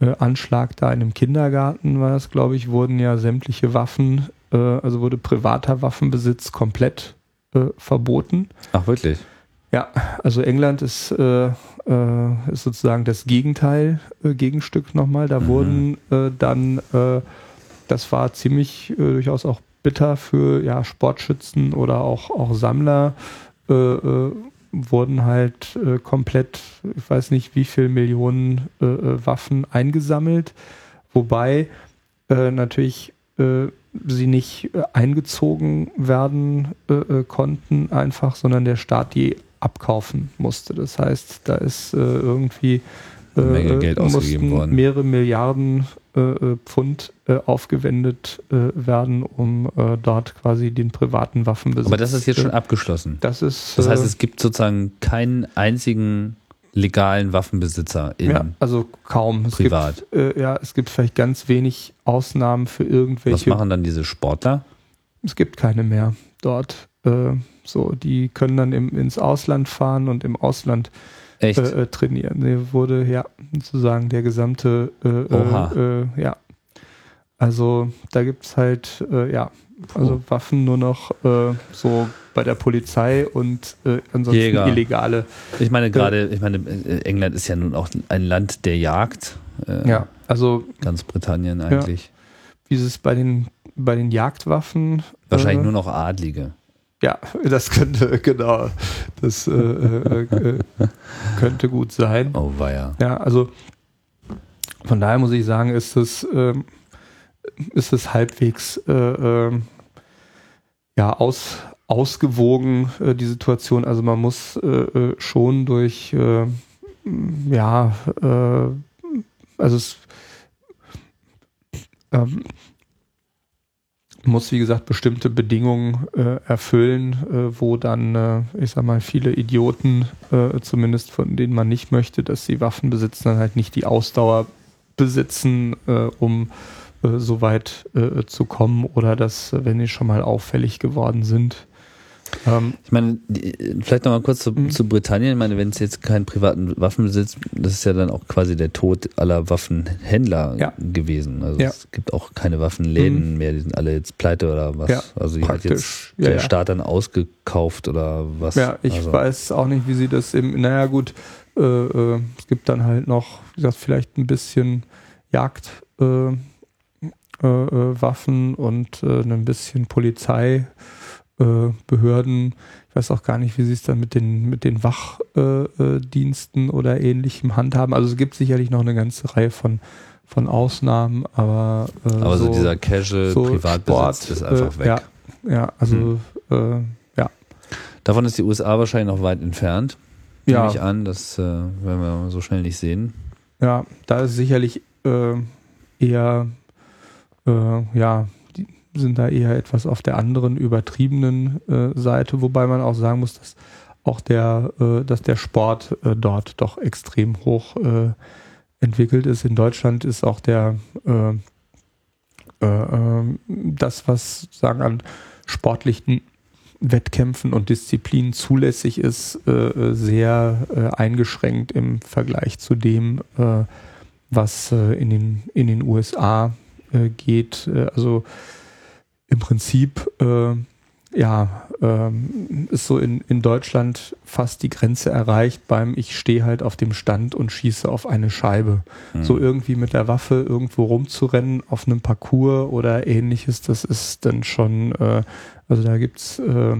äh, Anschlag da in einem Kindergarten war das, glaube ich, wurden ja sämtliche Waffen, also wurde privater Waffenbesitz komplett verboten. Ach wirklich? Ja, also England ist, äh, äh, ist sozusagen das Gegenteil, äh, Gegenstück nochmal. Da mhm. wurden dann, das war ziemlich durchaus auch bitter für ja, Sportschützen oder auch, auch Sammler äh, äh, wurden halt äh, komplett, ich weiß nicht wie viel Millionen äh, äh, Waffen eingesammelt, wobei äh, natürlich sie nicht eingezogen werden konnten einfach, sondern der Staat die abkaufen musste. Das heißt, da ist irgendwie Eine Menge Geld ausgegeben worden. mehrere Milliarden äh, äh, Pfund äh, aufgewendet äh, werden, um äh, dort quasi den privaten Waffenbesitz. Aber das ist jetzt schon äh, abgeschlossen. Das ist. Das heißt, äh, es gibt sozusagen keinen einzigen legalen Waffenbesitzer in ja, also kaum. Es privat. Gibt, äh, ja, es gibt vielleicht ganz wenig Ausnahmen für Was irgendwelche. machen dann diese Sportler? Es gibt keine mehr dort. Äh, so, die können dann im, ins Ausland fahren und im Ausland Echt? äh, äh, trainieren. Der wurde ja sozusagen der gesamte, äh, Oha. äh, äh, ja. Also da gibt es halt, äh, ja, also Puh. Waffen nur noch äh, so bei der Polizei und äh, ansonsten Jäger. illegale. Ich meine gerade, ich meine, äh, England ist ja nun auch ein Land der Jagd. Äh, Ja, also Ganz Britannien eigentlich. wie ist es bei den, bei den Jagdwaffen? Wahrscheinlich äh, nur noch Adlige. Ja, das könnte, genau, das äh, äh, äh, könnte gut sein. Oh weia. Ja, also von daher muss ich sagen, ist es, ähm, ist es halbwegs äh, ähm, ja, aus, ausgewogen, äh, die Situation. Also man muss äh, äh, schon durch, äh, ja, äh, also es ähm, muss, wie gesagt, bestimmte Bedingungen äh, erfüllen, äh, wo dann, äh, ich sag mal, viele Idioten, äh, zumindest von denen man nicht möchte, dass sie Waffen besitzen, dann halt nicht die Ausdauer besitzen, äh, um äh, so weit zu kommen oder dass, wenn die schon mal auffällig geworden sind. Ähm, Ich meine, vielleicht noch mal kurz zu, Mhm. zu Britannien. Ich meine, wenn es jetzt keinen privaten Waffenbesitz, das ist ja dann auch quasi der Tod aller Waffenhändler Ja. gewesen. Also Ja. es gibt auch keine Waffenläden mehr, die sind alle jetzt pleite oder was. Ja, also die hat praktisch. jetzt Ja, der. Staat dann ausgekauft oder was. ja, ich also, weiß auch nicht, wie sie das im, naja gut, äh, äh, es gibt dann halt noch, wie gesagt, vielleicht ein bisschen Jagd, äh, äh, äh, Waffen und äh, ein bisschen Polizei, Behörden. Ich weiß auch gar nicht, wie sie es dann mit den, mit den Wachdiensten äh, Diensten oder ähnlichem handhaben. Also es gibt sicherlich noch eine ganze Reihe von, von Ausnahmen, aber, äh, aber so, dieser Casual so Privatbesitz Sport, ist einfach äh, weg. Ja, ja also äh, ja. Davon ist die USA wahrscheinlich noch weit entfernt. Nehme Ja. ich an, das äh, werden wir so schnell nicht sehen. Ja, da ist sicherlich äh, eher, äh, ja, sind da eher etwas auf der anderen übertriebenen äh, Seite, wobei man auch sagen muss, dass auch der, äh, dass der Sport äh, dort doch extrem hoch äh, entwickelt ist. In Deutschland ist auch der äh, äh, ähm, das, was sagen an sportlichen Wettkämpfen und Disziplinen zulässig ist, sehr eingeschränkt im Vergleich zu dem, was in, den, in den USA geht. Also im Prinzip, äh, ja, ähm, ist so in, in Deutschland fast die Grenze erreicht beim Ich stehe halt auf dem Stand und schieße auf eine Scheibe. Hm. So irgendwie mit der Waffe irgendwo rumzurennen auf einem Parcours oder ähnliches, das ist dann schon, äh, also da gibt's äh,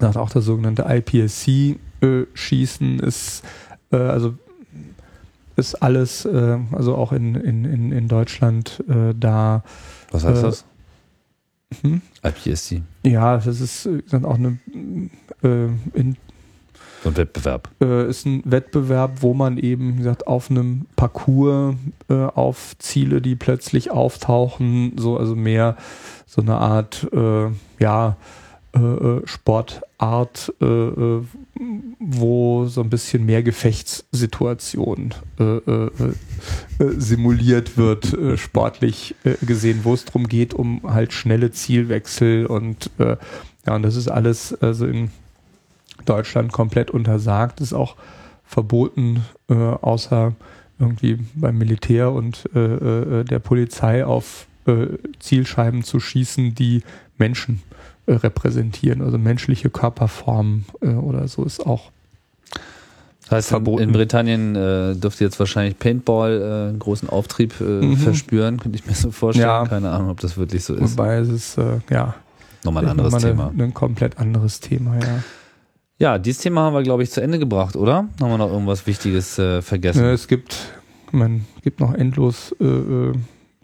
auch das sogenannte IPSC-Schießen ist, äh, also ist alles, äh, also auch in, in, in, in Deutschland äh, da. was heißt äh, das? Hm? IPSC. Ja, das ist äh, dann auch eine äh, in, So ein Wettbewerb. äh, ist ein Wettbewerb, wo man eben, wie gesagt, auf einem Parcours äh, auf Ziele, die plötzlich auftauchen, so also mehr so eine Art, äh, ja, Sportart, äh, äh, wo so ein bisschen mehr Gefechtssituation äh, äh, äh, simuliert wird, äh, sportlich äh, gesehen, wo es darum geht, um halt schnelle Zielwechsel und äh, ja, und das ist alles also in Deutschland komplett untersagt, ist auch verboten, äh, außer irgendwie beim Militär und äh, äh, der Polizei auf äh, Zielscheiben zu schießen, die Menschen äh, repräsentieren, also menschliche Körperformen äh, oder so ist auch. Heißt, in, Verboten. in Britannien äh, dürfte jetzt wahrscheinlich Paintball äh, einen großen Auftrieb äh, Mhm. verspüren, könnte ich mir so vorstellen. Ja. Keine Ahnung, ob das wirklich so ist. Wobei es ist äh, ja Nochmal ein anderes nochmal Thema. Eine, ein komplett anderes Thema, ja. Ja, dieses Thema haben wir, glaube ich, zu Ende gebracht, oder? Haben wir noch irgendwas Wichtiges äh, vergessen? Äh, es gibt, man gibt noch endlos äh, äh,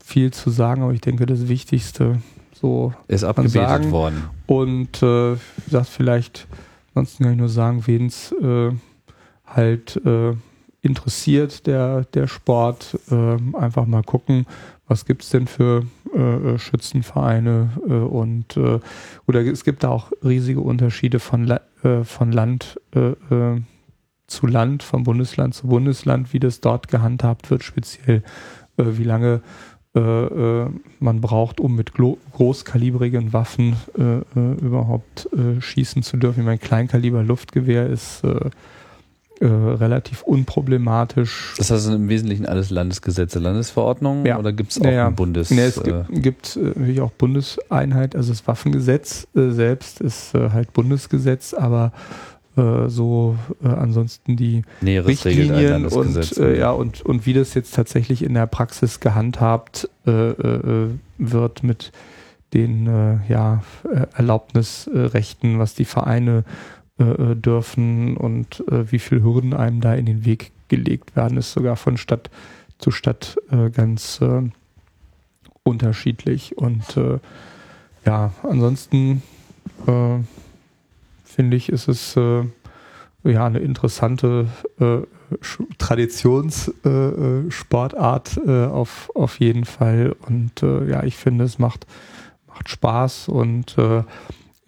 viel zu sagen, aber ich denke, das Wichtigste so ist abgebetet worden. Und äh, wie gesagt, vielleicht, ansonsten kann ich nur sagen, wen es äh, halt äh, interessiert, der, der Sport, äh, einfach mal gucken, was gibt es denn für äh, äh, Schützenvereine und oder es gibt da auch riesige Unterschiede von, La von Land zu Land, von Bundesland zu Bundesland, wie das dort gehandhabt wird, speziell wie lange man braucht, um mit großkalibrigen Waffen überhaupt schießen zu dürfen. Ich meine, Kleinkaliber Luftgewehr ist äh, relativ unproblematisch. Das heißt im Wesentlichen alles Landesgesetze, Landesverordnungen ja. oder gibt es auch ja, ja. ein Bundes? Nee, es äh, gibt, gibt äh, natürlich auch Bundeseinheit, also das Waffengesetz äh, selbst ist äh, halt Bundesgesetz, aber äh, so ansonsten die Näheres Richtlinien und ja und und wie das jetzt tatsächlich in der Praxis gehandhabt wird mit den ja Erlaubnisrechten, was die Vereine äh, äh, dürfen und äh, wie viele Hürden einem da in den Weg gelegt werden, ist sogar von Stadt zu Stadt äh, ganz äh, unterschiedlich. Und äh, ja, ansonsten finde ich, ist es ja eine interessante Traditionssportart auf, auf jeden Fall. Und ja, ich finde, es macht, macht Spaß und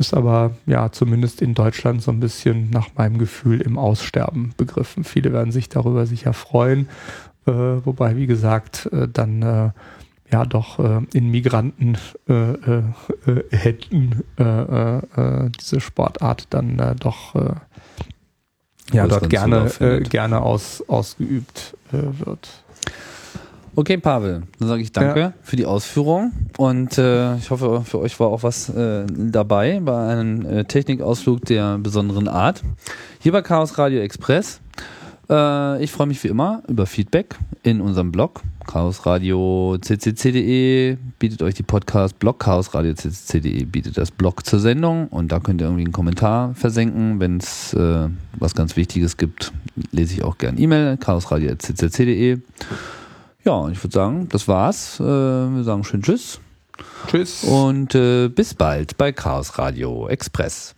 ist aber ja zumindest in Deutschland so ein bisschen nach meinem Gefühl im Aussterben begriffen. Viele werden sich darüber sicher freuen, äh, wobei, wie gesagt, äh, dann äh, ja doch äh, in Migranten äh, äh, hätten diese Sportart dann doch ja dort gerne gerne aus, ausgeübt wird. Okay, Pavel, dann sage ich danke ja. für die Ausführung und äh, ich hoffe, für euch war auch was äh, dabei bei einem äh, Technikausflug der besonderen Art. Hier bei Chaos Radio Express. Äh, ich freue mich wie immer über Feedback in unserem Blog chaosradio.ccc.de bietet euch die Podcast Blog chaosradio.ccc.de bietet das Blog zur Sendung und da könnt ihr irgendwie einen Kommentar versenken, wenn es äh, was ganz Wichtiges gibt, lese ich auch gern E-Mail chaosradio.ccc.de ja, und ich würde sagen, das war's. Äh, wir sagen schön Tschüss. Tschüss. Und äh, bis bald bei Chaos Radio Express.